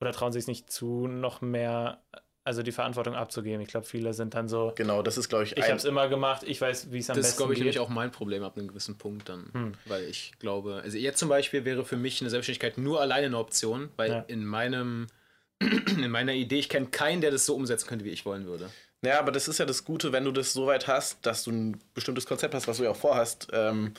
Oder trauen sich nicht zu, noch mehr also die Verantwortung abzugeben. Ich glaube, viele sind dann so, Genau, das ist, glaube ich, ich habe es immer gemacht, ich weiß, wie es am Das ist, besten glaube ich, geht. nämlich auch mein Problem ab einem gewissen Punkt dann. Hm. Weil ich glaube, also jetzt zum Beispiel wäre für mich eine Selbstständigkeit nur alleine eine Option, weil Ja. in meinem in meiner Idee, ich kenne keinen, der das so umsetzen könnte, wie ich wollen würde. Ja, aber das ist ja das Gute, wenn du das so weit hast, dass du ein bestimmtes Konzept hast, was du ja auch vorhast, ähm,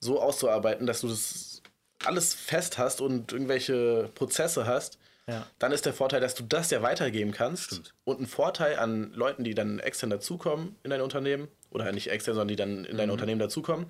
so auszuarbeiten, dass du das alles fest hast und irgendwelche Prozesse hast, Ja. dann ist der Vorteil, dass du das ja weitergeben kannst. Stimmt. Und ein Vorteil an Leuten, die dann extern dazukommen in dein Unternehmen, oder nicht extern, sondern die dann in dein Mhm. Unternehmen dazukommen,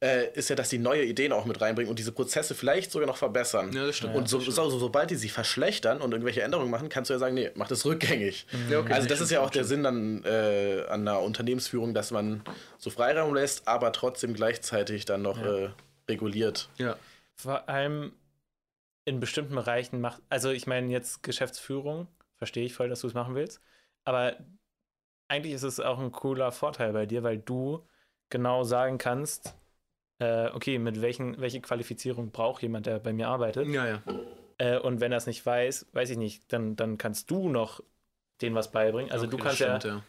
äh, ist ja, dass die neue Ideen auch mit reinbringen und diese Prozesse vielleicht sogar noch verbessern. Ja, das stimmt. Und so, so, so, sobald die sich verschlechtern und irgendwelche Änderungen machen, kannst du ja sagen, nee, mach das rückgängig. Ja, okay, also das das ist ja auch der Sinn dann äh, an einer Unternehmensführung, dass man so Freiraum lässt, aber trotzdem gleichzeitig dann noch Ja. äh, reguliert. Ja. Vor allem in bestimmten Bereichen macht, also ich meine jetzt Geschäftsführung, verstehe ich voll, dass du es machen willst, aber eigentlich ist es auch ein cooler Vorteil bei dir, weil du genau sagen kannst, äh, okay, mit welchen, welche Qualifizierung braucht jemand, der bei mir arbeitet. Ja, ja. Äh, und wenn er es nicht weiß, weiß ich nicht, dann, dann kannst du noch denen was beibringen. Also Okay, du kannst ja, stimmt,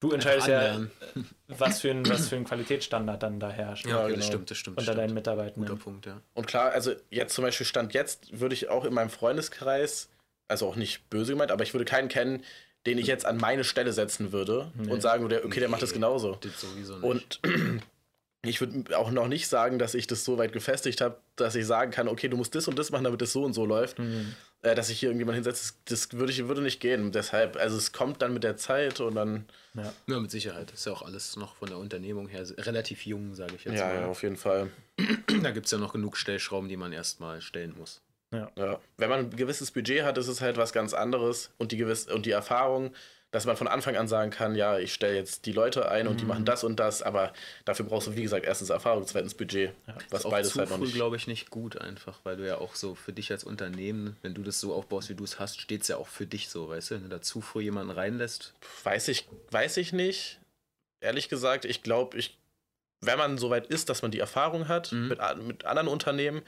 du entscheidest ja, was für, ein, was für ein Qualitätsstandard dann da herrscht Ja, okay, genau. das stimmt, das stimmt. unter deinen stimmt. Mitarbeitenden. Guter Punkt, ja. Und klar, also jetzt zum Beispiel Stand jetzt würde ich auch in meinem Freundeskreis, also auch nicht böse gemeint, aber ich würde keinen kennen, den ich jetzt an meine Stelle setzen würde Nee. und sagen würde, okay, der macht das Nee. genauso. Das sowieso nicht. Und ich würde auch noch nicht sagen, dass ich das so weit gefestigt habe, dass ich sagen kann, okay, du musst das und das machen, damit das so und so läuft. Mhm. Äh, dass ich hier irgendjemand hinsetze, das, das würde, ich, würde nicht gehen. Deshalb, also es kommt dann mit der Zeit und dann, Ja. ja, mit Sicherheit. Ist ja auch alles noch von der Unternehmung her relativ jung, sage ich jetzt ja, mal. ja, auf jeden Fall. Da gibt es ja noch genug Stellschrauben, die man erstmal stellen muss. Ja. Wenn man ein gewisses Budget hat, ist es halt was ganz anderes und die, gewiss und die Erfahrung, dass man von Anfang an sagen kann, ja, ich stelle jetzt die Leute ein und die machen das und das, aber dafür brauchst du, wie gesagt, erstens Erfahrung, zweitens Budget, was Ist auch beides halt noch früh, nicht. glaube ich, nicht gut einfach, weil du ja auch so für dich als Unternehmen, wenn du das so aufbaust, wie du es hast, steht es ja auch für dich so, weißt du? Wenn du da zu früh jemanden reinlässt, Weiß ich, weiß ich nicht. Ehrlich gesagt, ich glaube, ich, wenn man so weit ist, dass man die Erfahrung hat Mhm. mit, mit anderen Unternehmen,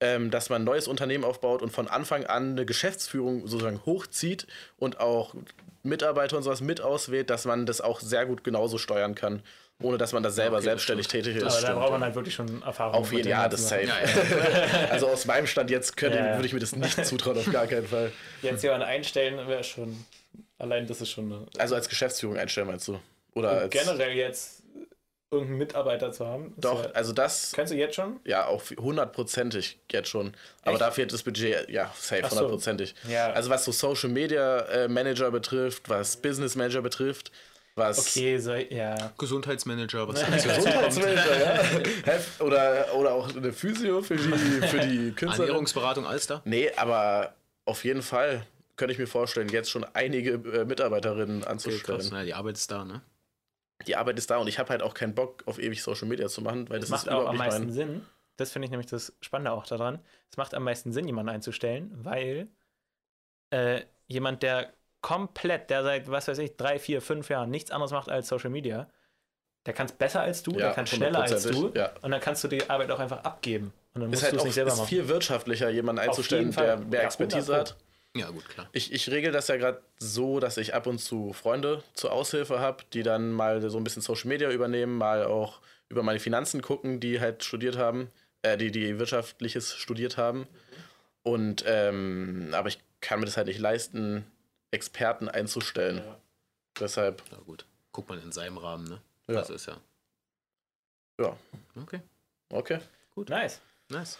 ähm, dass man ein neues Unternehmen aufbaut und von Anfang an eine Geschäftsführung sozusagen hochzieht und auch Mitarbeiter und sowas mit auswählt, dass man das auch sehr gut genauso steuern kann, ohne dass man da selber Okay, selbstständig stimmt. tätig ist. Aber da braucht man ja. halt wirklich schon Erfahrung. Auf jeden Fall, ganzen das safe. Sachen. also aus meinem Stand jetzt könnte, Ja, ja. würde ich mir das nicht zutrauen, auf gar keinen Fall. Jetzt jemanden einstellen wäre schon, allein das ist schon eine. Also als Geschäftsführung einstellen, meinst du? Oder als, generell jetzt irgendeinen Mitarbeiter zu haben. Doch, Ja, also das kannst du jetzt schon? Ja, auch hundertprozentig jetzt schon. Aber Echt? da fehlt das Budget, ja, safe, Ach so. hundertprozentig. Ja. Also was so Social Media äh, Manager betrifft, was Business Manager betrifft, was Okay, so, ja. Gesundheitsmanager, was Gesundheitsmanager, ja. Oder, oder auch eine Physio für die, für die Künstler. Ernährungsberatung, Alster? Nee, aber auf jeden Fall könnte ich mir vorstellen, jetzt schon einige äh, Mitarbeiterinnen Okay, anzustellen. krass. Na, die Arbeit ist da, ne? Die Arbeit ist da und ich habe halt auch keinen Bock, auf ewig Social Media zu machen, weil das, Das macht ist auch am meisten mein. Sinn. Das finde ich nämlich das Spannende auch daran. Es macht am meisten Sinn, jemanden einzustellen, weil äh, jemand, der komplett, der seit, was weiß ich, drei, vier, fünf Jahren nichts anderes macht als Social Media, der kann es besser als du, Ja, der kann schneller als du ja. und dann kannst du die Arbeit auch einfach abgeben. Und dann musst Ist halt du es auch nicht selber ist machen. viel wirtschaftlicher, jemanden einzustellen, der mehr Ja, Expertise 100 hat. Ja, gut, klar. Ich, ich regel das ja gerade so, dass ich ab und zu Freunde zur Aushilfe habe, die dann mal so ein bisschen Social Media übernehmen, mal auch über meine Finanzen gucken, die halt studiert haben, äh, die, die Wirtschaftliches studiert haben. Und ähm, aber ich kann mir das halt nicht leisten, Experten einzustellen. Ja. Deshalb, Na gut. Guckt man in seinem Rahmen, ne? Ja. Das ist ja. Ja. Okay, okay. Nice. nice.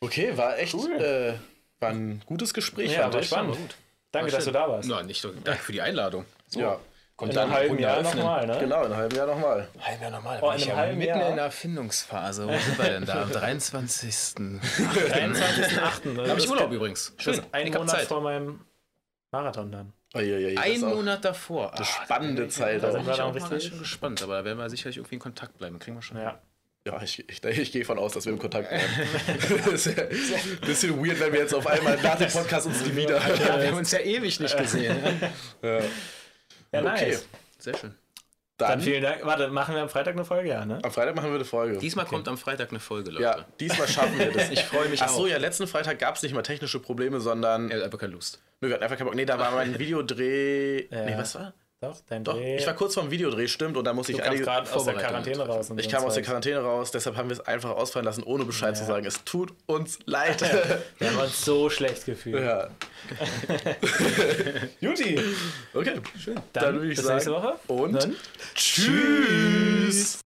Okay, war echt Cool. äh, war ein gutes Gespräch. Ja, fand war ich. spannend. Gut. Danke, War dass du da warst. Na, nicht so. Danke für die Einladung. So. Ja, Kommt in einem halben Jahr nochmal, ne? genau, in einem halben Jahr nochmal. Halb Jahr nochmal. Oh, in ich einem ja halben mitten Jahr? in der Erfindungsphase. Wo sind wir denn da? Am 23. 23.8. Da habe ich Urlaub übrigens. Schön. Ein Monat Zeit. vor meinem Marathon dann. Uiuiui, das Ein ist auch Monat davor. Eine Ah, spannende Zeit. Da auch. sind bin wir auch richtig- gespannt, aber da werden wir sicherlich irgendwie in Kontakt bleiben. Kriegen wir schon. Ja. Ja, ich, ich, ich gehe von aus, dass wir im Kontakt bleiben. das ist ja ein bisschen weird, wenn wir jetzt auf einmal nach dem Podcast uns die wieder. Ja, wir haben uns ja ewig nicht gesehen. Ja. Ja, nice. Okay. Sehr schön. Dann, Dann vielen Dank. Warte, machen wir am Freitag eine Folge, ja, ne? am Freitag machen wir eine Folge. Diesmal kommt am Freitag eine Folge, Leute. ja, diesmal schaffen wir das. Ich freue mich Ach so, auch. ja, letzten Freitag gab es nicht mal technische Probleme, sondern Er hat einfach keine Lust. Nö, wir hatten einfach keinen Bock. Nee, da war mein Videodreh. Ja. Nee, was war? Doch, dein Doch, Dreh. ich war kurz vorm Videodreh, stimmt, und da musste ich einige. gerade aus der Quarantäne raus. Ich kam aus der. Quarantäne raus, deshalb haben wir es einfach ausfallen lassen, ohne Bescheid zu sagen. Es tut uns leid. Wir haben uns so schlecht gefühlt. ja. Juti, Okay, schön. dann, würde ich bis sagen. nächste Woche. Und Dann tschüss.